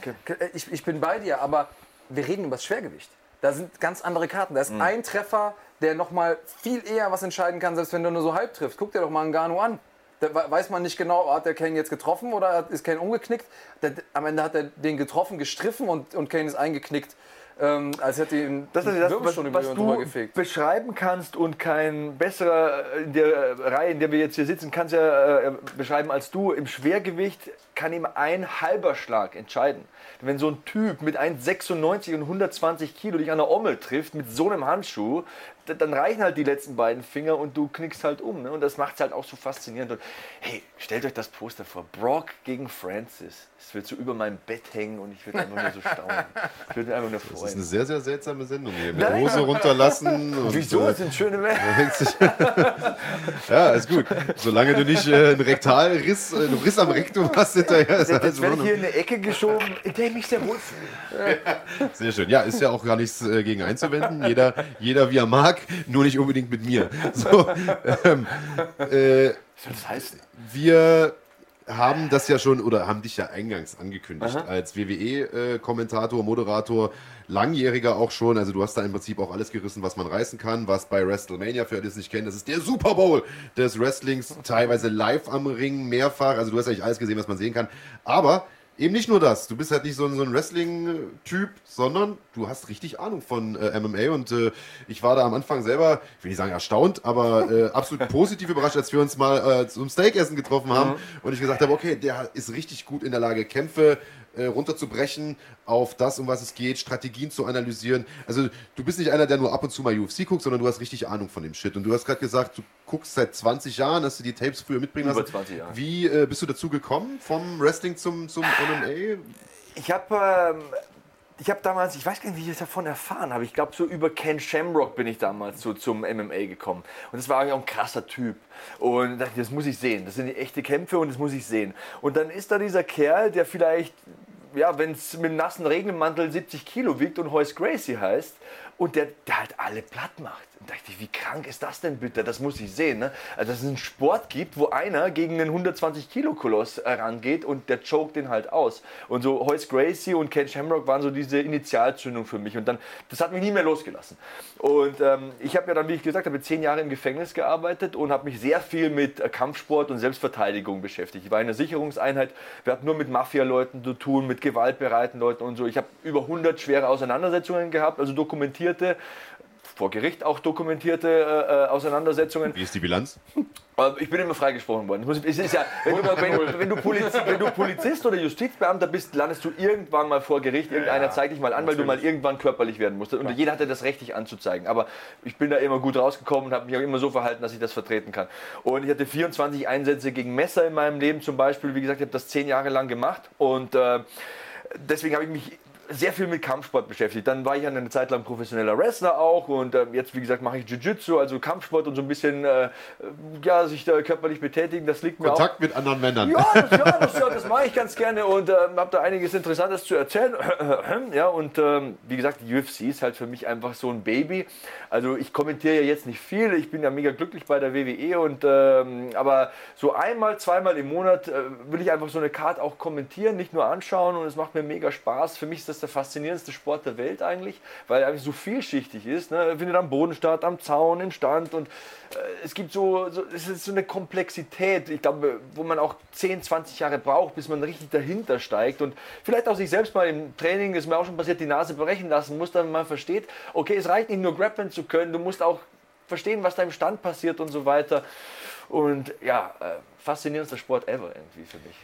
Okay. Ich, ich bin bei dir, aber wir reden über das Schwergewicht. Da sind ganz andere Karten. Da ist ein Treffer, der nochmal viel eher was entscheiden kann, selbst wenn du nur so halb triffst. Guck dir doch mal einen Gano an. Da we- weiß man nicht genau, hat der Kane jetzt getroffen oder ist Kane umgeknickt. Der, am Ende hat er den getroffen, gestriffen und, und Kane ist eingeknickt. Ähm, als hätte ihn Das ist das, was, was du gefegt. beschreiben kannst und kein besserer in der Reihe, in der wir jetzt hier sitzen, kannst ja äh, beschreiben als du. Im Schwergewicht kann ihm ein halber Schlag entscheiden. Wenn so ein Typ mit 1,96 und 120 Kilo dich an der Ommel trifft mit so einem Handschuh, dann reichen halt die letzten beiden Finger und du knickst halt um. Ne? Und das macht es halt auch so faszinierend. Und hey, stellt euch das Poster vor. Brock gegen Francis. Es wird so über meinem Bett hängen und ich würde einfach nur so staunen. Ich würde einfach nur Das ist freuen. eine sehr, sehr seltsame Sendung hier. Mit Nein. Hose runterlassen. Wieso? äh, Das sind schöne Männer. ja, ist gut. Solange du nicht äh, einen Rektalriss, äh, einen Riss am Rektum hast, hinterher. Ist Jetzt werde ich hier in eine Ecke geschoben, in der ich mich sehr wohlfühle. Sehr schön. Ja, ist ja auch gar nichts äh, gegen einzuwenden. Jeder, jeder wie er mag, nur nicht unbedingt mit mir. So, ähm, äh, das heißen? wir haben das ja schon oder haben dich ja eingangs angekündigt als WWE-Kommentator, Moderator, langjähriger auch schon. Also du hast da im Prinzip auch alles gerissen, was man reißen kann. Was bei WrestleMania, für alle, die es nicht kennen, das ist der Super Bowl des Wrestlings, teilweise live am Ring, mehrfach. Also du hast eigentlich alles gesehen, was man sehen kann. Aber Eben nicht nur das. Du bist halt nicht so ein, so ein Wrestling-Typ, sondern du hast richtig Ahnung von äh, MMA. Und äh, ich war da am Anfang selber, ich will nicht sagen erstaunt, aber äh, absolut positiv überrascht, als wir uns mal äh, zum Steakessen getroffen haben und ich gesagt habe, okay, der ist richtig gut in der Lage, Kämpfe äh, runterzubrechen auf das, um was es geht, Strategien zu analysieren. Also du bist nicht einer, der nur ab und zu mal UFC guckt, sondern du hast richtig Ahnung von dem Shit. Und du hast gerade gesagt, du guckst seit 20 Jahren, hast du die Tapes früher mitbringen Über lassen. 20 Jahre. Wie äh, bist du dazu gekommen, vom Wrestling zum, zum MMA? Ich habe ähm, ich hab damals, ich weiß gar nicht, wie ich das davon erfahren habe. Ich glaube, so über Ken Shamrock bin ich damals so zum MMA gekommen. Und das war eigentlich auch ein krasser Typ. Und da dachte das muss ich sehen. Das sind die echte Kämpfe und das muss ich sehen. Und dann ist da dieser Kerl, der vielleicht, ja, wenn es mit einem nassen Regenmantel 70 Kilo wiegt und Hoyce Gracie heißt und der, der halt alle platt macht. Und da dachte ich, wie krank ist das denn bitte? Das muss ich sehen. Ne? Also, dass es einen Sport gibt, wo einer gegen einen 120 Kilo Koloss äh, rangeht und der choked den halt aus. Und so Hoyce Gracie und Ken Shamrock waren so diese Initialzündung für mich. Und dann, das hat mich nie mehr losgelassen. Und ähm, ich habe ja dann, wie ich gesagt habe, zehn Jahre im Gefängnis gearbeitet und habe mich sehr viel mit äh, Kampfsport und Selbstverteidigung beschäftigt. Ich war in einer Sicherungseinheit. Wir hatten nur mit Mafia-Leuten zu tun, mit gewaltbereiten Leuten und so. Ich habe über 100 schwere Auseinandersetzungen gehabt, also dokumentierte vor Gericht auch dokumentierte äh, äh, Auseinandersetzungen. Wie ist die Bilanz? Äh, Ich bin immer freigesprochen worden. Es ist ja, wenn, du, wenn, du, wenn, du Polizist, wenn du Polizist oder Justizbeamter bist, landest du irgendwann mal vor Gericht. Irgendeiner zeigt dich mal an, weil du mal irgendwann körperlich werden musstest. Und jeder hatte das Recht, dich anzuzeigen. Aber ich bin da immer gut rausgekommen und habe mich auch immer so verhalten, dass ich das vertreten kann. Und ich hatte 24 Einsätze gegen Messer in meinem Leben zum Beispiel. Wie gesagt, ich habe das zehn Jahre lang gemacht. Und äh, deswegen habe ich mich sehr viel mit Kampfsport beschäftigt. Dann war ich ja eine Zeit lang professioneller Wrestler auch und ähm, jetzt, wie gesagt, mache ich Jiu-Jitsu, also Kampfsport und so ein bisschen, äh, ja, sich da körperlich betätigen, das liegt mir auch. Kontakt mit anderen Männern. Ja, das, ja, das, ja, das mache ich ganz gerne und ähm, habe da einiges Interessantes zu erzählen. ja, und ähm, wie gesagt, die UFC ist halt für mich einfach so ein Baby. Also ich kommentiere ja jetzt nicht viel, ich bin ja mega glücklich bei der WWE und ähm, aber so einmal, zweimal im Monat äh, will ich einfach so eine Card auch kommentieren, nicht nur anschauen und es macht mir mega Spaß. Für mich ist das der faszinierendste Sport der Welt eigentlich, weil er eigentlich so vielschichtig ist. Ne? Findet am Boden statt, am Zaun, in Stand und äh, es gibt so, so, es ist so eine Komplexität, ich glaube, wo man auch 10, 20 Jahre braucht, bis man richtig dahinter steigt und vielleicht auch sich selbst mal im Training, ist mir auch schon passiert, die Nase brechen lassen muss, dann man versteht, okay, es reicht nicht nur grappeln zu können, du musst auch verstehen, was da im Stand passiert und so weiter. Und ja, äh, faszinierendster Sport ever irgendwie für mich.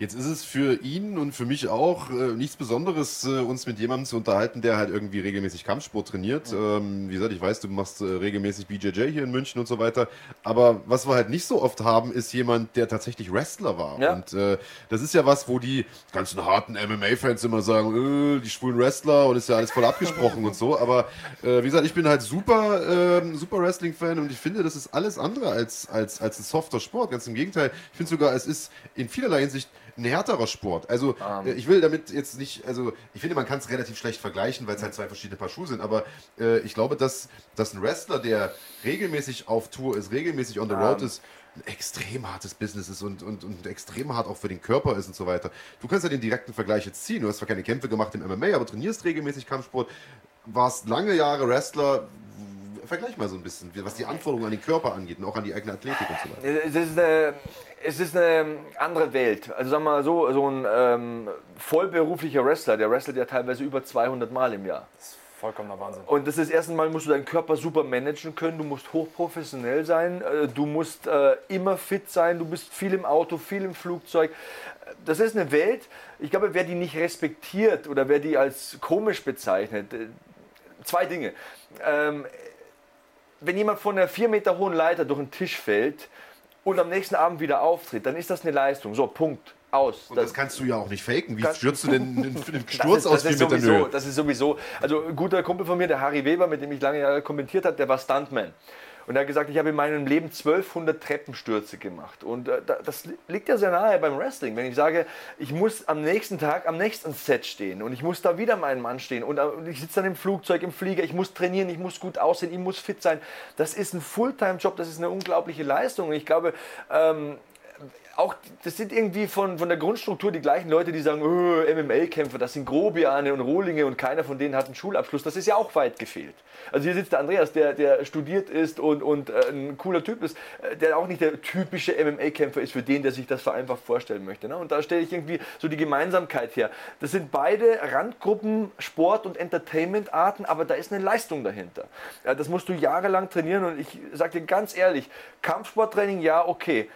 Jetzt ist es für ihn und für mich auch äh, nichts Besonderes, äh, uns mit jemandem zu unterhalten, der halt irgendwie regelmäßig Kampfsport trainiert. Ähm, wie gesagt, ich weiß, du machst äh, regelmäßig BJJ hier in München und so weiter. Aber was wir halt nicht so oft haben, ist jemand, der tatsächlich Wrestler war. Ja. Und äh, das ist ja was, wo die ganzen harten MMA-Fans immer sagen, äh, die schwulen Wrestler und ist ja alles voll abgesprochen und so. Aber äh, wie gesagt, ich bin halt super, ähm, super Wrestling-Fan und ich finde, das ist alles andere als, als, als ein softer Sport. Ganz im Gegenteil. Ich finde sogar, es ist in vielerlei Hinsicht ein härterer Sport. Also äh, ich will damit jetzt nicht, also ich finde, man kann es relativ schlecht vergleichen, weil es halt zwei verschiedene Paar Schuhe sind, aber äh, ich glaube, dass, dass ein Wrestler, der regelmäßig auf Tour ist, regelmäßig on the road ist, ein extrem hartes Business ist und, und, und extrem hart auch für den Körper ist und so weiter. Du kannst ja den direkten Vergleich jetzt ziehen. Du hast zwar keine Kämpfe gemacht im MMA, aber trainierst regelmäßig Kampfsport, warst lange Jahre Wrestler. Vergleich mal so ein bisschen, was die Anforderungen an den Körper angeht und auch an die eigene Athletik und so weiter. Es ist eine, es ist eine andere Welt. Also sagen wir mal so, so ein ähm, vollberuflicher Wrestler, der wrestelt ja teilweise über 200 Mal im Jahr. Vollkommener Wahnsinn. Und das ist erstens mal, musst du deinen Körper super managen können, du musst hochprofessionell sein, äh, du musst äh, immer fit sein, du bist viel im Auto, viel im Flugzeug. Das ist eine Welt, ich glaube, wer die nicht respektiert oder wer die als komisch bezeichnet, äh, zwei Dinge. Ähm, wenn jemand von einer vier Meter hohen Leiter durch den Tisch fällt und am nächsten Abend wieder auftritt, dann ist das eine Leistung. So, Punkt. Aus. Und das kannst du ja auch nicht faken. Wie stürzt du denn einen, Das Sturz ist, aus das, vier Metern sowieso, Höhe? das ist sowieso. Also ein guter Kumpel von mir, der Harry Weber, mit dem ich lange Jahre kommentiert habe, der war Stuntman. Und er hat gesagt, ich habe in meinem Leben 1200 Treppenstürze gemacht. Und äh, das liegt ja sehr nahe beim Wrestling. Wenn ich sage, ich muss am nächsten Tag am nächsten Set stehen und ich muss da wieder meinen Mann stehen und äh, ich sitze dann im Flugzeug, im Flieger, ich muss trainieren, ich muss gut aussehen, ich muss fit sein. Das ist ein Fulltime-Job, das ist eine unglaubliche Leistung. Und ich glaube, ähm, auch, das sind irgendwie von, von der Grundstruktur die gleichen Leute, die sagen, oh, MMA-Kämpfer, das sind Grobiane und Rohlinge und keiner von denen hat einen Schulabschluss. Das ist ja auch weit gefehlt. Also hier sitzt der Andreas, der, der studiert ist und, und äh, ein cooler Typ ist, äh, der auch nicht der typische MMA-Kämpfer ist für den, der sich das vereinfacht vorstellen möchte. Ne? Und da stelle ich irgendwie so die Gemeinsamkeit her. Das sind beide Randgruppen, Sport- und Entertainment-Arten, aber da ist eine Leistung dahinter. Ja, das musst du jahrelang trainieren und ich sage dir ganz ehrlich, Kampfsporttraining, ja, okay.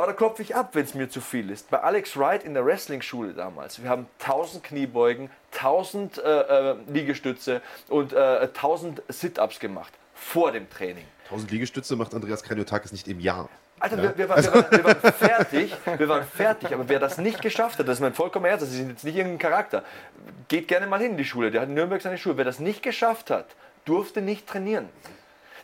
Aber da klopfe ich ab, wenn es mir zu viel ist. Bei Alex Wright in der Wrestling-Schule damals, wir haben 1000 Kniebeugen, 1000 äh, äh, Liegestütze und äh, 1000 Sit-Ups gemacht vor dem Training. 1000 Liegestütze macht Andreas Kraniotakis nicht im Jahr. Alter, ja. wir, wir, waren, wir, waren, wir, waren, fertig, wir waren fertig, aber wer das nicht geschafft hat, das ist mein vollkommen ernst, das ist jetzt nicht irgendein Charakter, geht gerne mal hin in die Schule, der hat in Nürnberg seine Schule, wer das nicht geschafft hat, durfte nicht trainieren.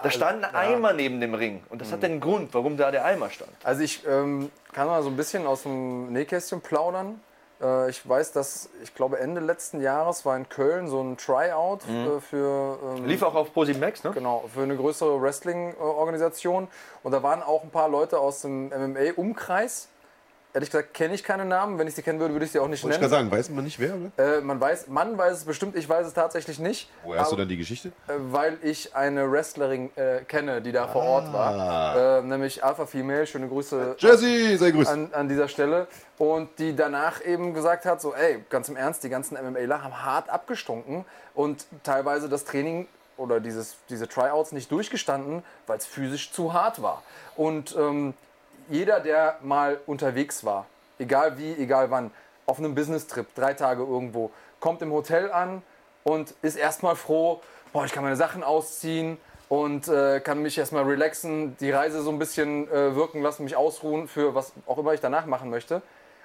Da stand ein Eimer neben dem Ring. Und das hat einen Grund, warum da der Eimer stand. Also ich ähm, kann mal so ein bisschen aus dem Nähkästchen plaudern. Äh, ich weiß, dass, ich glaube, Ende letzten Jahres war in Köln so ein Tryout mhm. äh, für... Ähm, Lief auch auf ProSieben Max, ne? Genau, für eine größere Wrestling-Organisation. Und da waren auch ein paar Leute aus dem MMA-Umkreis Ehrlich gesagt kenne ich keine Namen. Wenn ich sie kennen würde, würde ich sie auch nicht Wollte nennen. Ich sagen, weiß man nicht wer? Äh, man weiß, man weiß es bestimmt, ich weiß es tatsächlich nicht. Woher hast du dann die Geschichte? Äh, weil ich eine Wrestlerin äh, kenne, die da ah. vor Ort war. Äh, nämlich Alpha Female. Schöne Grüße. Jessie, sei grüßt. An, an, dieser Stelle. Und die danach eben gesagt hat: so, ey, ganz im Ernst, die ganzen MMAler haben hart abgestunken und teilweise das Training oder dieses, diese Tryouts nicht durchgestanden, weil es physisch zu hart war. Und ähm, jeder, der mal unterwegs war, egal wie, egal wann, auf einem Business-Trip, drei Tage irgendwo, kommt im Hotel an und ist erstmal froh, boah, ich kann meine Sachen ausziehen und äh, kann mich erstmal relaxen, die Reise so ein bisschen äh, wirken lassen, mich ausruhen für was auch immer ich danach machen möchte.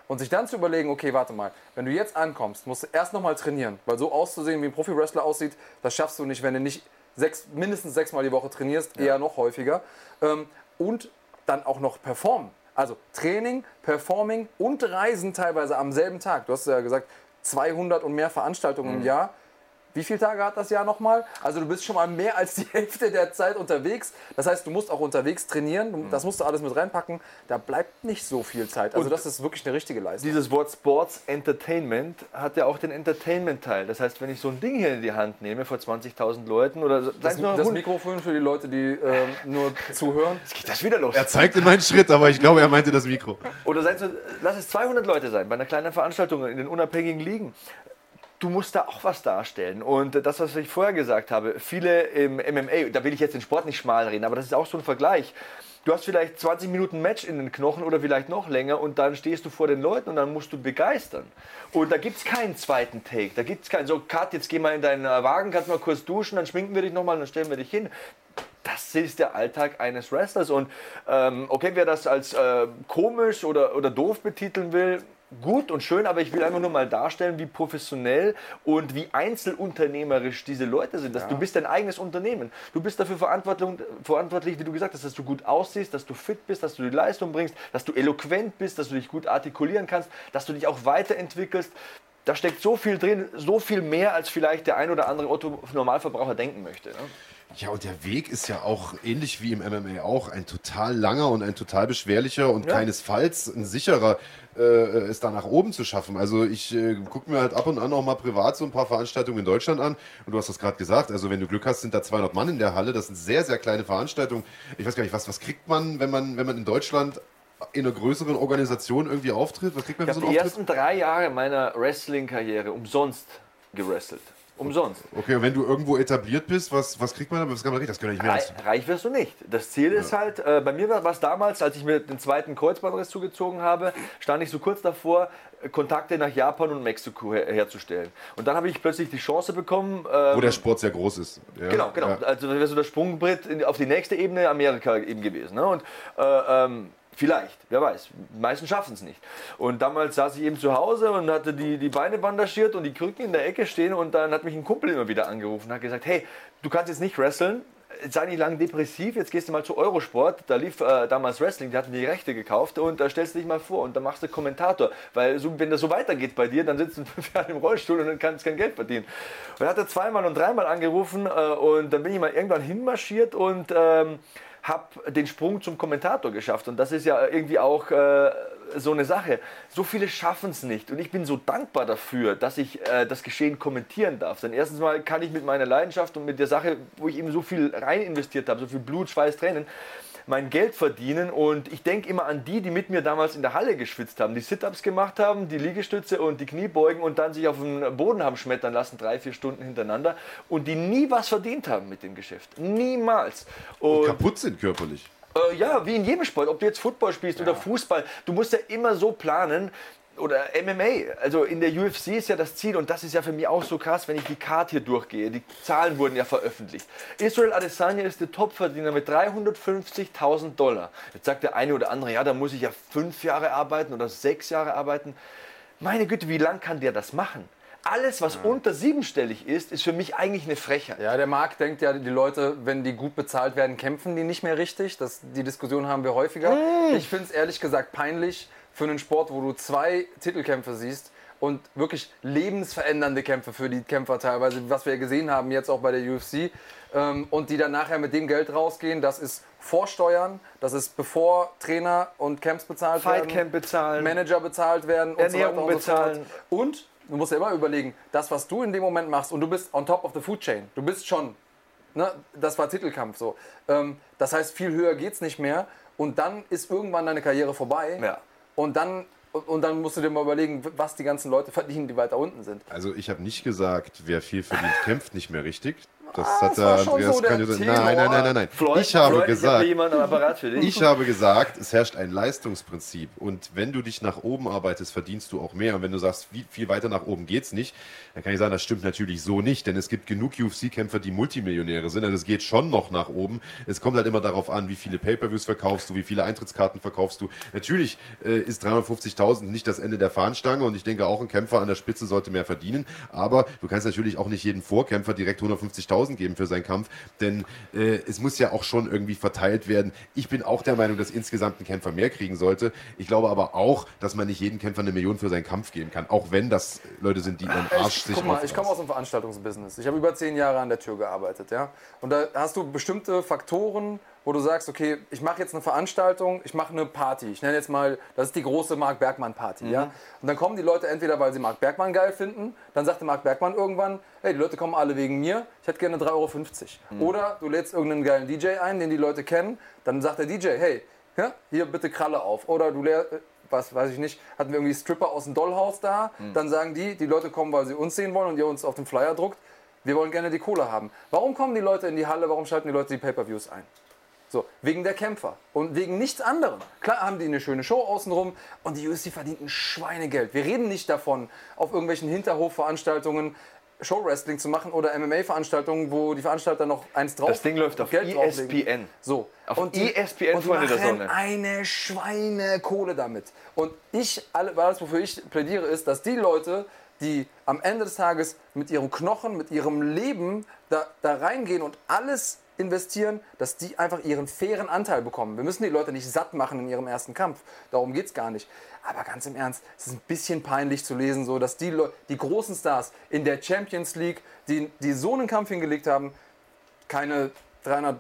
Und sich dann zu überlegen, okay, warte mal, wenn du jetzt ankommst, musst du erst nochmal trainieren, weil so auszusehen, wie ein Profi-Wrestler aussieht, das schaffst du nicht, wenn du nicht sechs, mindestens sechsmal die Woche trainierst, ja. eher noch häufiger. Ähm, und dann auch noch performen. Also Training, Performing und Reisen teilweise am selben Tag. Du hast ja gesagt, 200 und mehr Veranstaltungen mhm. im Jahr. Wie viele Tage hat das Jahr nochmal? Also du bist schon mal mehr als die Hälfte der Zeit unterwegs. Das heißt, du musst auch unterwegs trainieren. Das musst du alles mit reinpacken. Da bleibt nicht so viel Zeit. Also Und das ist wirklich eine richtige Leistung. Dieses Wort Sports Entertainment hat ja auch den Entertainment-Teil. Das heißt, wenn ich so ein Ding hier in die Hand nehme vor 20.000 Leuten oder das, das Mikrofon für die Leute, die äh, nur zuhören. Jetzt geht das wieder los. Er zeigte meinen Schritt, aber ich glaube, er meinte das Mikro. Oder lass es 200 Leute sein bei einer kleinen Veranstaltung in den unabhängigen Ligen du musst da auch was darstellen. Und das, was ich vorher gesagt habe, viele im MMA, da will ich jetzt den Sport nicht schmal reden, aber das ist auch so ein Vergleich. Du hast vielleicht 20 Minuten Match in den Knochen oder vielleicht noch länger und dann stehst du vor den Leuten und dann musst du begeistern. Und da gibt es keinen zweiten Take. Da gibt es keinen, so, Kat, jetzt geh mal in deinen Wagen, kannst mal kurz duschen, dann schminken wir dich nochmal, dann stellen wir dich hin. Das ist der Alltag eines Wrestlers. Und ähm, okay, wer das als äh, komisch oder, oder doof betiteln will, gut und schön, aber ich will einfach nur mal darstellen, wie professionell und wie einzelunternehmerisch diese Leute sind. Dass ja. Du bist dein eigenes Unternehmen. Du bist dafür verantwortlich, wie du gesagt hast, dass du gut aussiehst, dass du fit bist, dass du die Leistung bringst, dass du eloquent bist, dass du dich gut artikulieren kannst, dass du dich auch weiterentwickelst. Da steckt so viel drin, so viel mehr, als vielleicht der ein oder andere Otto-Normalverbraucher denken möchte. Ne? Ja, und der Weg ist ja auch ähnlich wie im MMA auch ein total langer und ein total beschwerlicher und ja. keinesfalls ein sicherer, äh, es da nach oben zu schaffen. Also ich äh, gucke mir halt ab und an auch mal privat so ein paar Veranstaltungen in Deutschland an und du hast das gerade gesagt, also wenn du Glück hast, sind da 200 Mann in der Halle, das sind sehr, sehr kleine Veranstaltungen. Ich weiß gar nicht, was, was kriegt man, wenn man, wenn man in Deutschland in einer größeren Organisation irgendwie auftritt? Was kriegt man für so einen die Auftritt? ersten drei Jahre meiner Wrestling-Karriere umsonst gewrestelt. Umsonst. Okay, und wenn du irgendwo etabliert bist, was, was kriegt man da? Was kann man nicht? Das kann mehr. Reich, reich wirst du nicht. Das Ziel ist halt, äh, bei mir war es damals, als ich mir den zweiten Kreuzbandriss zugezogen habe, stand ich so kurz davor, Kontakte nach Japan und Mexiko her herzustellen. Und dann habe ich plötzlich die Chance bekommen. Ähm, Wo der Sport sehr groß ist. Ja, genau, genau. Ja. Also das wäre so der Sprungbrett auf die nächste Ebene Amerika eben gewesen. Ne? Und äh, ähm, Vielleicht, wer weiß. Die meisten schaffen es nicht. Und damals saß ich eben zu Hause und hatte die, die Beine bandagiert und die Krücken in der Ecke stehen und dann hat mich ein Kumpel immer wieder angerufen und hat gesagt, hey, du kannst jetzt nicht wresteln, sei nicht lang depressiv, jetzt gehst du mal zu Eurosport, da lief äh, damals Wrestling, die hatten die Rechte gekauft und da stellst du dich mal vor und dann machst du Kommentator, weil so, wenn das so weitergeht bei dir, dann sitzt du fünf Jahre im Rollstuhl und dann kannst kein Geld verdienen. Und er hatte zweimal und dreimal angerufen äh, und dann bin ich mal irgendwann hinmarschiert und ähm, habe den Sprung zum Kommentator geschafft und das ist ja irgendwie auch äh, so eine Sache. So viele schaffen es nicht und ich bin so dankbar dafür, dass ich äh, das Geschehen kommentieren darf. Denn erstens mal kann ich mit meiner Leidenschaft und mit der Sache, wo ich eben so viel rein investiert habe, so viel Blut, Schweiß, Tränen, mein Geld verdienen. Und ich denke immer an die, die mit mir damals in der Halle geschwitzt haben, die Sit-Ups gemacht haben, die Liegestütze und die Kniebeugen und dann sich auf den Boden haben schmettern lassen, drei, vier Stunden hintereinander und die nie was verdient haben mit dem Geschäft. Niemals. Und, und kaputt sind körperlich. Äh, ja, wie in jedem Sport. Ob du jetzt Football spielst ja. oder Fußball, du musst ja immer so planen, oder MMA, also in der UFC ist ja das Ziel und das ist ja für mich auch so krass, wenn ich die Karte hier durchgehe. Die Zahlen wurden ja veröffentlicht. Israel Adesanya ist der Topverdiener mit 350.000 Dollar. Jetzt sagt der eine oder andere, ja, da muss ich ja fünf Jahre arbeiten oder sechs Jahre arbeiten. Meine Güte, wie lang kann der das machen? Alles, was ja. unter siebenstellig ist, ist für mich eigentlich eine Frechheit. Ja, der Markt denkt ja, die Leute, wenn die gut bezahlt werden, kämpfen die nicht mehr richtig. Das, die Diskussion haben wir häufiger. Mm. Ich finde es ehrlich gesagt peinlich, für einen Sport, wo du zwei Titelkämpfe siehst und wirklich lebensverändernde Kämpfe für die Kämpfer teilweise, was wir gesehen haben jetzt auch bei der UFC, ähm, und die dann nachher mit dem Geld rausgehen, das ist Vorsteuern, das ist bevor Trainer und Camps bezahlt Fight werden, Camp bezahlen, Manager bezahlt werden Ernährung und so bezahlen. So und du musst ja immer überlegen, das, was du in dem Moment machst, und du bist on top of the food chain, du bist schon, ne, das war Titelkampf so. Ähm, das heißt, viel höher geht es nicht mehr und dann ist irgendwann deine Karriere vorbei. Ja. Und dann, und dann musst du dir mal überlegen, was die ganzen Leute verdienen, die weiter unten sind. Also ich habe nicht gesagt, wer viel verdient, kämpft nicht mehr richtig. Das ah, hat der Andreas so Kanyo Nein, nein, nein, nein, nein. Floyd, ich habe Floyd, gesagt, ich, ich habe gesagt, es herrscht ein Leistungsprinzip. Und wenn du dich nach oben arbeitest, verdienst du auch mehr. Und wenn du sagst, wie viel weiter nach oben geht's nicht, dann kann ich sagen, das stimmt natürlich so nicht, denn es gibt genug UFC-Kämpfer, die Multimillionäre sind, also es geht schon noch nach oben. Es kommt halt immer darauf an, wie viele Pay-per-Views verkaufst du, wie viele Eintrittskarten verkaufst du. Natürlich äh, ist 350.000 nicht das Ende der Fahnenstange. Und ich denke auch ein Kämpfer an der Spitze sollte mehr verdienen, aber du kannst natürlich auch nicht jedem Vorkämpfer direkt 150.000 geben für seinen Kampf denn äh, es muss ja auch schon irgendwie verteilt werden. Ich bin auch der Meinung, dass insgesamt ein Kämpfer mehr kriegen sollte. Ich glaube aber auch, dass man nicht jedem Kämpfer eine Million für seinen Kampf geben kann, auch wenn das Leute sind, die ihren Arsch ich, sich Guck mal, ich komme aus dem Veranstaltungsbusiness. Ich habe über zehn Jahre an der Tür gearbeitet, ja. Und da hast du bestimmte Faktoren, wo du sagst, okay, ich mache jetzt eine Veranstaltung, ich mache eine Party. Ich nenne jetzt mal, das ist die große Mark Bergmann Party, mhm. ja. Und dann kommen die Leute entweder, weil sie Mark Bergmann geil finden, dann sagte Mark Bergmann irgendwann, hey, die Leute kommen alle wegen mir, ich hätte gerne 3,50 Euro. Mhm. Oder du lädst irgendeinen geilen DJ ein, den die Leute kennen, dann sagt der DJ, hey, hier bitte Kralle auf. Oder du lehrst, was weiß ich nicht, hatten wir irgendwie Stripper aus dem Dollhaus da, mhm. dann sagen die, die Leute kommen, weil sie uns sehen wollen und ihr uns auf den Flyer druckt, wir wollen gerne die Kohle haben. Warum kommen die Leute in die Halle, warum schalten die Leute die Pay-Per-Views ein? So, wegen der Kämpfer und wegen nichts anderem. Klar haben die eine schöne Show außenrum und die UFC verdient ein Schweinegeld. Wir reden nicht davon, auf irgendwelchen Hinterhofveranstaltungen Showwrestling zu machen oder MMA-Veranstaltungen, wo die Veranstalter noch eins drauf Das Ding läuft auf Geld ESPN. So. Auf und die, ESPN und die machen der Sonne. eine Schweinekohle damit. Und ich, alles, wofür ich plädiere, ist, dass die Leute, die am Ende des Tages mit ihrem Knochen, mit ihrem Leben da, da reingehen und alles investieren, dass die einfach ihren fairen Anteil bekommen. Wir müssen die Leute nicht satt machen in ihrem ersten Kampf. Darum geht es gar nicht. Aber ganz im Ernst, es ist ein bisschen peinlich zu lesen, so, dass die, die großen Stars in der Champions League, die, die so einen Kampf hingelegt haben, keine 300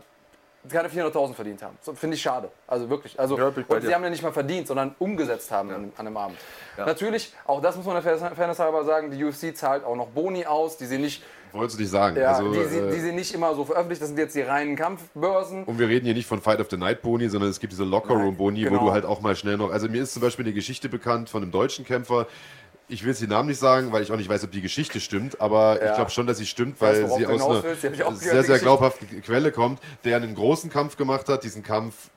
keine 400.000 verdient haben. So, Finde ich schade. Also wirklich. Also, ja, und sie haben ja nicht mal verdient, sondern umgesetzt haben ja. an, an, dem Abend. Ja. Natürlich, auch das muss man der Fairness halber sagen, die UFC zahlt auch noch Boni aus, die sie nicht Wolltest du nicht sagen. Ja, also, die, äh, die sie nicht immer so veröffentlicht. Das sind jetzt die reinen Kampfbörsen. Und wir reden hier nicht von Fight of the Night Boni, sondern es gibt diese Locker Room Boni, genau. wo du halt auch mal schnell noch. Also mir ist zum Beispiel eine Geschichte bekannt von einem deutschen Kämpfer. Ich will jetzt den Namen nicht sagen, weil ich auch nicht weiß, ob die Geschichte stimmt, aber ja. ich glaube schon, dass sie stimmt, weil weiß, sie aus einer sehr, sehr glaubhaften Quelle kommt, der einen großen Kampf gemacht hat, diesen Kampf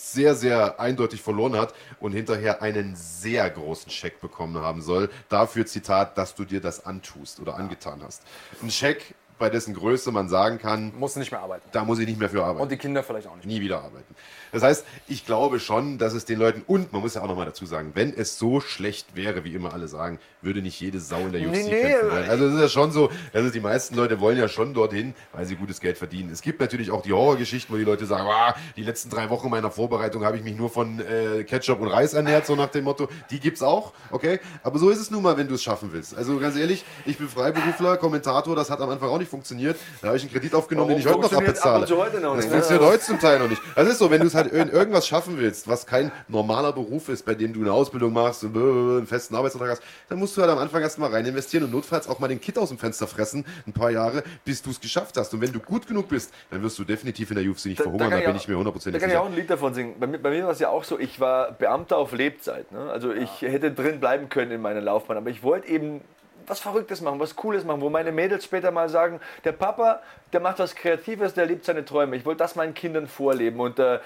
sehr, sehr eindeutig verloren hat und hinterher einen sehr großen Scheck bekommen haben soll. Dafür, Zitat, dass du dir das antust oder angetan hast. Ein Scheck, bei dessen Größe man sagen kann, Musst du nicht mehr arbeiten. da muss ich nicht mehr für arbeiten. Und die Kinder vielleicht auch nicht. nie wieder arbeiten. Das heißt, ich glaube schon, dass es den Leuten, und man muss ja auch nochmal dazu sagen, wenn es so schlecht wäre, wie immer alle sagen, würde nicht jede Sau in der UFC Nee, nee, kämpfen wollen. Also es ist ja schon so, also die meisten Leute wollen ja schon dorthin, weil sie gutes Geld verdienen. Es gibt natürlich auch die Horrorgeschichten, wo die Leute sagen, ah, die letzten drei Wochen meiner Vorbereitung habe ich mich nur von äh, Ketchup und Reis ernährt, so nach dem Motto. Die gibt's auch, okay? Aber so ist es nun mal, wenn du es schaffen willst. Also ganz ehrlich, ich bin Freiberufler, Kommentator, das hat am Anfang auch nicht funktioniert. Da habe ich einen Kredit aufgenommen, den ich heute noch ab abbezahle. zu heute noch das nicht, funktioniert heute zum Teil noch nicht. Das ist so, wenn du es halt in irgendwas schaffen willst, was kein normaler Beruf ist, bei dem du eine Ausbildung machst, und, äh, einen festen Arbeitsvertrag hast, dann musst du halt am Anfang erstmal rein investieren und notfalls auch mal den Kit aus dem Fenster fressen, ein paar Jahre, bis du es geschafft hast. Und wenn du gut genug bist, dann wirst du definitiv in der UFC nicht verhungern, da, kann bin auch- ich mir Da hundertprozentig kann ich auch sicher. ein Lied davon singen. Bei mir, bei mir war es ja auch so, ich war Beamter auf Lebzeit. Ne? Also ich hätte drin bleiben können in meiner Laufbahn, aber ich wollte eben was Verrücktes machen, was Cooles machen, wo meine Mädels später mal sagen, der Papa, der macht was Kreatives, der lebt seine Träume. Ich wollte das meinen Kindern vorleben und äh,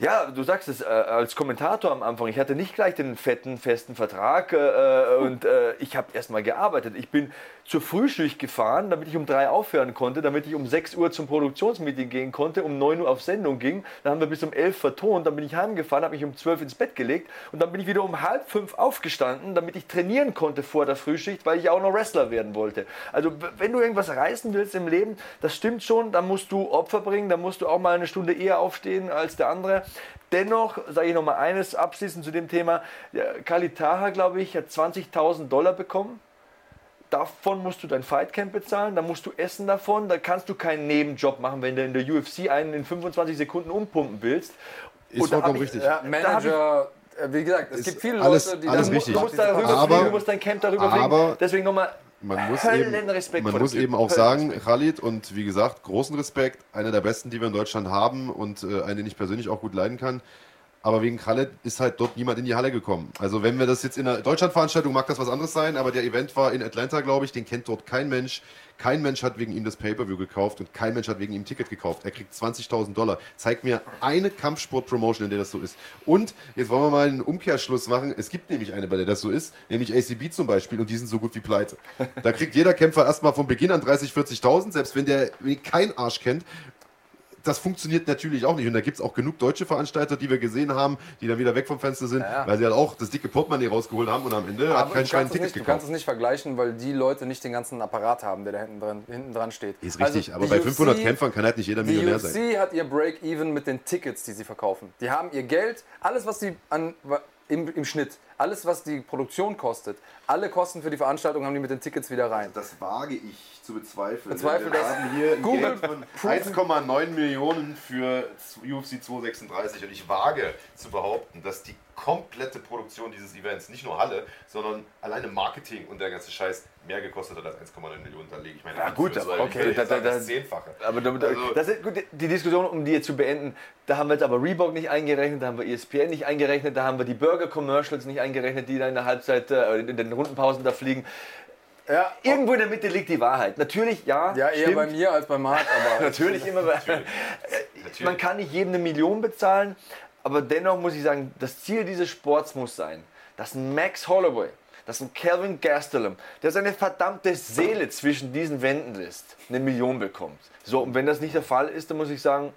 ja, du sagst es, äh, als Kommentator am Anfang, ich hatte nicht gleich den fetten, festen Vertrag äh, und äh, ich habe erstmal gearbeitet. Ich bin zur Frühschicht gefahren, damit ich um drei aufhören konnte, damit ich um 6 Uhr zum Produktionsmeeting gehen konnte, um 9 Uhr auf Sendung ging. Dann haben wir bis um 11 vertont, dann bin ich heimgefahren, habe mich um 12 ins Bett gelegt und dann bin ich wieder um halb fünf aufgestanden, damit ich trainieren konnte vor der Frühschicht, weil ich auch noch Wrestler werden wollte. Also wenn du irgendwas reißen willst im Leben, das stimmt schon, dann musst du Opfer bringen, dann musst du auch mal eine Stunde eher aufstehen als der andere. Dennoch sage ich noch mal eines abschließend zu dem Thema. Ja, Kali Taha, glaube ich, hat 20.000 Dollar bekommen. Davon musst du dein Fightcamp bezahlen, da musst du essen davon, da kannst du keinen Nebenjob machen, wenn du in der UFC einen in 25 Sekunden umpumpen willst. Ist Und vollkommen ich- richtig. Ja, Manager, äh, wie gesagt, es gibt viele alles- Leute, die alles dann- richtig. Du musst darüber Aber- fliegen, du musst dein Camp darüber aber fliegen. Deswegen nochmal Man muss eben, Höllenrespekt man vor muss eben auch sagen. Khalid, und wie gesagt, großen Respekt, einer der besten, die wir in Deutschland haben und äh, einen, den ich persönlich auch gut leiden kann. Aber wegen Khaled ist halt dort niemand in die Halle gekommen. Also wenn wir das jetzt in einer Deutschlandveranstaltung, mag das was anderes sein, aber der Event war in Atlanta, glaube ich, den kennt dort kein Mensch. Kein Mensch hat wegen ihm das Pay-Per-View gekauft und kein Mensch hat wegen ihm ein Ticket gekauft. Er kriegt 20.000 Dollar. Zeig mir eine Kampfsport-Promotion, in der das so ist. Und jetzt wollen wir mal einen Umkehrschluss machen. Es gibt nämlich eine, bei der das so ist, nämlich ACB zum Beispiel und die sind so gut wie pleite. Da kriegt jeder Kämpfer erstmal von Beginn an 30.000, 40.000, selbst wenn der kein Arsch kennt das funktioniert natürlich auch nicht. Und da gibt es auch genug deutsche Veranstalter, die wir gesehen haben, die dann wieder weg vom Fenster sind, Ja. weil sie halt auch das dicke Portemonnaie rausgeholt haben und am Ende hat Aber kein du Schwein ein kannst, es Ticket nicht, du kannst gekauft. es nicht vergleichen, weil die Leute nicht den ganzen Apparat haben, der da hinten dran, hinten dran steht. Ist richtig, Also aber die bei UFC 500 Kämpfern kann halt nicht jeder Die Millionär UFC sein. hat ihr Break-Even mit den Tickets, die sie verkaufen. Die haben ihr Geld, alles was die an, im, im Schnitt, alles was die Produktion kostet, alle Kosten für die Veranstaltung haben die mit den Tickets wieder rein. Das wage ich zu bezweifeln. Bezweifle wir haben hier ein Google Geld von 1,9 Millionen für UFC 236 und ich wage zu behaupten, dass die komplette Produktion dieses Events, nicht nur Halle, sondern alleine Marketing und der ganze Scheiß mehr gekostet hat als 1,9 Millionen. Da lege ich meine Ja, Hand gut, aber okay, da- da- das Zehnfache. Aber damit, Also- das ist, gut, die Diskussion, um die jetzt zu beenden, da haben wir jetzt aber Reebok nicht eingerechnet, da haben wir ESPN nicht eingerechnet, da haben wir die Burger-Commercials nicht eingerechnet, die da in der Halbzeit, äh, in den Rundenpausen da fliegen. Ja, Irgendwo in der Mitte liegt die Wahrheit. Natürlich, ja, ja eher stimmt. bei mir als bei Marc, aber Natürlich immer. bei- Natürlich. Man kann nicht jedem eine Million bezahlen, aber dennoch muss ich sagen, das Ziel dieses Sports muss sein, dass ein Max Holloway, dass ein Calvin Gastelum, der seine verdammte Seele zwischen diesen Wänden lässt, eine Million bekommt. So, und wenn das nicht der Fall ist, dann muss ich sagen,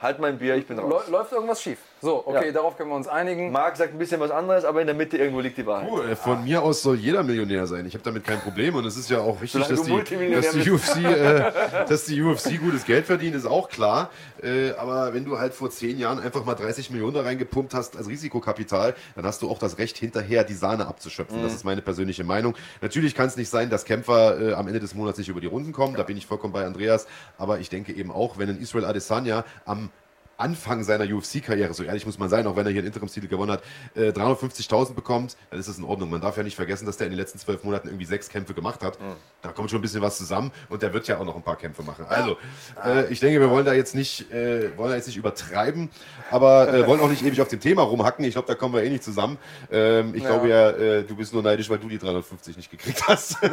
halt mein Bier, ich bin raus. Läu- läuft irgendwas schief. So, okay, Ja. darauf können wir uns einigen. Marc sagt ein bisschen was anderes, aber in der Mitte irgendwo liegt die Wahrheit. Du, äh, Von mir aus soll jeder Millionär sein. Ich habe damit kein Problem und es ist ja auch wichtig, dass die, dass, die. UFC, äh, dass die UFC gutes Geld verdient, ist auch klar. Äh, aber wenn du halt vor zehn Jahren einfach mal 30 Millionen da reingepumpt hast als Risikokapital, dann hast du auch das Recht hinterher die Sahne abzuschöpfen. Das ist meine persönliche Meinung. Natürlich kann es nicht sein, dass Kämpfer äh, am Ende des Monats nicht über die Runden kommen. Da bin ich vollkommen bei Andreas. Aber ich denke eben auch, wenn ein Israel Adesanya am Anfang seiner UFC-Karriere, so ehrlich muss man sein, auch wenn er hier einen Interimstitel gewonnen hat, äh, 350.000 bekommt, dann ist das in Ordnung. Man darf ja nicht vergessen, dass der in den letzten zwölf Monaten irgendwie sechs Kämpfe gemacht hat. Da kommt schon ein bisschen was zusammen und der wird ja auch noch ein paar Kämpfe machen. Also, äh, ich denke, wir wollen da jetzt nicht, äh, wollen da jetzt nicht übertreiben, aber äh, wollen auch nicht ewig auf dem Thema rumhacken. Ich glaube, da kommen wir eh nicht zusammen. Ähm, ich Ja. glaube ja, äh, du bist nur neidisch, weil du die 350 nicht gekriegt hast. Nee,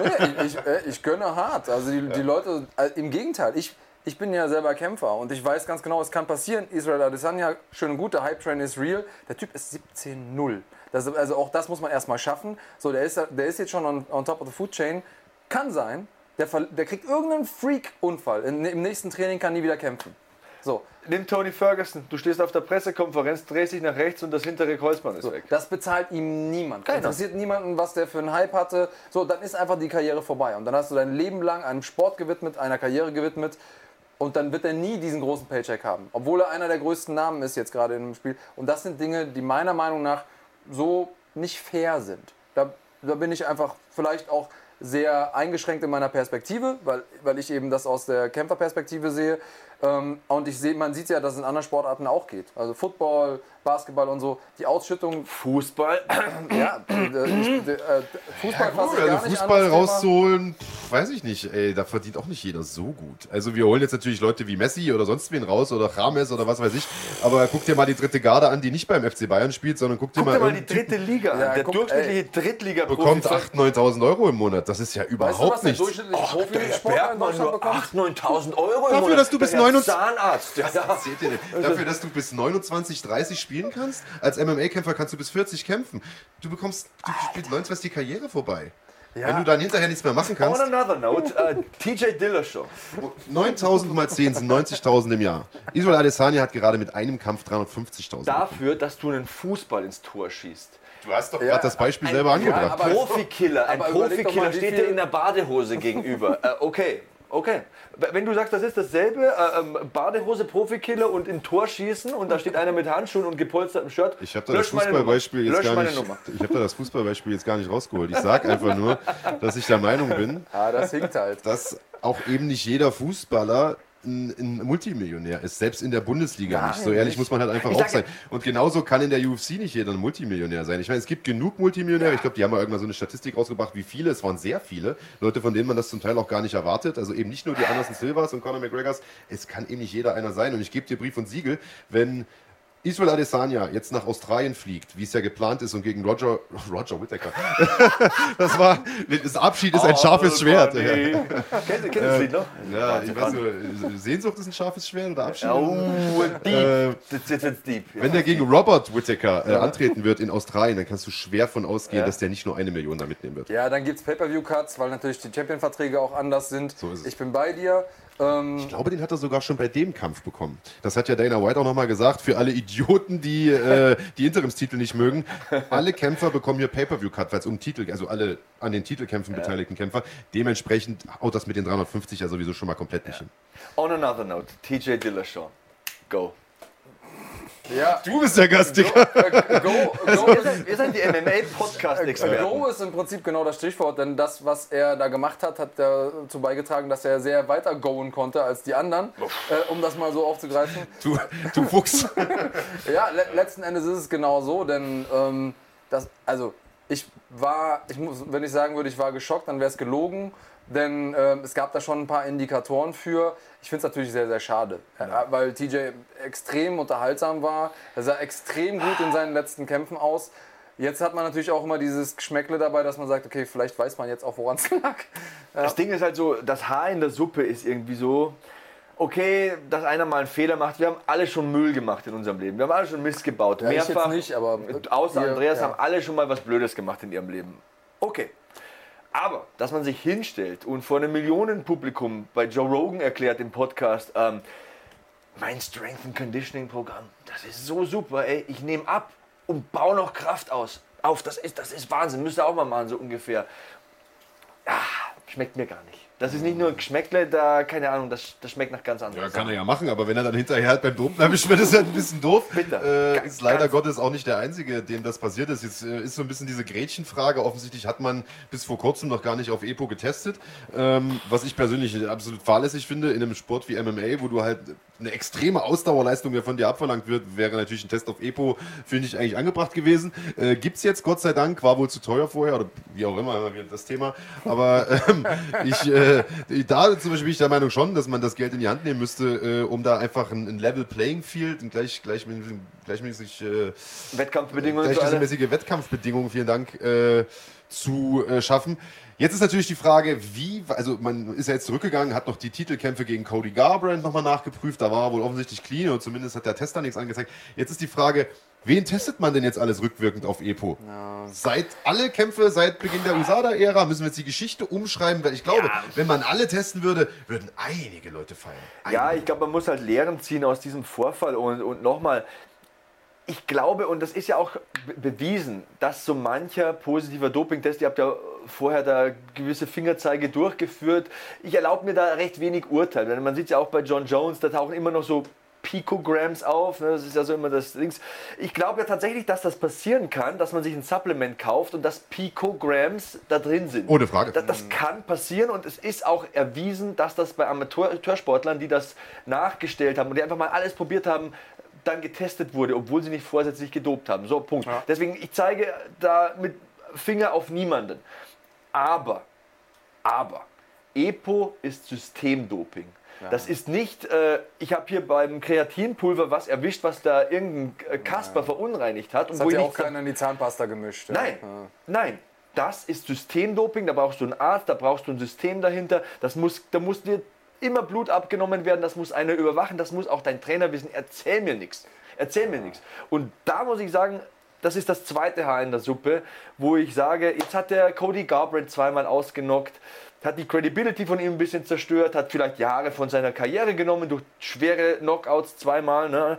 ich, ich, äh, ich gönne hart. Also die, die Leute, im Gegenteil, ich, ich bin ja selber Kämpfer und ich weiß ganz genau, es kann passieren. Israel Adesanya, schön und gut, der Hype-Train ist real. Der Typ ist 17-0. Das, also auch das muss man erstmal schaffen. So, der ist, der ist jetzt schon on, on top of the food chain. Kann sein, der, der kriegt irgendeinen Freak-Unfall. Im nächsten Training kann nie wieder kämpfen. So. Nimm Tony Ferguson, du stehst auf der Pressekonferenz, drehst dich nach rechts und das hintere Kreuzband ist so, weg. Das bezahlt ihm niemand. Keiner. Interessiert niemanden, was der für einen Hype hatte. So, dann ist einfach die Karriere vorbei. Und dann hast du dein Leben lang einem Sport gewidmet, einer Karriere gewidmet. Und dann wird er nie diesen großen Paycheck haben. Obwohl er einer der größten Namen ist jetzt gerade im Spiel. Und das sind Dinge, die meiner Meinung nach so nicht fair sind. Da, da bin ich einfach vielleicht auch sehr eingeschränkt in meiner Perspektive, weil, weil ich eben das aus der Kämpferperspektive sehe. Ähm, und ich sehe, man sieht ja, dass es in anderen Sportarten auch geht. Also Football, Basketball und so. Die Ausschüttung. Fußball? ja, äh, ich, äh, Fußball ja, gut, also Fußball rauszuholen, pff, weiß ich nicht. Ey, da verdient auch nicht jeder so gut. Also wir holen jetzt natürlich Leute wie Messi oder sonst wen raus oder James oder was weiß ich. Aber guck dir mal die dritte Garde an, die nicht beim FC Bayern spielt, sondern guck dir guck mal, dir mal die dritte Liga an. Ja, der guck, durchschnittliche drittliga bekommt 8.000, 9.000 Euro im Monat. Das ist ja überhaupt weißt du, was nichts. Der durchschnittliche oh, Profisportler in Deutschland bekommt? 8.000, 9.000 Euro im Dafür, Monat. dass du bis 29... Zahnarzt. Ja. Dafür, dass du bis 29, 30 spielen kannst, als MMA-Kämpfer kannst du bis 40 kämpfen. Du bekommst, du spielst 29 ist die Karriere vorbei. Ja. Wenn du dann hinterher nichts mehr machen kannst. On another note, uh, TJ Dillashaw. 9000 mal 10 sind 90.000 im Jahr. Israel Adesanya hat gerade mit einem Kampf 350.000. Dafür, dass du einen Fußball ins Tor schießt. Du hast doch ja, gerade das Beispiel ein, selber angebracht. Ja, Profikiller, ein Profikiller steht dir in der Badehose gegenüber. uh, okay, Okay. Wenn du sagst, das ist dasselbe, äh, ähm, Badehose, Profikiller und in Tor schießen und da steht einer mit Handschuhen und gepolstertem Shirt. Ich habe da das Fußballbeispiel jetzt gar nicht. Ich habe da das Fußballbeispiel jetzt gar nicht rausgeholt. Ich sage einfach nur, dass ich der Meinung bin, ah, das hinkt halt. dass auch eben nicht jeder Fußballer ein, ein, Multimillionär ist, selbst in der Bundesliga Nein, nicht. So ehrlich nicht. muss man halt einfach auch sein. Und genauso kann in der UFC nicht jeder ein Multimillionär sein. Ich meine, es gibt genug Multimillionäre. Ja. Ich glaube, die haben mal irgendwann so eine Statistik rausgebracht, wie viele. Es waren sehr viele Leute, von denen man das zum Teil auch gar nicht erwartet. Also eben nicht nur die Anderson Silvers und Conor McGregors. Es kann eben nicht jeder einer sein. Und ich gebe dir Brief und Siegel, wenn Israel Adesanya jetzt nach Australien fliegt, wie es ja geplant ist, und gegen Roger, Roger Whittaker. das war, das Abschied ist ein scharfes oh, Schwert. Ja. Kennst du das Lied noch? Ja, ich weiß nur, Sehnsucht ist ein scharfes Schwert oder Abschied? Oh, deep. Äh, das ist deep. Wenn der gegen Robert Whittaker äh, antreten wird in Australien, dann kannst du schwer von ausgehen, ja. dass der nicht nur eine Million da mitnehmen wird. Ja, dann gibt es Pay-Per-View-Cuts, weil natürlich die Champion-Verträge auch anders sind. So ist es. Ich bin bei dir. Ähm, ich glaube, den hat er sogar schon bei dem Kampf bekommen. Das hat ja Dana White auch nochmal gesagt. Für alle Idioten, die äh, die Interimstitel nicht mögen, alle Kämpfer bekommen hier Pay-Per-View-Cut, weil es um Titel, also alle an den Titelkämpfen ja. beteiligten Kämpfer. Dementsprechend haut das mit den 350 ja sowieso schon mal komplett nicht ja. hin. On another note, TJ Dillashaw. Go. Ja. Du bist der Gast, Digga. Go, äh, go, go wir, wir sind die MMA-Podcast-Experten. Go ist im Prinzip genau das Stichwort, denn das, was er da gemacht hat, hat dazu beigetragen, dass er sehr weiter goen konnte als die anderen, äh, um das mal so aufzugreifen. Du, du Fuchs. ja, le letzten Endes ist es genau so, denn ähm, das, also ich war, ich muss, wenn ich sagen würde, ich war geschockt, dann wäre es gelogen denn äh, es gab da schon ein paar Indikatoren für. Ich finde es natürlich sehr, sehr schade, ja. weil TJ extrem unterhaltsam war. Er sah extrem gut in seinen letzten Kämpfen aus. Jetzt hat man natürlich auch immer dieses Geschmäckle dabei, dass man sagt, okay, vielleicht weiß man jetzt auch, woran es lag. Ja. Das Ding ist halt so, das Haar in der Suppe ist irgendwie so, okay, dass einer mal einen Fehler macht. Wir haben alle schon Müll gemacht in unserem Leben. Wir haben alle schon Mist gebaut. Ja, Mehrfach. nicht, aber außer ihr, Andreas ja. haben alle schon mal was Blödes gemacht in ihrem Leben. Okay. Aber, dass man sich hinstellt und vor einem Millionenpublikum bei Joe Rogan erklärt im Podcast, ähm, mein Strength and Conditioning Programm, das ist so super, ey, ich nehme ab und baue noch Kraft aus. Auf, das ist, das ist Wahnsinn, müsst ihr auch mal machen, so ungefähr. Ah, schmeckt mir gar nicht. Das ist nicht nur Geschmäckle, da, keine Ahnung, das, das schmeckt nach ganz anderen Ja, kann er ja machen, aber wenn er dann hinterher halt beim Dopen erwischt wird, ist er ein bisschen doof. Bitte. Äh, ist leider Gottes auch nicht der Einzige, dem das passiert ist. Jetzt äh, ist so ein bisschen diese Gretchenfrage. Offensichtlich hat man bis vor kurzem noch gar nicht auf EPO getestet. Ähm, was ich persönlich absolut fahrlässig finde in einem Sport wie MMA, wo du halt eine extreme Ausdauerleistung, die von dir abverlangt wird, wäre natürlich ein Test auf EPO, finde ich eigentlich angebracht gewesen. Äh, Gibt es jetzt, Gott sei Dank, war wohl zu teuer vorher oder wie auch immer das Thema. Aber ähm, ich, äh, da zum Beispiel bin ich der Meinung schon, dass man das Geld in die Hand nehmen müsste, äh, um da einfach ein, ein, Level Playing Field, ein gleich, gleich, gleichmäßig äh, Wettkampfbedingungen, gleichmäßige Wettkampfbedingungen, vielen Dank, äh, zu äh, schaffen. Jetzt ist natürlich die Frage, wie, also man ist ja jetzt zurückgegangen, hat noch die Titelkämpfe gegen Cody Garbrandt nochmal nachgeprüft, da war er wohl offensichtlich clean und zumindest hat der Tester nichts angezeigt. Jetzt ist die Frage, Wen testet man denn jetzt alles rückwirkend auf EPO? Ja. Seit alle Kämpfe, seit Beginn der USADA-Ära, müssen wir jetzt die Geschichte umschreiben, weil ich glaube, ja. wenn man alle testen würde, würden einige Leute feiern. Einige. Ja, ich glaube, man muss halt Lehren ziehen aus diesem Vorfall und, und nochmal, ich glaube, und das ist ja auch bewiesen, dass so mancher positiver Dopingtest, ihr habt ja vorher da gewisse Fingerzeige durchgeführt, ich erlaube mir da recht wenig Urteil. Man sieht ja auch bei John Jones, da tauchen immer noch so Picograms auf. Ne? Das ist ja so immer das Ding. Ich glaube ja tatsächlich, dass das passieren kann, dass man sich ein Supplement kauft und dass Picograms da drin sind. Ohne Frage. Das, das kann passieren und es ist auch erwiesen, dass das bei Amateursportlern, die das nachgestellt haben und die einfach mal alles probiert haben, dann getestet wurde, obwohl sie nicht vorsätzlich gedopt haben. So, Punkt. Ja. Deswegen, ich zeige da mit Finger auf niemanden. Aber, aber, EPO ist Systemdoping. Das ist nicht, äh, ich habe hier beim Kreatinpulver was erwischt, was da irgendein äh, Kasper verunreinigt hat. Das und hat ja auch keiner in die Zahnpasta gemischt. Nein, ja. nein. Das ist Systemdoping, da brauchst du einen Arzt, da brauchst du ein System dahinter. Das muss, da muss dir immer Blut abgenommen werden, das muss einer überwachen, das muss auch dein Trainer wissen. Erzähl mir nichts. Erzähl mir nichts. Und da muss ich sagen, das ist das zweite Haar in der Suppe, wo ich sage, jetzt hat der Cody Garbrandt zweimal ausgenockt hat die Credibility von ihm ein bisschen zerstört, hat vielleicht Jahre von seiner Karriere genommen durch schwere Knockouts zweimal. Ne?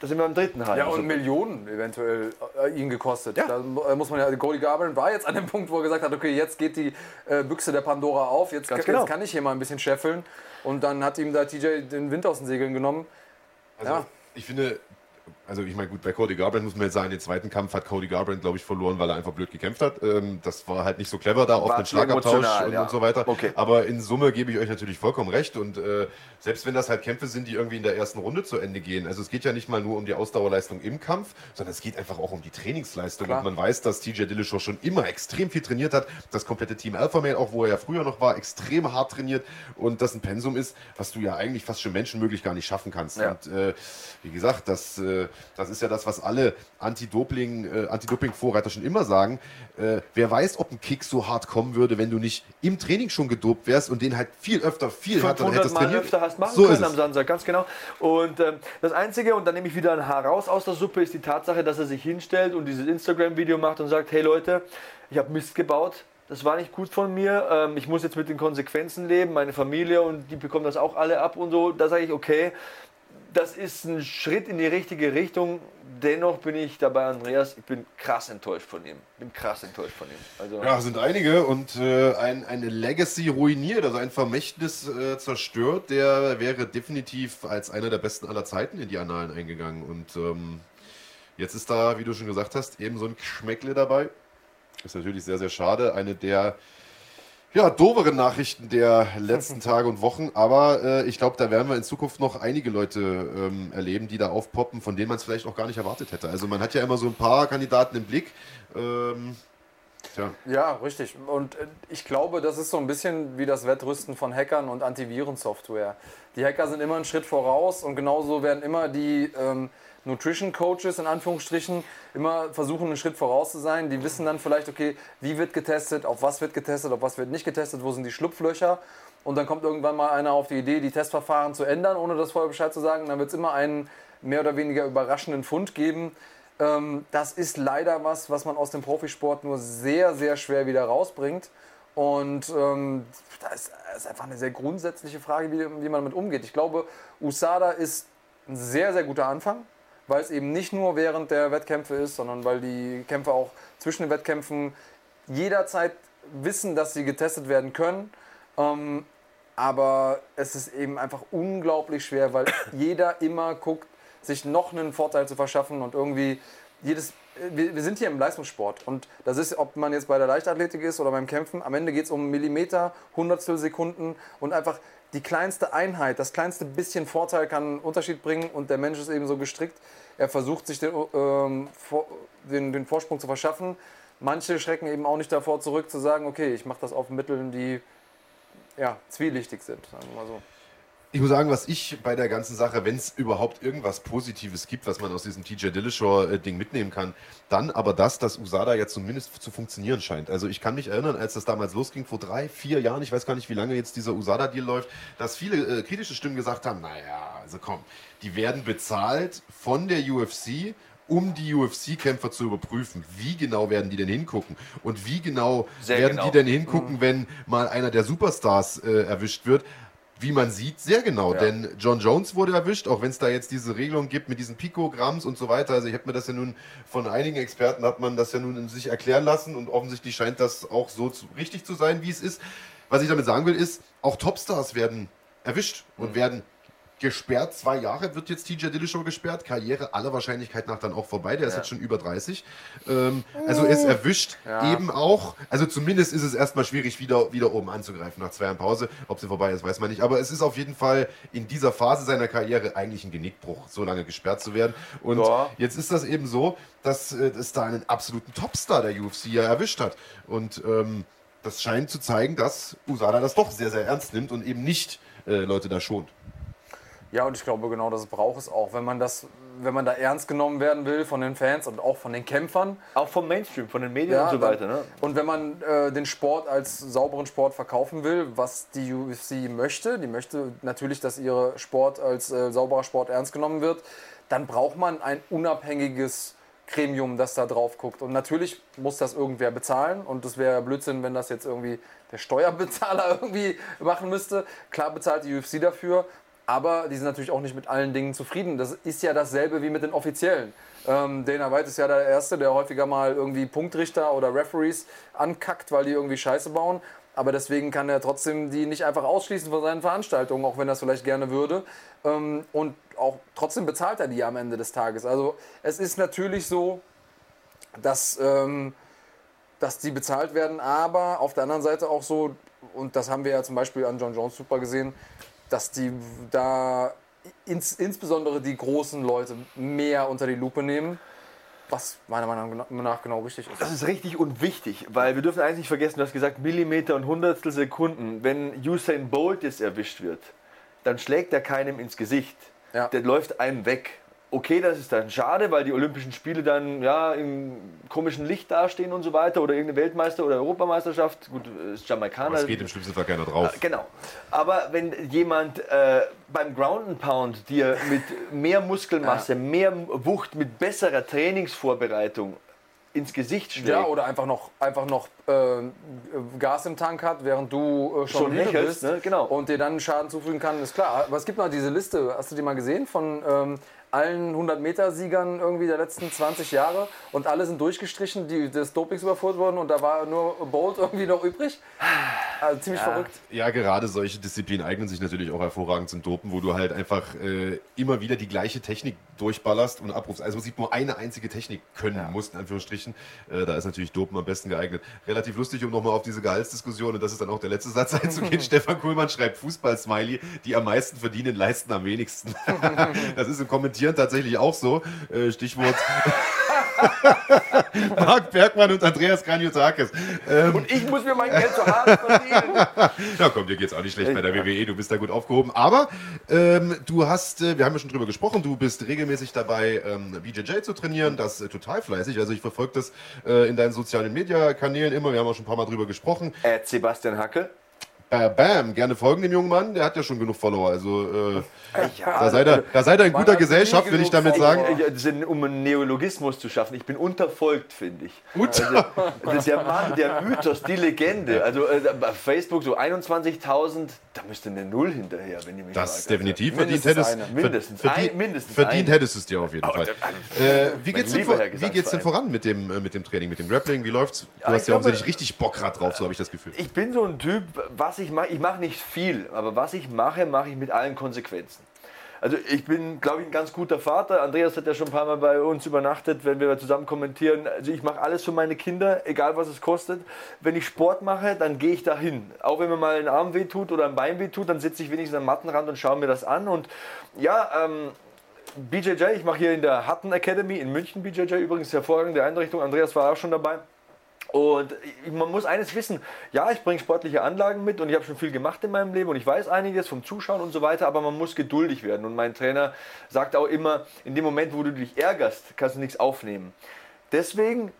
Da sind wir am dritten Halb. Ja, und also, Millionen eventuell äh, ihn gekostet. Ja. Da äh, muss man ja, Cody Garbrandt war jetzt an dem Punkt, wo er gesagt hat, okay, jetzt geht die äh, Büchse der Pandora auf, jetzt, genau. jetzt kann ich hier mal ein bisschen scheffeln. Und dann hat ihm da TJ den Wind aus den Segeln genommen. Also, ja. ich finde, also ich meine, gut, bei Cody Garbrandt muss man jetzt sagen, den zweiten Kampf hat Cody Garbrandt, glaube ich, verloren, weil er einfach blöd gekämpft hat. Ähm, das war halt nicht so clever da auf den Schlagabtausch und, ja. und, so weiter. Okay. Aber in Summe gebe ich euch natürlich vollkommen recht. Und äh, selbst wenn das halt Kämpfe sind, die irgendwie in der ersten Runde zu Ende gehen, also es geht ja nicht mal nur um die Ausdauerleistung im Kampf, sondern es geht einfach auch um die Trainingsleistung. Klar. Und man weiß, dass TJ Dillashaw schon immer extrem viel trainiert hat. Das komplette Team Alpha Male, auch wo er ja früher noch war, extrem hart trainiert. Und das ein Pensum ist, was du ja eigentlich fast schon menschenmöglich gar nicht schaffen kannst. Ja. Und äh, wie gesagt, das, äh, das ist ja das, was alle Anti-Doping, äh, Anti-Doping-Vorreiter schon immer sagen. Äh, wer weiß, ob ein Kick so hart kommen würde, wenn du nicht im Training schon gedopt wärst und den halt viel öfter, viel härter hättest Mal trainiert. öfter hast machen so können am Samstag, ganz genau. Und ähm, das Einzige, und dann nehme ich wieder ein Haar raus aus der Suppe, ist die Tatsache, dass er sich hinstellt und dieses Instagram-Video macht und sagt, hey Leute, ich habe Mist gebaut, das war nicht gut von mir. Ähm, ich muss jetzt mit den Konsequenzen leben, meine Familie und die bekommen das auch alle ab und so. Da sage ich, okay, das ist ein Schritt in die richtige Richtung. Dennoch bin ich dabei, Andreas, ich bin krass enttäuscht von ihm. Bin krass enttäuscht von ihm. Also ja, sind einige und äh, ein, eine Legacy ruiniert, also ein Vermächtnis äh, zerstört, der wäre definitiv als einer der besten aller Zeiten in die Annalen eingegangen. Und ähm, jetzt ist da, wie du schon gesagt hast, eben so ein Schmeckle dabei. Ist natürlich sehr, sehr schade. Eine der ja, doofere Nachrichten der letzten Tage und Wochen. Aber äh, ich glaube, da werden wir in Zukunft noch einige Leute ähm, erleben, die da aufpoppen, von denen man es vielleicht auch gar nicht erwartet hätte. Also man hat ja immer so ein paar Kandidaten im Blick. Ähm, tja. Ja, richtig. Und äh, ich glaube, das ist so ein bisschen wie das Wettrüsten von Hackern und Antivirensoftware. Die Hacker sind immer einen Schritt voraus und genauso werden immer die ähm, Nutrition Coaches in Anführungsstrichen immer versuchen, einen Schritt voraus zu sein. Die wissen dann vielleicht, okay, wie wird getestet, auf was wird getestet, auf was wird nicht getestet, wo sind die Schlupflöcher. Und dann kommt irgendwann mal einer auf die Idee, die Testverfahren zu ändern, ohne das vorher Bescheid zu sagen. dann wird es immer einen mehr oder weniger überraschenden Fund geben. Ähm, das ist leider was, was man aus dem Profisport nur sehr, sehr schwer wieder rausbringt. Und ähm, da ist, ist, einfach eine sehr grundsätzliche Frage, wie, wie man damit umgeht. Ich glaube, USADA ist ein sehr, sehr guter Anfang weil es eben nicht nur während der Wettkämpfe ist, sondern weil die Kämpfe auch zwischen den Wettkämpfen jederzeit wissen, dass sie getestet werden können. Ähm, aber es ist eben einfach unglaublich schwer, weil jeder immer guckt, sich noch einen Vorteil zu verschaffen und irgendwie jedes. Wir, wir sind hier im Leistungssport und das ist, ob man jetzt bei der Leichtathletik ist oder beim Kämpfen, am Ende geht es um Millimeter, Hundertstel Sekunden und einfach die kleinste Einheit, das kleinste bisschen Vorteil kann einen Unterschied bringen und der Mensch ist eben so gestrickt. Er versucht sich den, ähm, vor, den, den Vorsprung zu verschaffen. Manche schrecken eben auch nicht davor zurück zu sagen, okay, ich mache das auf Mitteln, die ja, zwielichtig sind, sagen wir mal so. Ich muss sagen, was ich bei der ganzen Sache, wenn es überhaupt irgendwas Positives gibt, was man aus diesem TJ Dillashaw-Ding mitnehmen kann, dann aber das, dass USADA jetzt zumindest zu funktionieren scheint. Also ich kann mich erinnern, als das damals losging, vor drei, vier Jahren, ich weiß gar nicht, wie lange jetzt dieser USADA-Deal läuft, dass viele äh, kritische Stimmen gesagt haben, naja, also komm, die werden bezahlt von der UFC um die UFC-Kämpfer zu überprüfen. Wie genau werden die denn hingucken? Und wie genau Sehr werden genau. die denn hingucken, wenn mal einer der Superstars äh, erwischt wird? Wie man sieht, sehr genau, Ja. denn John Jones wurde erwischt, auch wenn es da jetzt diese Regelung gibt mit diesen Pikogramms und so weiter. Also ich habe mir das ja nun von einigen Experten hat man das ja nun in sich erklären lassen und offensichtlich scheint das auch so zu, richtig zu sein, wie es ist. Was ich damit sagen will, ist, auch Topstars werden erwischt und Mhm. werden gesperrt. Zwei Jahre wird jetzt TJ Dillashaw gesperrt. Karriere aller Wahrscheinlichkeit nach dann auch vorbei. Der ist Ja. jetzt schon über 30. Ähm, also ist erwischt Ja. eben auch. Also zumindest ist es erstmal schwierig, wieder, wieder oben anzugreifen nach zwei Jahren Pause. Ob sie vorbei ist, weiß man nicht. Aber es ist auf jeden Fall in dieser Phase seiner Karriere eigentlich ein Genickbruch, so lange gesperrt zu werden. Und Ja. jetzt ist das eben so, dass äh, es da einen absoluten Topstar der UFC ja erwischt hat. Und ähm, das scheint zu zeigen, dass USADA das doch sehr, sehr ernst nimmt und eben nicht äh, Leute da schont. Ja, und ich glaube, genau das braucht es auch. Wenn man, das, wenn man da ernst genommen werden will von den Fans und auch von den Kämpfern. Auch vom Mainstream, von den Medien Ja, und so weiter. Ne? Und wenn man äh, den Sport als sauberen Sport verkaufen will, was die UFC möchte, die möchte natürlich, dass ihr Sport als äh, sauberer Sport ernst genommen wird, dann braucht man ein unabhängiges Gremium, das da drauf guckt. Und natürlich muss das irgendwer bezahlen. Und das wäre Blödsinn, wenn das jetzt irgendwie der Steuerbezahler irgendwie machen müsste. Klar bezahlt die UFC dafür, aber die sind natürlich auch nicht mit allen Dingen zufrieden. Das ist ja dasselbe wie mit den Offiziellen. Ähm, Dana White ist ja der Erste, der häufiger mal irgendwie Punktrichter oder Referees ankackt, weil die irgendwie Scheiße bauen. Aber deswegen kann er trotzdem die nicht einfach ausschließen von seinen Veranstaltungen, auch wenn er es vielleicht gerne würde. Ähm, und auch trotzdem bezahlt er die am Ende des Tages. Also es ist natürlich so, dass, ähm, dass die bezahlt werden, aber auf der anderen Seite auch so, und das haben wir ja zum Beispiel an John Jones super gesehen, dass die da ins, insbesondere die großen Leute mehr unter die Lupe nehmen, was meiner Meinung nach genau richtig ist. Das ist richtig und wichtig, weil wir dürfen eins nicht vergessen, du hast gesagt Millimeter und Hundertstel Sekunden. Wenn Usain Bolt jetzt erwischt wird, dann schlägt er keinem ins Gesicht. Ja. Der läuft einem weg. Okay, das ist dann schade, weil die Olympischen Spiele dann ja im komischen Licht dastehen und so weiter oder irgendeine Weltmeister- oder Europameisterschaft. Gut, ist Jamaikaner. Aber es geht im schlimmsten Fall keiner drauf. Genau. Aber wenn jemand äh, beim Ground and Pound dir mit mehr Muskelmasse, mehr Wucht, mit besserer Trainingsvorbereitung ins Gesicht schlägt, Ja, oder einfach noch, einfach noch äh, Gas im Tank hat, während du äh, schon, Schon müde hechelst, bist ne? Genau. und dir dann Schaden zufügen kann, ist klar. Aber es gibt noch diese Liste, hast du die mal gesehen, von ähm, allen 100-Meter-Siegern irgendwie der letzten 20 Jahre und alle sind durchgestrichen, die des Dopings überführt wurden und da war nur Bolt irgendwie noch übrig. Also ziemlich verrückt. Ja, gerade solche Disziplinen eignen sich natürlich auch hervorragend zum Dopen, wo du halt einfach äh, immer wieder die gleiche Technik durchballerst und abrufst. Also man sieht nur eine einzige Technik können musst, in Anführungsstrichen. Äh, da ist natürlich Dopen am besten geeignet. Relativ lustig, um nochmal auf diese Gehaltsdiskussion, und das ist dann auch der letzte Satz einzugehen. Stefan Kuhlmann schreibt Fußball-Smiley, die am meisten verdienen, leisten am wenigsten. das ist im Kommentieren tatsächlich auch so. Äh, Stichwort Marc Bergmann und Andreas Kranjotakis. Ähm, und ich muss mir mein Geld zu hart verdienen. ja, komm, dir geht's auch nicht schlecht bei der WWE, du bist da gut aufgehoben. Aber ähm, du hast, äh, wir haben ja schon drüber gesprochen, du bist regelmäßig dabei, ähm, BJJ zu trainieren, das äh, total fleißig. Also ich verfolge das äh, in deinen sozialen Media-Kanälen immer, wir haben auch schon ein paar Mal drüber gesprochen. Äh, Sebastian Hacke. Äh, bam, gerne folgen dem jungen Mann, der hat ja schon genug Follower. Also äh, Ja, da, seid ihr, da seid ihr in guter Gesellschaft, will ich damit sagen. Sind, um einen Neologismus zu schaffen. Ich bin unterfolgt, finde ich. Unter- Also, der Mann, der Mythos, die Legende. Also äh, bei Facebook so 21.000, da müsste eine Null hinterher, wenn ihr mich Das fragt. definitiv verdient Mindestens hättest, eine. Mindestens verdient, ein- mindestens verdient ein. hättest du es dir auf jeden Fall. der- Äh, wie geht's denn, vor, Herr wie geht's denn voran mit dem, äh, mit dem Training, mit dem Grappling? Wie läuft's? Du Ja, hast ich ja offensichtlich richtig Bock grad drauf, so habe ich das Gefühl. Ich bin so ein Typ, was ich mache, ich mache nicht viel, aber was ich mache, mache ich mit allen Konsequenzen. Also ich bin, glaube ich, ein ganz guter Vater. Andreas hat ja schon ein paar Mal bei uns übernachtet, wenn wir zusammen kommentieren. Also ich mache alles für meine Kinder, egal was es kostet. Wenn ich Sport mache, dann gehe ich dahin. Auch wenn mir mal ein Arm wehtut oder ein Bein wehtut, dann sitze ich wenigstens am Mattenrand und schaue mir das an. Und ja, ähm, BJJ, ich mache hier in der Hutton Academy in München BJJ, übrigens hervorragende Einrichtung. Andreas war auch schon dabei. Und man muss eines wissen, ja, ich bringe sportliche Anlagen mit und ich habe schon viel gemacht in meinem Leben und ich weiß einiges vom Zuschauen und so weiter, aber man muss geduldig werden. Und mein Trainer sagt auch immer, in dem Moment, wo du dich ärgerst, kannst du nichts aufnehmen. Deswegen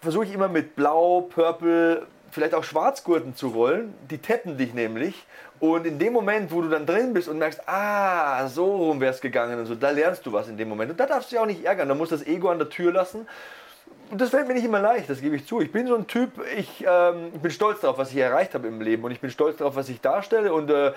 versuche ich immer mit Blau, Purple, vielleicht auch Schwarzgurten zu rollen. Die tappen dich nämlich. Und in dem Moment, wo du dann drin bist und merkst, ah, so rum wäre es gegangen und so, da lernst du was in dem Moment. Und da darfst du dich auch nicht ärgern. Da musst du das Ego an der Tür lassen das fällt mir nicht immer leicht, das gebe ich zu. Ich bin so ein Typ, ich, ähm, bin stolz darauf, was ich erreicht habe im Leben und ich bin stolz darauf, was ich darstelle und äh,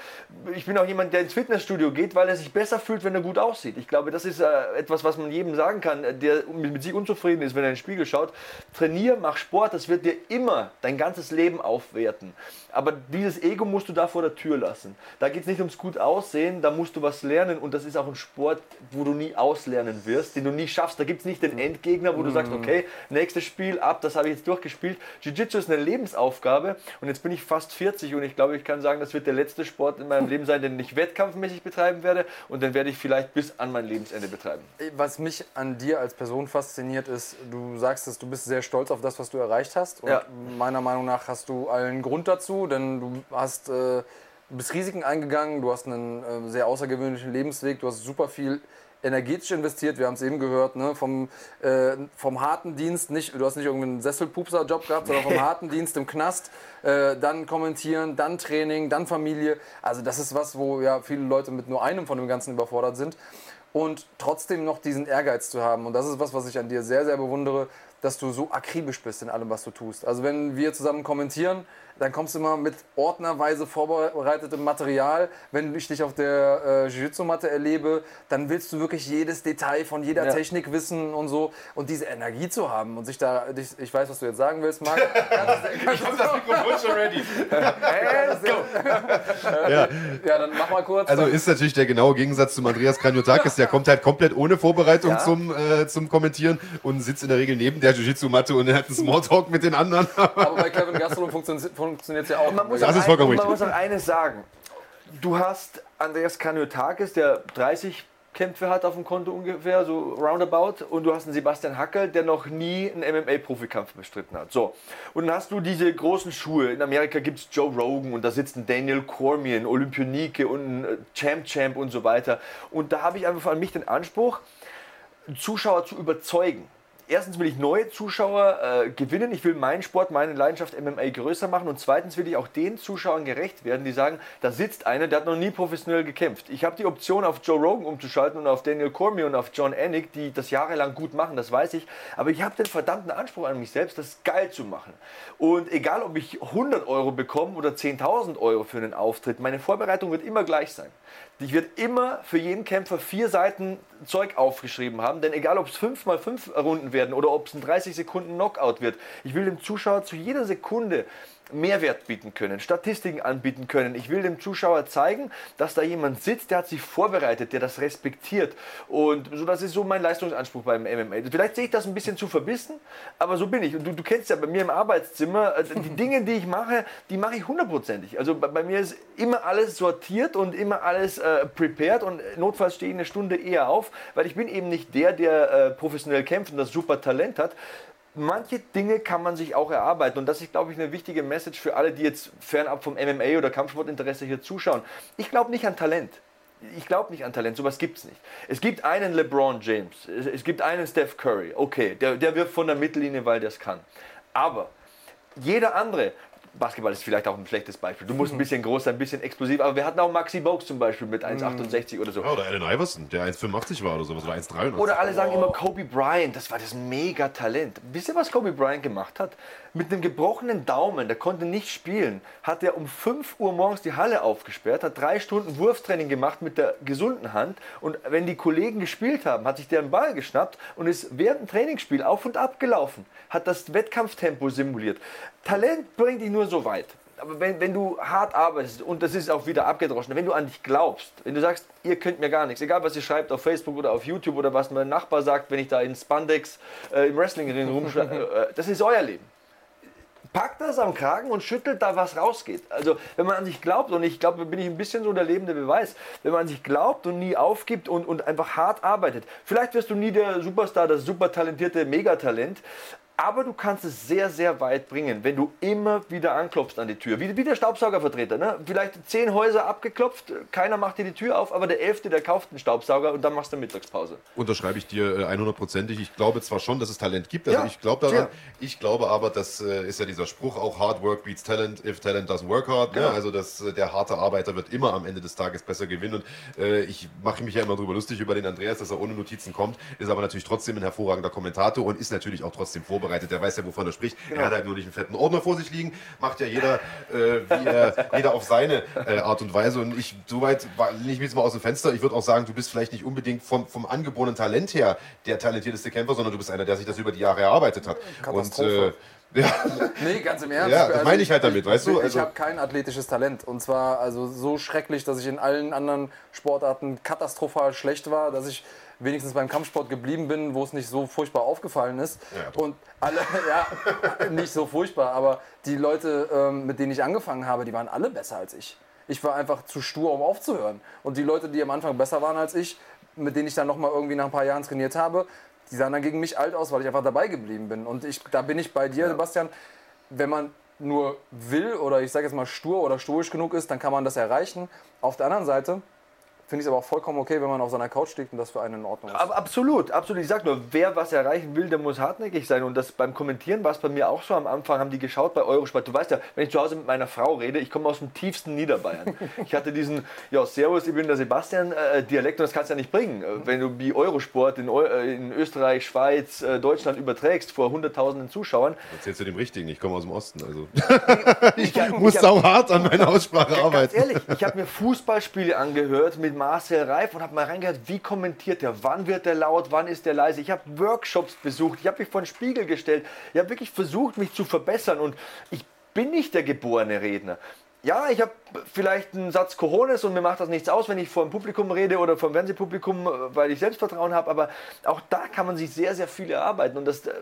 ich bin auch jemand, der ins Fitnessstudio geht, weil er sich besser fühlt, wenn er gut aussieht. Ich glaube, das ist äh, etwas, was man jedem sagen kann, der mit, mit sich unzufrieden ist, wenn er in den Spiegel schaut. Trainier, mach Sport, das wird dir immer dein ganzes Leben aufwerten. Aber dieses Ego musst du da vor der Tür lassen. Da geht es nicht ums gut aussehen, da musst du was lernen und das ist auch ein Sport, wo du nie auslernen wirst, den du nie schaffst. Da gibt es nicht den Endgegner, wo du sagst, okay, nächstes Spiel ab, das habe ich jetzt durchgespielt. Jiu-Jitsu ist eine Lebensaufgabe und jetzt bin ich fast 40 und ich glaube, ich kann sagen, das wird der letzte Sport in meinem Leben sein, den ich wettkampfmäßig betreiben werde und den werde ich vielleicht bis an mein Lebensende betreiben. Was mich an dir als Person fasziniert ist, du sagst es, du bist sehr stolz auf das, was du erreicht hast und ja. meiner Meinung nach hast du allen Grund dazu, denn du hast äh, bist Risiken eingegangen, du hast einen äh, sehr außergewöhnlichen Lebensweg, du hast super viel energetisch investiert. Wir haben es eben gehört, ne? vom, äh, vom harten Dienst, nicht, du hast nicht irgendeinen Sesselpupser-Job gehabt, sondern vom harten Dienst im Knast, äh, dann kommentieren, dann Training, dann Familie. Also das ist was, wo ja viele Leute mit nur einem von dem Ganzen überfordert sind. Und trotzdem noch diesen Ehrgeiz zu haben. Und das ist was, was ich an dir sehr, sehr bewundere, dass du so akribisch bist in allem, was du tust. Also wenn wir zusammen kommentieren, dann kommst du immer mit ordnerweise vorbereitetem Material. Wenn ich dich auf der äh, Jiu-Jitsu-Matte erlebe, dann willst du wirklich jedes Detail von jeder ja. Technik wissen und so. Und diese Energie zu haben und sich da, ich, ich weiß, was du jetzt sagen willst, Marc. ich habe das Mikrofon schon ready. ja. ja, dann mach mal kurz. Also ist natürlich der genaue Gegensatz zum Andreas Kranjotakis. Der kommt halt komplett ohne Vorbereitung ja. zum, äh, zum Kommentieren und sitzt in der Regel neben der Jiu-Jitsu-Matte und hat einen Smalltalk mit den anderen. Aber bei Kevin Gastelum funktioniert funktioniert es ja auch. man muss das ist vollkommen richtig. Man muss auch eines sagen. Du hast Andreas Kaniotakis, der 30 Kämpfe hat auf dem Konto ungefähr, so roundabout. Und du hast einen Sebastian Hackel, der noch nie einen MMA-Profikampf bestritten hat. So. Und dann hast du diese großen Schuhe. In Amerika gibt es Joe Rogan und da sitzt ein Daniel Cormier, ein Olympionike und ein äh, Champ Champ und so weiter. Und da habe ich einfach an mich den Anspruch, Zuschauer zu überzeugen erstens will ich neue Zuschauer äh, gewinnen. Ich will meinen Sport, meine Leidenschaft MMA größer machen. Und zweitens will ich auch den Zuschauern gerecht werden, die sagen, da sitzt einer, der hat noch nie professionell gekämpft. Ich habe die Option, auf Joe Rogan umzuschalten und auf Daniel Cormier und auf John Anik, die das jahrelang gut machen, das weiß ich. Aber ich habe den verdammten Anspruch an mich selbst, das geil zu machen. Und egal, ob ich 100 Euro bekomme oder 10.000 Euro für einen Auftritt, meine Vorbereitung wird immer gleich sein. Ich werde immer für jeden Kämpfer vier Seiten Zeug aufgeschrieben haben, denn egal ob es fünf mal fünf Runden werden oder ob es ein 30 Sekunden Knockout wird, ich will dem Zuschauer zu jeder Sekunde Mehrwert bieten können, Statistiken anbieten können. Ich will dem Zuschauer zeigen, dass da jemand sitzt, der hat sich vorbereitet, der das respektiert. Und so, das ist so mein Leistungsanspruch beim MMA. Vielleicht sehe ich das ein bisschen zu verbissen, aber so bin ich. Und du, du kennst ja bei mir im Arbeitszimmer, äh, die Dinge, die ich mache, die mache ich hundertprozentig. Also bei, bei, mir ist immer alles sortiert und immer alles äh, prepared und notfalls stehe ich eine Stunde eher auf, weil ich bin eben nicht der, der äh, professionell kämpft und das super Talent hat, manche Dinge kann man sich auch erarbeiten. Und das ist, glaube ich, eine wichtige Message für alle, die jetzt fernab vom MMA oder Kampfsportinteresse hier zuschauen. Ich glaube nicht an Talent. Ich glaube nicht an Talent, sowas gibt es nicht. Es gibt einen LeBron James, es gibt einen Steph Curry, okay, der, der wirft von der Mittellinie, weil der es kann. Aber jeder andere, Basketball ist vielleicht auch ein schlechtes Beispiel. Du musst ein bisschen groß sein, ein bisschen explosiv. Aber wir hatten auch Maxi Bogues zum Beispiel mit 1,68 oder so. Ja, oder Allen Iverson, der 1,85 war oder sowas. Oder 1,83. Oder alle sagen immer Kobe Bryant, das war das Mega-Talent. Wisst ihr, was Kobe Bryant gemacht hat? Mit einem gebrochenen Daumen, der konnte nicht spielen, hat er um 5 Uhr morgens die Halle aufgesperrt, hat drei Stunden Wurftraining gemacht mit der gesunden Hand. Und wenn die Kollegen gespielt haben, hat sich der einen Ball geschnappt und ist während dem Trainingsspiel auf und ab gelaufen, hat das Wettkampftempo simuliert. Talent bringt dich nur so weit. Aber wenn, wenn du hart arbeitest, und das ist auch wieder abgedroschen, wenn du an dich glaubst, wenn du sagst, ihr könnt mir gar nichts, egal was ihr schreibt auf Facebook oder auf YouTube oder was mein Nachbar sagt, wenn ich da in Spandex äh, im Wrestlingring rumschlage, äh, das ist euer Leben packt das am Kragen und schüttelt da, was rausgeht. Also, wenn man an sich glaubt, und ich glaube, bin ich ein bisschen so der lebende Beweis, wenn man an sich glaubt und nie aufgibt und, und einfach hart arbeitet, vielleicht wirst du nie der Superstar, das super talentierte Megatalent, Aber du kannst es sehr, sehr weit bringen, wenn du immer wieder anklopfst an die Tür. Wie, wie der Staubsaugervertreter. Ne? Vielleicht zehn Häuser abgeklopft, keiner macht dir die Tür auf, aber der Elfte, der kauft einen Staubsauger und dann machst du Mittagspause. Unterschreibe ich dir äh, 100%ig. Ich glaube zwar schon, dass es Talent gibt. Also Ja, ich glaube daran. ja. Ich glaube aber, das äh, ist ja dieser Spruch auch Hard Work beats Talent if Talent doesn't work hard. Ne? Genau. Also dass äh, der harte Arbeiter wird immer am Ende des Tages besser gewinnen. Und äh, ich mache mich ja immer darüber lustig über den Andreas, dass er ohne Notizen kommt, ist aber natürlich trotzdem ein hervorragender Kommentator und ist natürlich auch trotzdem vorbereitet. Der weiß ja, wovon er spricht. Genau. Er hat halt nur nicht einen fetten Ordner vor sich liegen. Macht ja jeder, äh, wie er, jeder auf seine äh, Art und Weise. Und ich, soweit war- lehne ich mich jetzt mal aus dem Fenster. Ich würde auch sagen, du bist vielleicht nicht unbedingt vom, vom angeborenen Talent her der talentierteste Kämpfer, sondern du bist einer, der sich das über die Jahre erarbeitet hat. Und Katastrophe. äh, ja, Nee, ganz im Ernst. Ja, das meine ich halt damit, weißt du? Ich, Also- habe kein athletisches Talent. Und zwar also so schrecklich, dass ich in allen anderen Sportarten katastrophal schlecht war, dass ich wenigstens beim Kampfsport geblieben bin, wo es nicht so furchtbar aufgefallen ist. Ja, und alle, ja, nicht so furchtbar, aber die Leute, ähm, mit denen ich angefangen habe, die waren alle besser als ich. Ich war einfach zu stur, um aufzuhören. Und die Leute, die am Anfang besser waren als ich, mit denen ich dann nochmal irgendwie nach ein paar Jahren trainiert habe, die sahen dann gegen mich alt aus, weil ich einfach dabei geblieben bin. Und ich, da bin ich bei dir, Sebastian. Wenn man nur will oder ich sage jetzt mal stur oder stoisch genug ist, dann kann man das erreichen. Auf der anderen Seite finde ich es aber auch vollkommen okay, wenn man auf seiner Couch liegt und das für einen in Ordnung ist. Aber absolut, absolut. Ich sag nur, wer was erreichen will, der muss hartnäckig sein. Und das beim Kommentieren war es bei mir auch so. Am Anfang haben die geschaut bei Eurosport. Du weißt ja, wenn ich zu Hause mit meiner Frau rede, ich komme aus dem tiefsten Niederbayern. Ich hatte diesen, ja, Servus, ich bin der Sebastian-Dialekt und das kannst du ja nicht bringen. Äh, Wenn du wie Eurosport in, Eu äh, in Österreich, Schweiz, äh, Deutschland überträgst vor hunderttausenden Zuschauern. erzählst du dem Richtigen, ich komme aus dem Osten. Also. Ich, muss ich hab- auch hart an meiner Aussprache Ganz arbeiten. ehrlich, ich habe mir Fußballspiele angehört mit Marcel Reif und habe mal reingehört, wie kommentiert er, wann wird er laut, wann ist er leise. Ich habe Workshops besucht, ich habe mich vor den Spiegel gestellt, ich habe wirklich versucht, mich zu verbessern. Und ich bin nicht der geborene Redner. Ja, ich habe vielleicht einen Satz Cojones und mir macht das nichts aus, wenn ich vor dem Publikum rede oder vor dem Fernsehpublikum, äh, weil ich Selbstvertrauen habe, aber auch da kann man sich sehr, sehr viel erarbeiten. Und das, äh,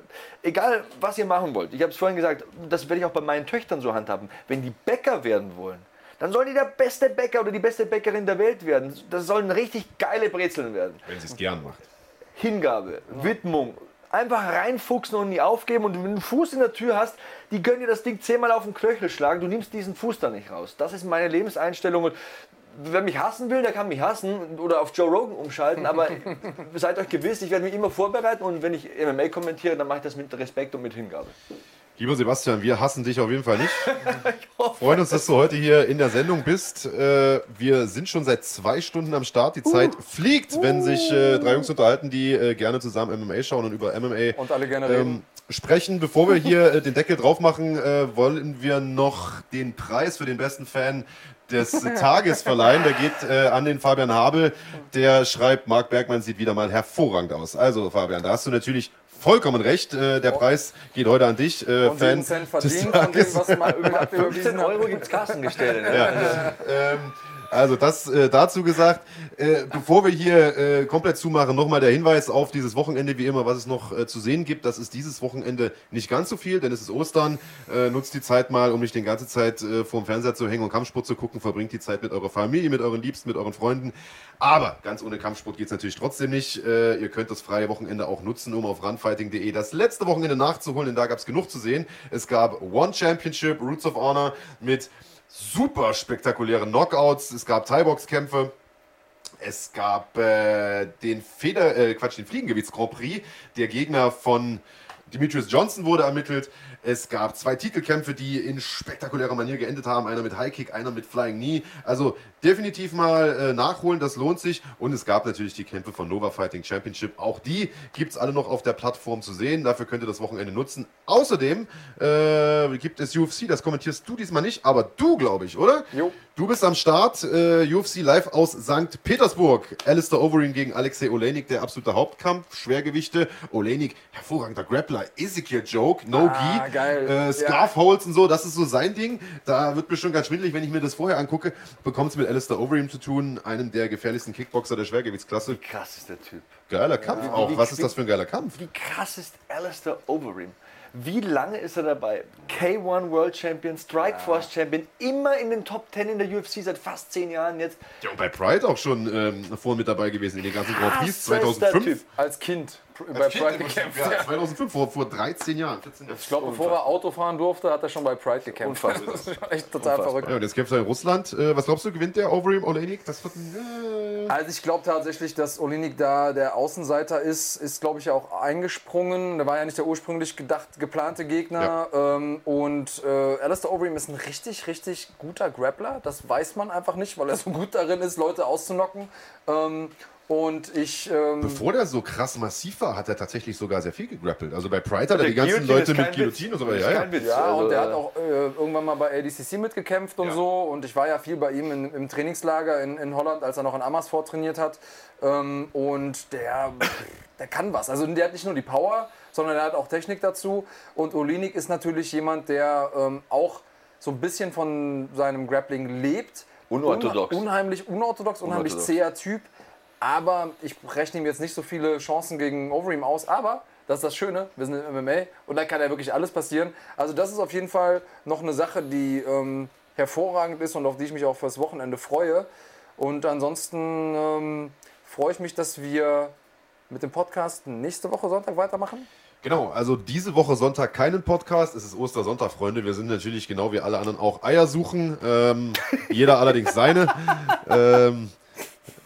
egal was ihr machen wollt, ich habe es vorhin gesagt, das werde ich auch bei meinen Töchtern so handhaben, wenn die Bäcker werden wollen, dann sollen die der beste Bäcker oder die beste Bäckerin der Welt werden. Das sollen richtig geile Brezeln werden. Wenn sie es gern macht. Hingabe, Widmung, einfach reinfuchsen und nie aufgeben. Und wenn du einen Fuß in der Tür hast, die können dir das Ding zehnmal auf den Knöchel schlagen. Du nimmst diesen Fuß da nicht raus. Das ist meine Lebenseinstellung. Und wer mich hassen will, der kann mich hassen oder auf Joe Rogan umschalten. Aber seid euch gewiss, ich werde mich immer vorbereiten. Und wenn ich MMA kommentiere, dann mache ich das mit Respekt und mit Hingabe. Lieber Sebastian, wir hassen dich auf jeden Fall nicht. Freuen uns, dass du heute hier in der Sendung bist. Äh, wir sind schon seit zwei Stunden am Start. Die Zeit fliegt, wenn sich äh, drei Jungs unterhalten, die äh, gerne zusammen MMA schauen und über MMA Und alle gerne ähm, reden. sprechen. Bevor wir hier äh, den Deckel drauf machen, äh, wollen wir noch den Preis für den besten Fan des Tages verleihen. Der geht äh, an den Fabian Habel. Der schreibt, Marc Bergmann sieht wieder mal hervorragend aus. Also Fabian, da hast du natürlich vollkommen recht. Äh, der Preis geht heute an dich. Äh, Und Fan Cent verdient von dem, was man über- 15 überwiesen hat. Euro gibt es Kassengestelle. Ne? Ähm, also das äh, dazu gesagt. Äh, bevor wir hier äh, komplett zumachen, nochmal der Hinweis auf dieses Wochenende, wie immer, was es noch äh, zu sehen gibt. Das ist dieses Wochenende nicht ganz so viel, denn es ist Ostern. Äh, nutzt die Zeit mal, um nicht die ganze Zeit äh, vor dem Fernseher zu hängen und Kampfsport zu gucken. Verbringt die Zeit mit eurer Familie, mit euren Liebsten, mit euren Freunden. Aber ganz ohne Kampfsport geht's natürlich trotzdem nicht. Äh, ihr könnt das freie Wochenende auch nutzen, um auf runfighting.de das letzte Wochenende nachzuholen, denn da gab's genug zu sehen. Es gab One Championship, Roots of Honor mit super spektakulären Knockouts. Es gab Thai-Box-Kämpfe. Es gab äh, den Feder, äh, Quatsch, den Fliegengewichts-Grand Prix. Der Gegner von Demetrius Johnson wurde ermittelt. Es gab zwei Titelkämpfe, die in spektakulärer Manier geendet haben. Einer mit High Kick, einer mit Flying Knee. Also definitiv mal äh, nachholen, das lohnt sich. Und es gab natürlich die Kämpfe von Nova Fighting Championship. Auch die gibt's alle noch auf der Plattform zu sehen. Dafür könnt ihr das Wochenende nutzen. Außerdem äh, gibt es UFC, das kommentierst du diesmal nicht, aber du, glaube ich, oder? Jo. Du bist am Start, äh, UFC live aus St. Petersburg. Alistair Overeem gegen Alexei Olenik, der absolute Hauptkampf, Schwergewichte. Olenik, hervorragender Grappler. Ezekiel Joke, No Ah, Gi, geil. äh, Scarf Holds und so, das ist so sein Ding. Da wird mir schon ganz schwindelig, wenn ich mir das vorher angucke. Bekommt es mit Alistair Overeem zu tun, einem der gefährlichsten Kickboxer der Schwergewichtsklasse. Krass ist der Typ. Geiler Kampf auch. Wie- Was ist wie- das für ein geiler Kampf? Wie krass ist Alistair Overeem? Wie lange ist er dabei? K1 World Champion, Strikeforce Champion, immer in den Top 10 in der UFC seit fast 10 Jahren jetzt. Ja, und bei Pride auch schon ähm, vorhin mit dabbei gewesen, in den ganzen Grand Prix Krassester 2005. Typ. Als Kind. Bei Pride gekämpft. Ja, 2005, vor, vor 13 Jahren. 14 Ich glaube, bevor er Auto fahren durfte, hat er schon bei Pride gekämpft. Unfassbar. Das ist echt total Unfassbar. verrückt. Ja, und jetzt kämpft er in Russland. Äh, was glaubst du, gewinnt der Overeem Olenik? Das wird ein. Äh, Also ich glaube tatsächlich, dass Olinik da der Außenseiter ist, ist glaube ich auch eingesprungen. Der war ja nicht der ursprünglich gedacht, geplante Gegner. Ähm, und äh, Alistair Overeem ist ein richtig, richtig guter Grappler. Das weiß man einfach nicht, weil er so gut darin ist, Leute auszunocken. Und ich... Ähm, Bevor der so krass massiv war, hat er tatsächlich sogar sehr viel gegrappelt. Also bei Pride hat er die ganzen Guillotine Leute mit Guillotine und so weiter. Ja, ja. Witz. Ja, Also, und der hat äh, auch äh, irgendwann mal bei ADCC mitgekämpft und Ja. so. Und ich war ja viel bei ihm in, im Trainingslager in, in Holland, als er noch in Amersfoort trainiert hat. Ähm, und der, der kann was. Also der hat nicht nur die Power, sondern er hat auch Technik dazu. Und Olinik ist natürlich jemand, der ähm, auch so ein bisschen von seinem Grappling lebt. Unorthodox. Un unheimlich unorthodox, unheimlich Unorthodox. zäher Typ. Aber ich rechne ihm jetzt nicht so viele Chancen gegen Overeem aus. Aber das ist das Schöne, wir sind im MMA und da kann ja wirklich alles passieren. Also das ist auf jeden Fall noch eine Sache, die ähm, hervorragend ist und auf die ich mich auch fürs Wochenende freue. Und ansonsten ähm, freue ich mich, dass wir mit dem Podcast nächste Woche Sonntag weitermachen. Genau, also diese Woche Sonntag keinen Podcast. Es ist Ostersonntag, Freunde. Wir sind natürlich genau wie alle anderen auch Eier suchen. Ähm, jeder allerdings seine. Ähm,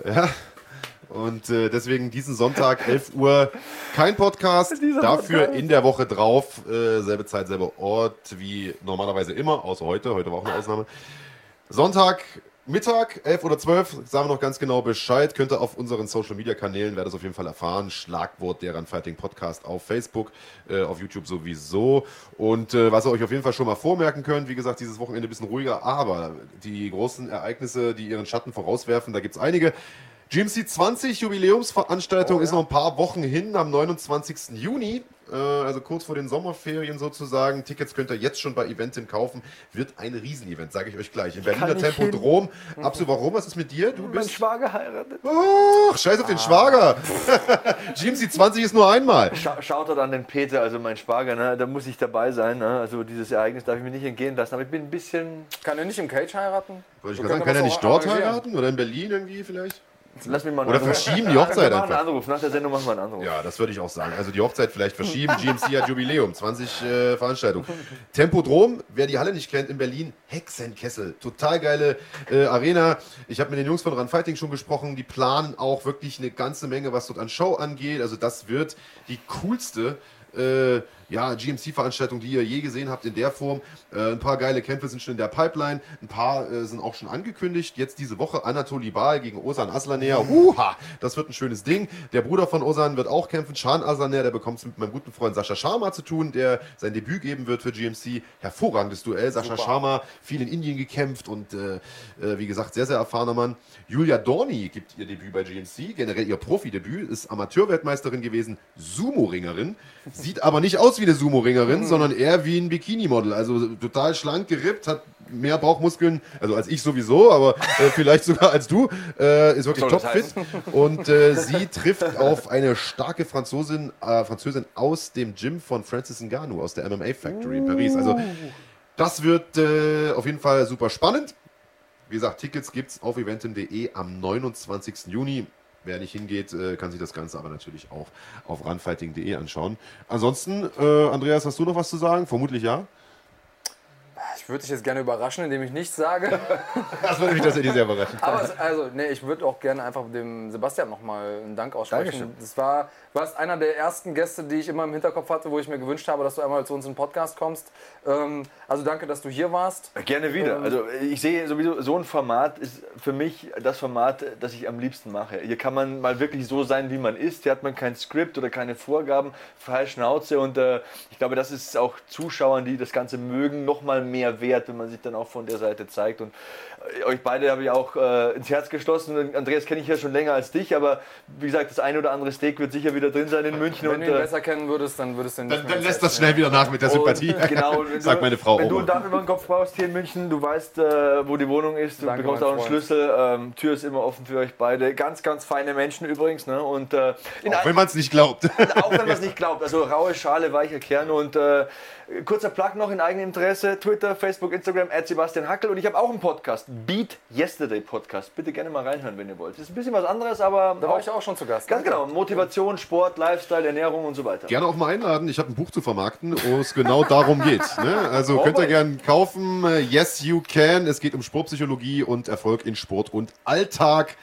ja. Und äh, deswegen diesen Sonntag, 11 Uhr, kein Podcast. Dafür in der Woche drauf, äh, selbe Zeit, selber Ort wie normalerweise immer, außer heute. Heute war auch eine Ausnahme. Sonntag Mittag, 11 oder 12, sagen wir noch ganz genau Bescheid. Könnt ihr auf unseren Social Media Kanälen, werdet es auf jeden Fall erfahren. Schlagwort der Run Fighting Podcast auf Facebook, äh, auf YouTube sowieso. Und äh, was ihr euch auf jeden Fall schon mal vormerken könnt, wie gesagt, dieses Wochenende ein bisschen ruhiger, aber die großen Ereignisse, die ihren Schatten vorauswerfen, da gibt es einige. GMC 20 Jubiläumsveranstaltung ist noch ein paar Wochen hin, am 29. Juni, äh, also kurz vor den Sommerferien sozusagen. Tickets könnt ihr jetzt schon bei Eventim kaufen. Wird ein Riesenevent, sage ich euch gleich. Im Berliner Tempodrom. Absolut, warum? Was ist mit dir? Du Mein bist. Schwager heiratet. Ach, scheiß auf den Schwager. GMC 20 ist nur einmal. Scha schaut er an den Peter, also mein Schwager, ne? da muss ich dabei sein. Ne? Also dieses Ereignis darf ich mir nicht entgehen lassen. Aber ich bin ein bisschen. Kann er nicht im Cage heiraten? Wollte ich gerade sagen, kann er nicht dort arrangieren. heiraten? Oder in Berlin irgendwie vielleicht? Lass mich mal einen Oder verschieben die Hochzeit machen einen einfach. Anruf. Nach der Sendung machen wir einen Anruf. Ja, das würde ich auch sagen. Also die Hochzeit vielleicht verschieben. GMC hat Jubiläum, 20 äh, Veranstaltungen. Tempodrom, wer die Halle nicht kennt, in Berlin, Hexenkessel. Total geile äh, Arena. Ich habe mit den Jungs von Run Fighting schon gesprochen. Die planen auch wirklich eine ganze Menge, was dort an Show angeht. Also das wird die coolste äh, ja, GMC-Veranstaltung, die ihr je gesehen habt in der Form. Äh, ein paar geile Kämpfe sind schon in der Pipeline. Ein paar äh, sind auch schon angekündigt. Jetzt diese Woche Anatoli Bal gegen Osan Aslaner. Uha, das wird ein schönes Ding. Der Bruder von Osan wird auch kämpfen. Shan Aslaner, der bekommt es mit meinem guten Freund Sascha Sharma zu tun, der sein Debüt geben wird für GMC. Hervorragendes Duell. Sascha Sharma, viel in Indien gekämpft und äh, äh, wie gesagt, sehr, sehr erfahrener Mann. Julia Dorni gibt ihr Debüt bei GMC, generell ihr Profidebüt, ist Amateurweltmeisterin gewesen, Sumo-Ringerin. Sieht aber nicht aus wie eine Sumo-Ringerin, sondern eher wie ein Bikini-Model. Also total schlank gerippt, hat mehr Bauchmuskeln, also als ich sowieso, aber äh, vielleicht sogar als du. Äh, ist wirklich topfit. Und äh, sie trifft auf eine starke Franzosin, äh, Französin aus dem Gym von Francis Ngannou, aus der MMA Factory in Paris. Also das wird äh, auf jeden Fall super spannend. Wie gesagt, Tickets gibt es auf eventim.de am 29. Juni. Wer nicht hingeht, äh, kann sich das Ganze aber natürlich auch auf runfighting.de anschauen. Ansonsten, äh, Andreas, hast du noch was zu sagen? Vermutlich ja. Ich würde dich jetzt gerne überraschen, indem ich nichts sage. Das würde mich tatsächlich sehr überraschen. Aber es, also, nee, ich würde auch gerne einfach dem Sebastian nochmal einen Dank aussprechen. Dankeschön. Das war, du warst einer der ersten Gäste, die ich immer im Hinterkopf hatte, wo ich mir gewünscht habe, dass du einmal zu uns in den Podcast kommst. Ähm, also danke, dass du hier warst. Gerne wieder. Ähm, Also ich sehe sowieso, so ein Format ist für mich das Format, das ich am liebsten mache. Hier kann man mal wirklich so sein, wie man ist. Hier hat man kein Skript oder keine Vorgaben, freie Schnauze. Und äh, ich glaube, das ist auch Zuschauern, die das Ganze mögen, noch mal mehr wert, wenn man sich dann auch von der Seite zeigt. Und äh, euch beide habe ich auch äh, ins Herz geschlossen. Andreas kenne ich ja schon länger als dich, aber wie gesagt, das eine oder andere Steak wird sicher wieder drin sein in München. Wenn und, du ihn äh, besser kennen würdest, dann würdest du ihn nicht Dann, mehr dann lässt das schnell wieder nach mit der Sympathie. und, genau, und Sagt du- meine Frau Wenn du auch ein. Dach über den Kopf brauchst hier in München, du weißt, äh, wo die Wohnung ist, du Danke, bekommst auch einen Freund. Schlüssel. Ähm, Tür ist immer offen für euch beide. Ganz, ganz feine Menschen übrigens. Ne? Und, äh, in Auch wenn man es nicht glaubt. auch wenn man es nicht glaubt. Also raue Schale, weicher Kern. Und äh, kurzer Plug noch in eigenem Interesse: Twitter, Facebook, Instagram, at Sebastian Hackel und ich habe auch einen Podcast, Beat Yesterday Podcast. Bitte gerne mal reinhören, wenn ihr wollt. Das ist ein bisschen was anderes, aber. Da war ich auch schon zu Gast. Ganz genau. Motivation, Sport, Lifestyle, Ernährung und so weiter. Gerne auch mal einladen. Ich habe ein Buch zu vermarkten, wo es genau darum geht. Ne? Also könnt ihr gerne kaufen. Yes, you can. Es geht um Sportpsychologie und Erfolg in Sport und Alltag.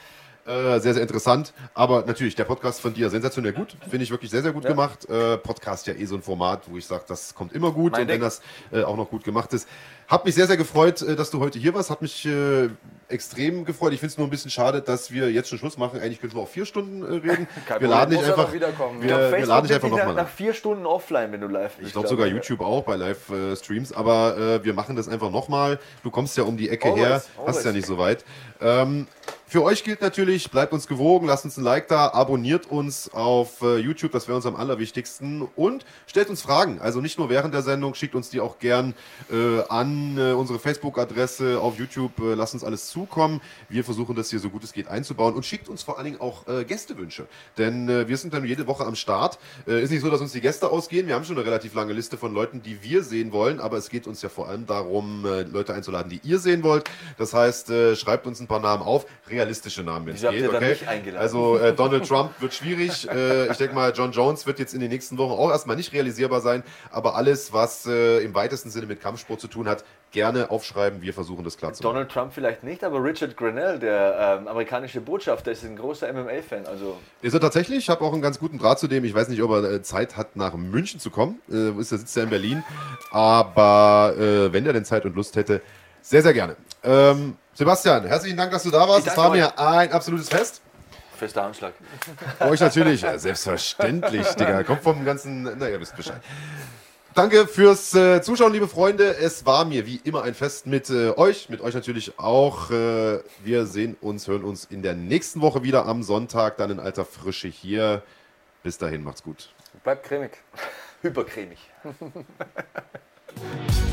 Äh, sehr, sehr interessant. Aber natürlich, der Podcast von dir sensationell gut. Finde ich wirklich sehr, sehr gut ja. gemacht. Äh, Podcast ja eh so ein Format, wo ich sage, das kommt immer gut. Mein und Ding. wenn das äh, auch noch gut gemacht ist. Hab mich sehr, sehr gefreut, äh, dass du heute hier warst. Hat mich äh, extrem gefreut. Ich finde es nur ein bisschen schade, dass wir jetzt schon Schluss machen. Eigentlich könnten wir auch vier Stunden reden. Kein wir laden dich einfach, wir, wir laden dich einfach nochmal. Nach vier Stunden offline, wenn du live bist. Ich glaube sogar YouTube auch bei Live-Streams. aber wir machen das einfach nochmal. Du kommst ja um die Ecke always, her. Always. Hast ja nicht so weit. Ähm, für euch gilt natürlich, bleibt uns gewogen, lasst uns ein Like da, abonniert uns auf äh, YouTube, das wäre uns am allerwichtigsten und stellt uns Fragen. Also nicht nur während der Sendung, schickt uns die auch gern äh, an äh, unsere Facebook-Adresse auf YouTube, äh, lasst uns alles zukommen. Wir versuchen das hier so gut es geht einzubauen und schickt uns vor allen Dingen auch äh, Gästewünsche, denn äh, wir sind dann jede Woche am Start. ist nicht so, dass uns die Gäste ausgehen, wir haben schon eine relativ lange Liste von Leuten, die wir sehen wollen, aber es geht uns ja vor allem darum, Leute einzuladen, die ihr sehen wollt. Das heißt, schreibt uns ein paar Namen auf, realistische Namen, wenn es geht. Okay? Also äh, Donald Trump wird schwierig. Äh, ich denke mal, John Jones wird jetzt in den nächsten Wochen auch erstmal nicht realisierbar sein. Aber alles, was äh, im weitesten Sinne mit Kampfsport zu tun hat, gerne aufschreiben. Wir versuchen das klar zu machen. Donald Trump vielleicht nicht, aber Richard Grenell, der ähm, amerikanische Botschafter, ist ein großer MMA-Fan. Also ist er tatsächlich? Ich habe auch einen ganz guten Draht zu dem. Ich weiß nicht, ob er äh, Zeit hat, nach München zu kommen. Äh, ist, er sitzt ja in Berlin. Aber äh, wenn er denn Zeit und Lust hätte, sehr, sehr gerne. Ähm, Sebastian, herzlichen Dank, dass du da warst. Es war mir ein absolutes Fest. Fester Anschlag. Euch natürlich, ja, selbstverständlich, Digga. Kommt vom ganzen, na, ihr wisst Bescheid. Danke fürs äh, Zuschauen, liebe Freunde. Es war mir wie immer ein Fest mit äh, euch, mit euch natürlich auch. Äh, wir sehen uns, hören uns in der nächsten Woche wieder am Sonntag, dann in alter Frische hier. Bis dahin, macht's gut. Bleibt cremig. Hypercremig.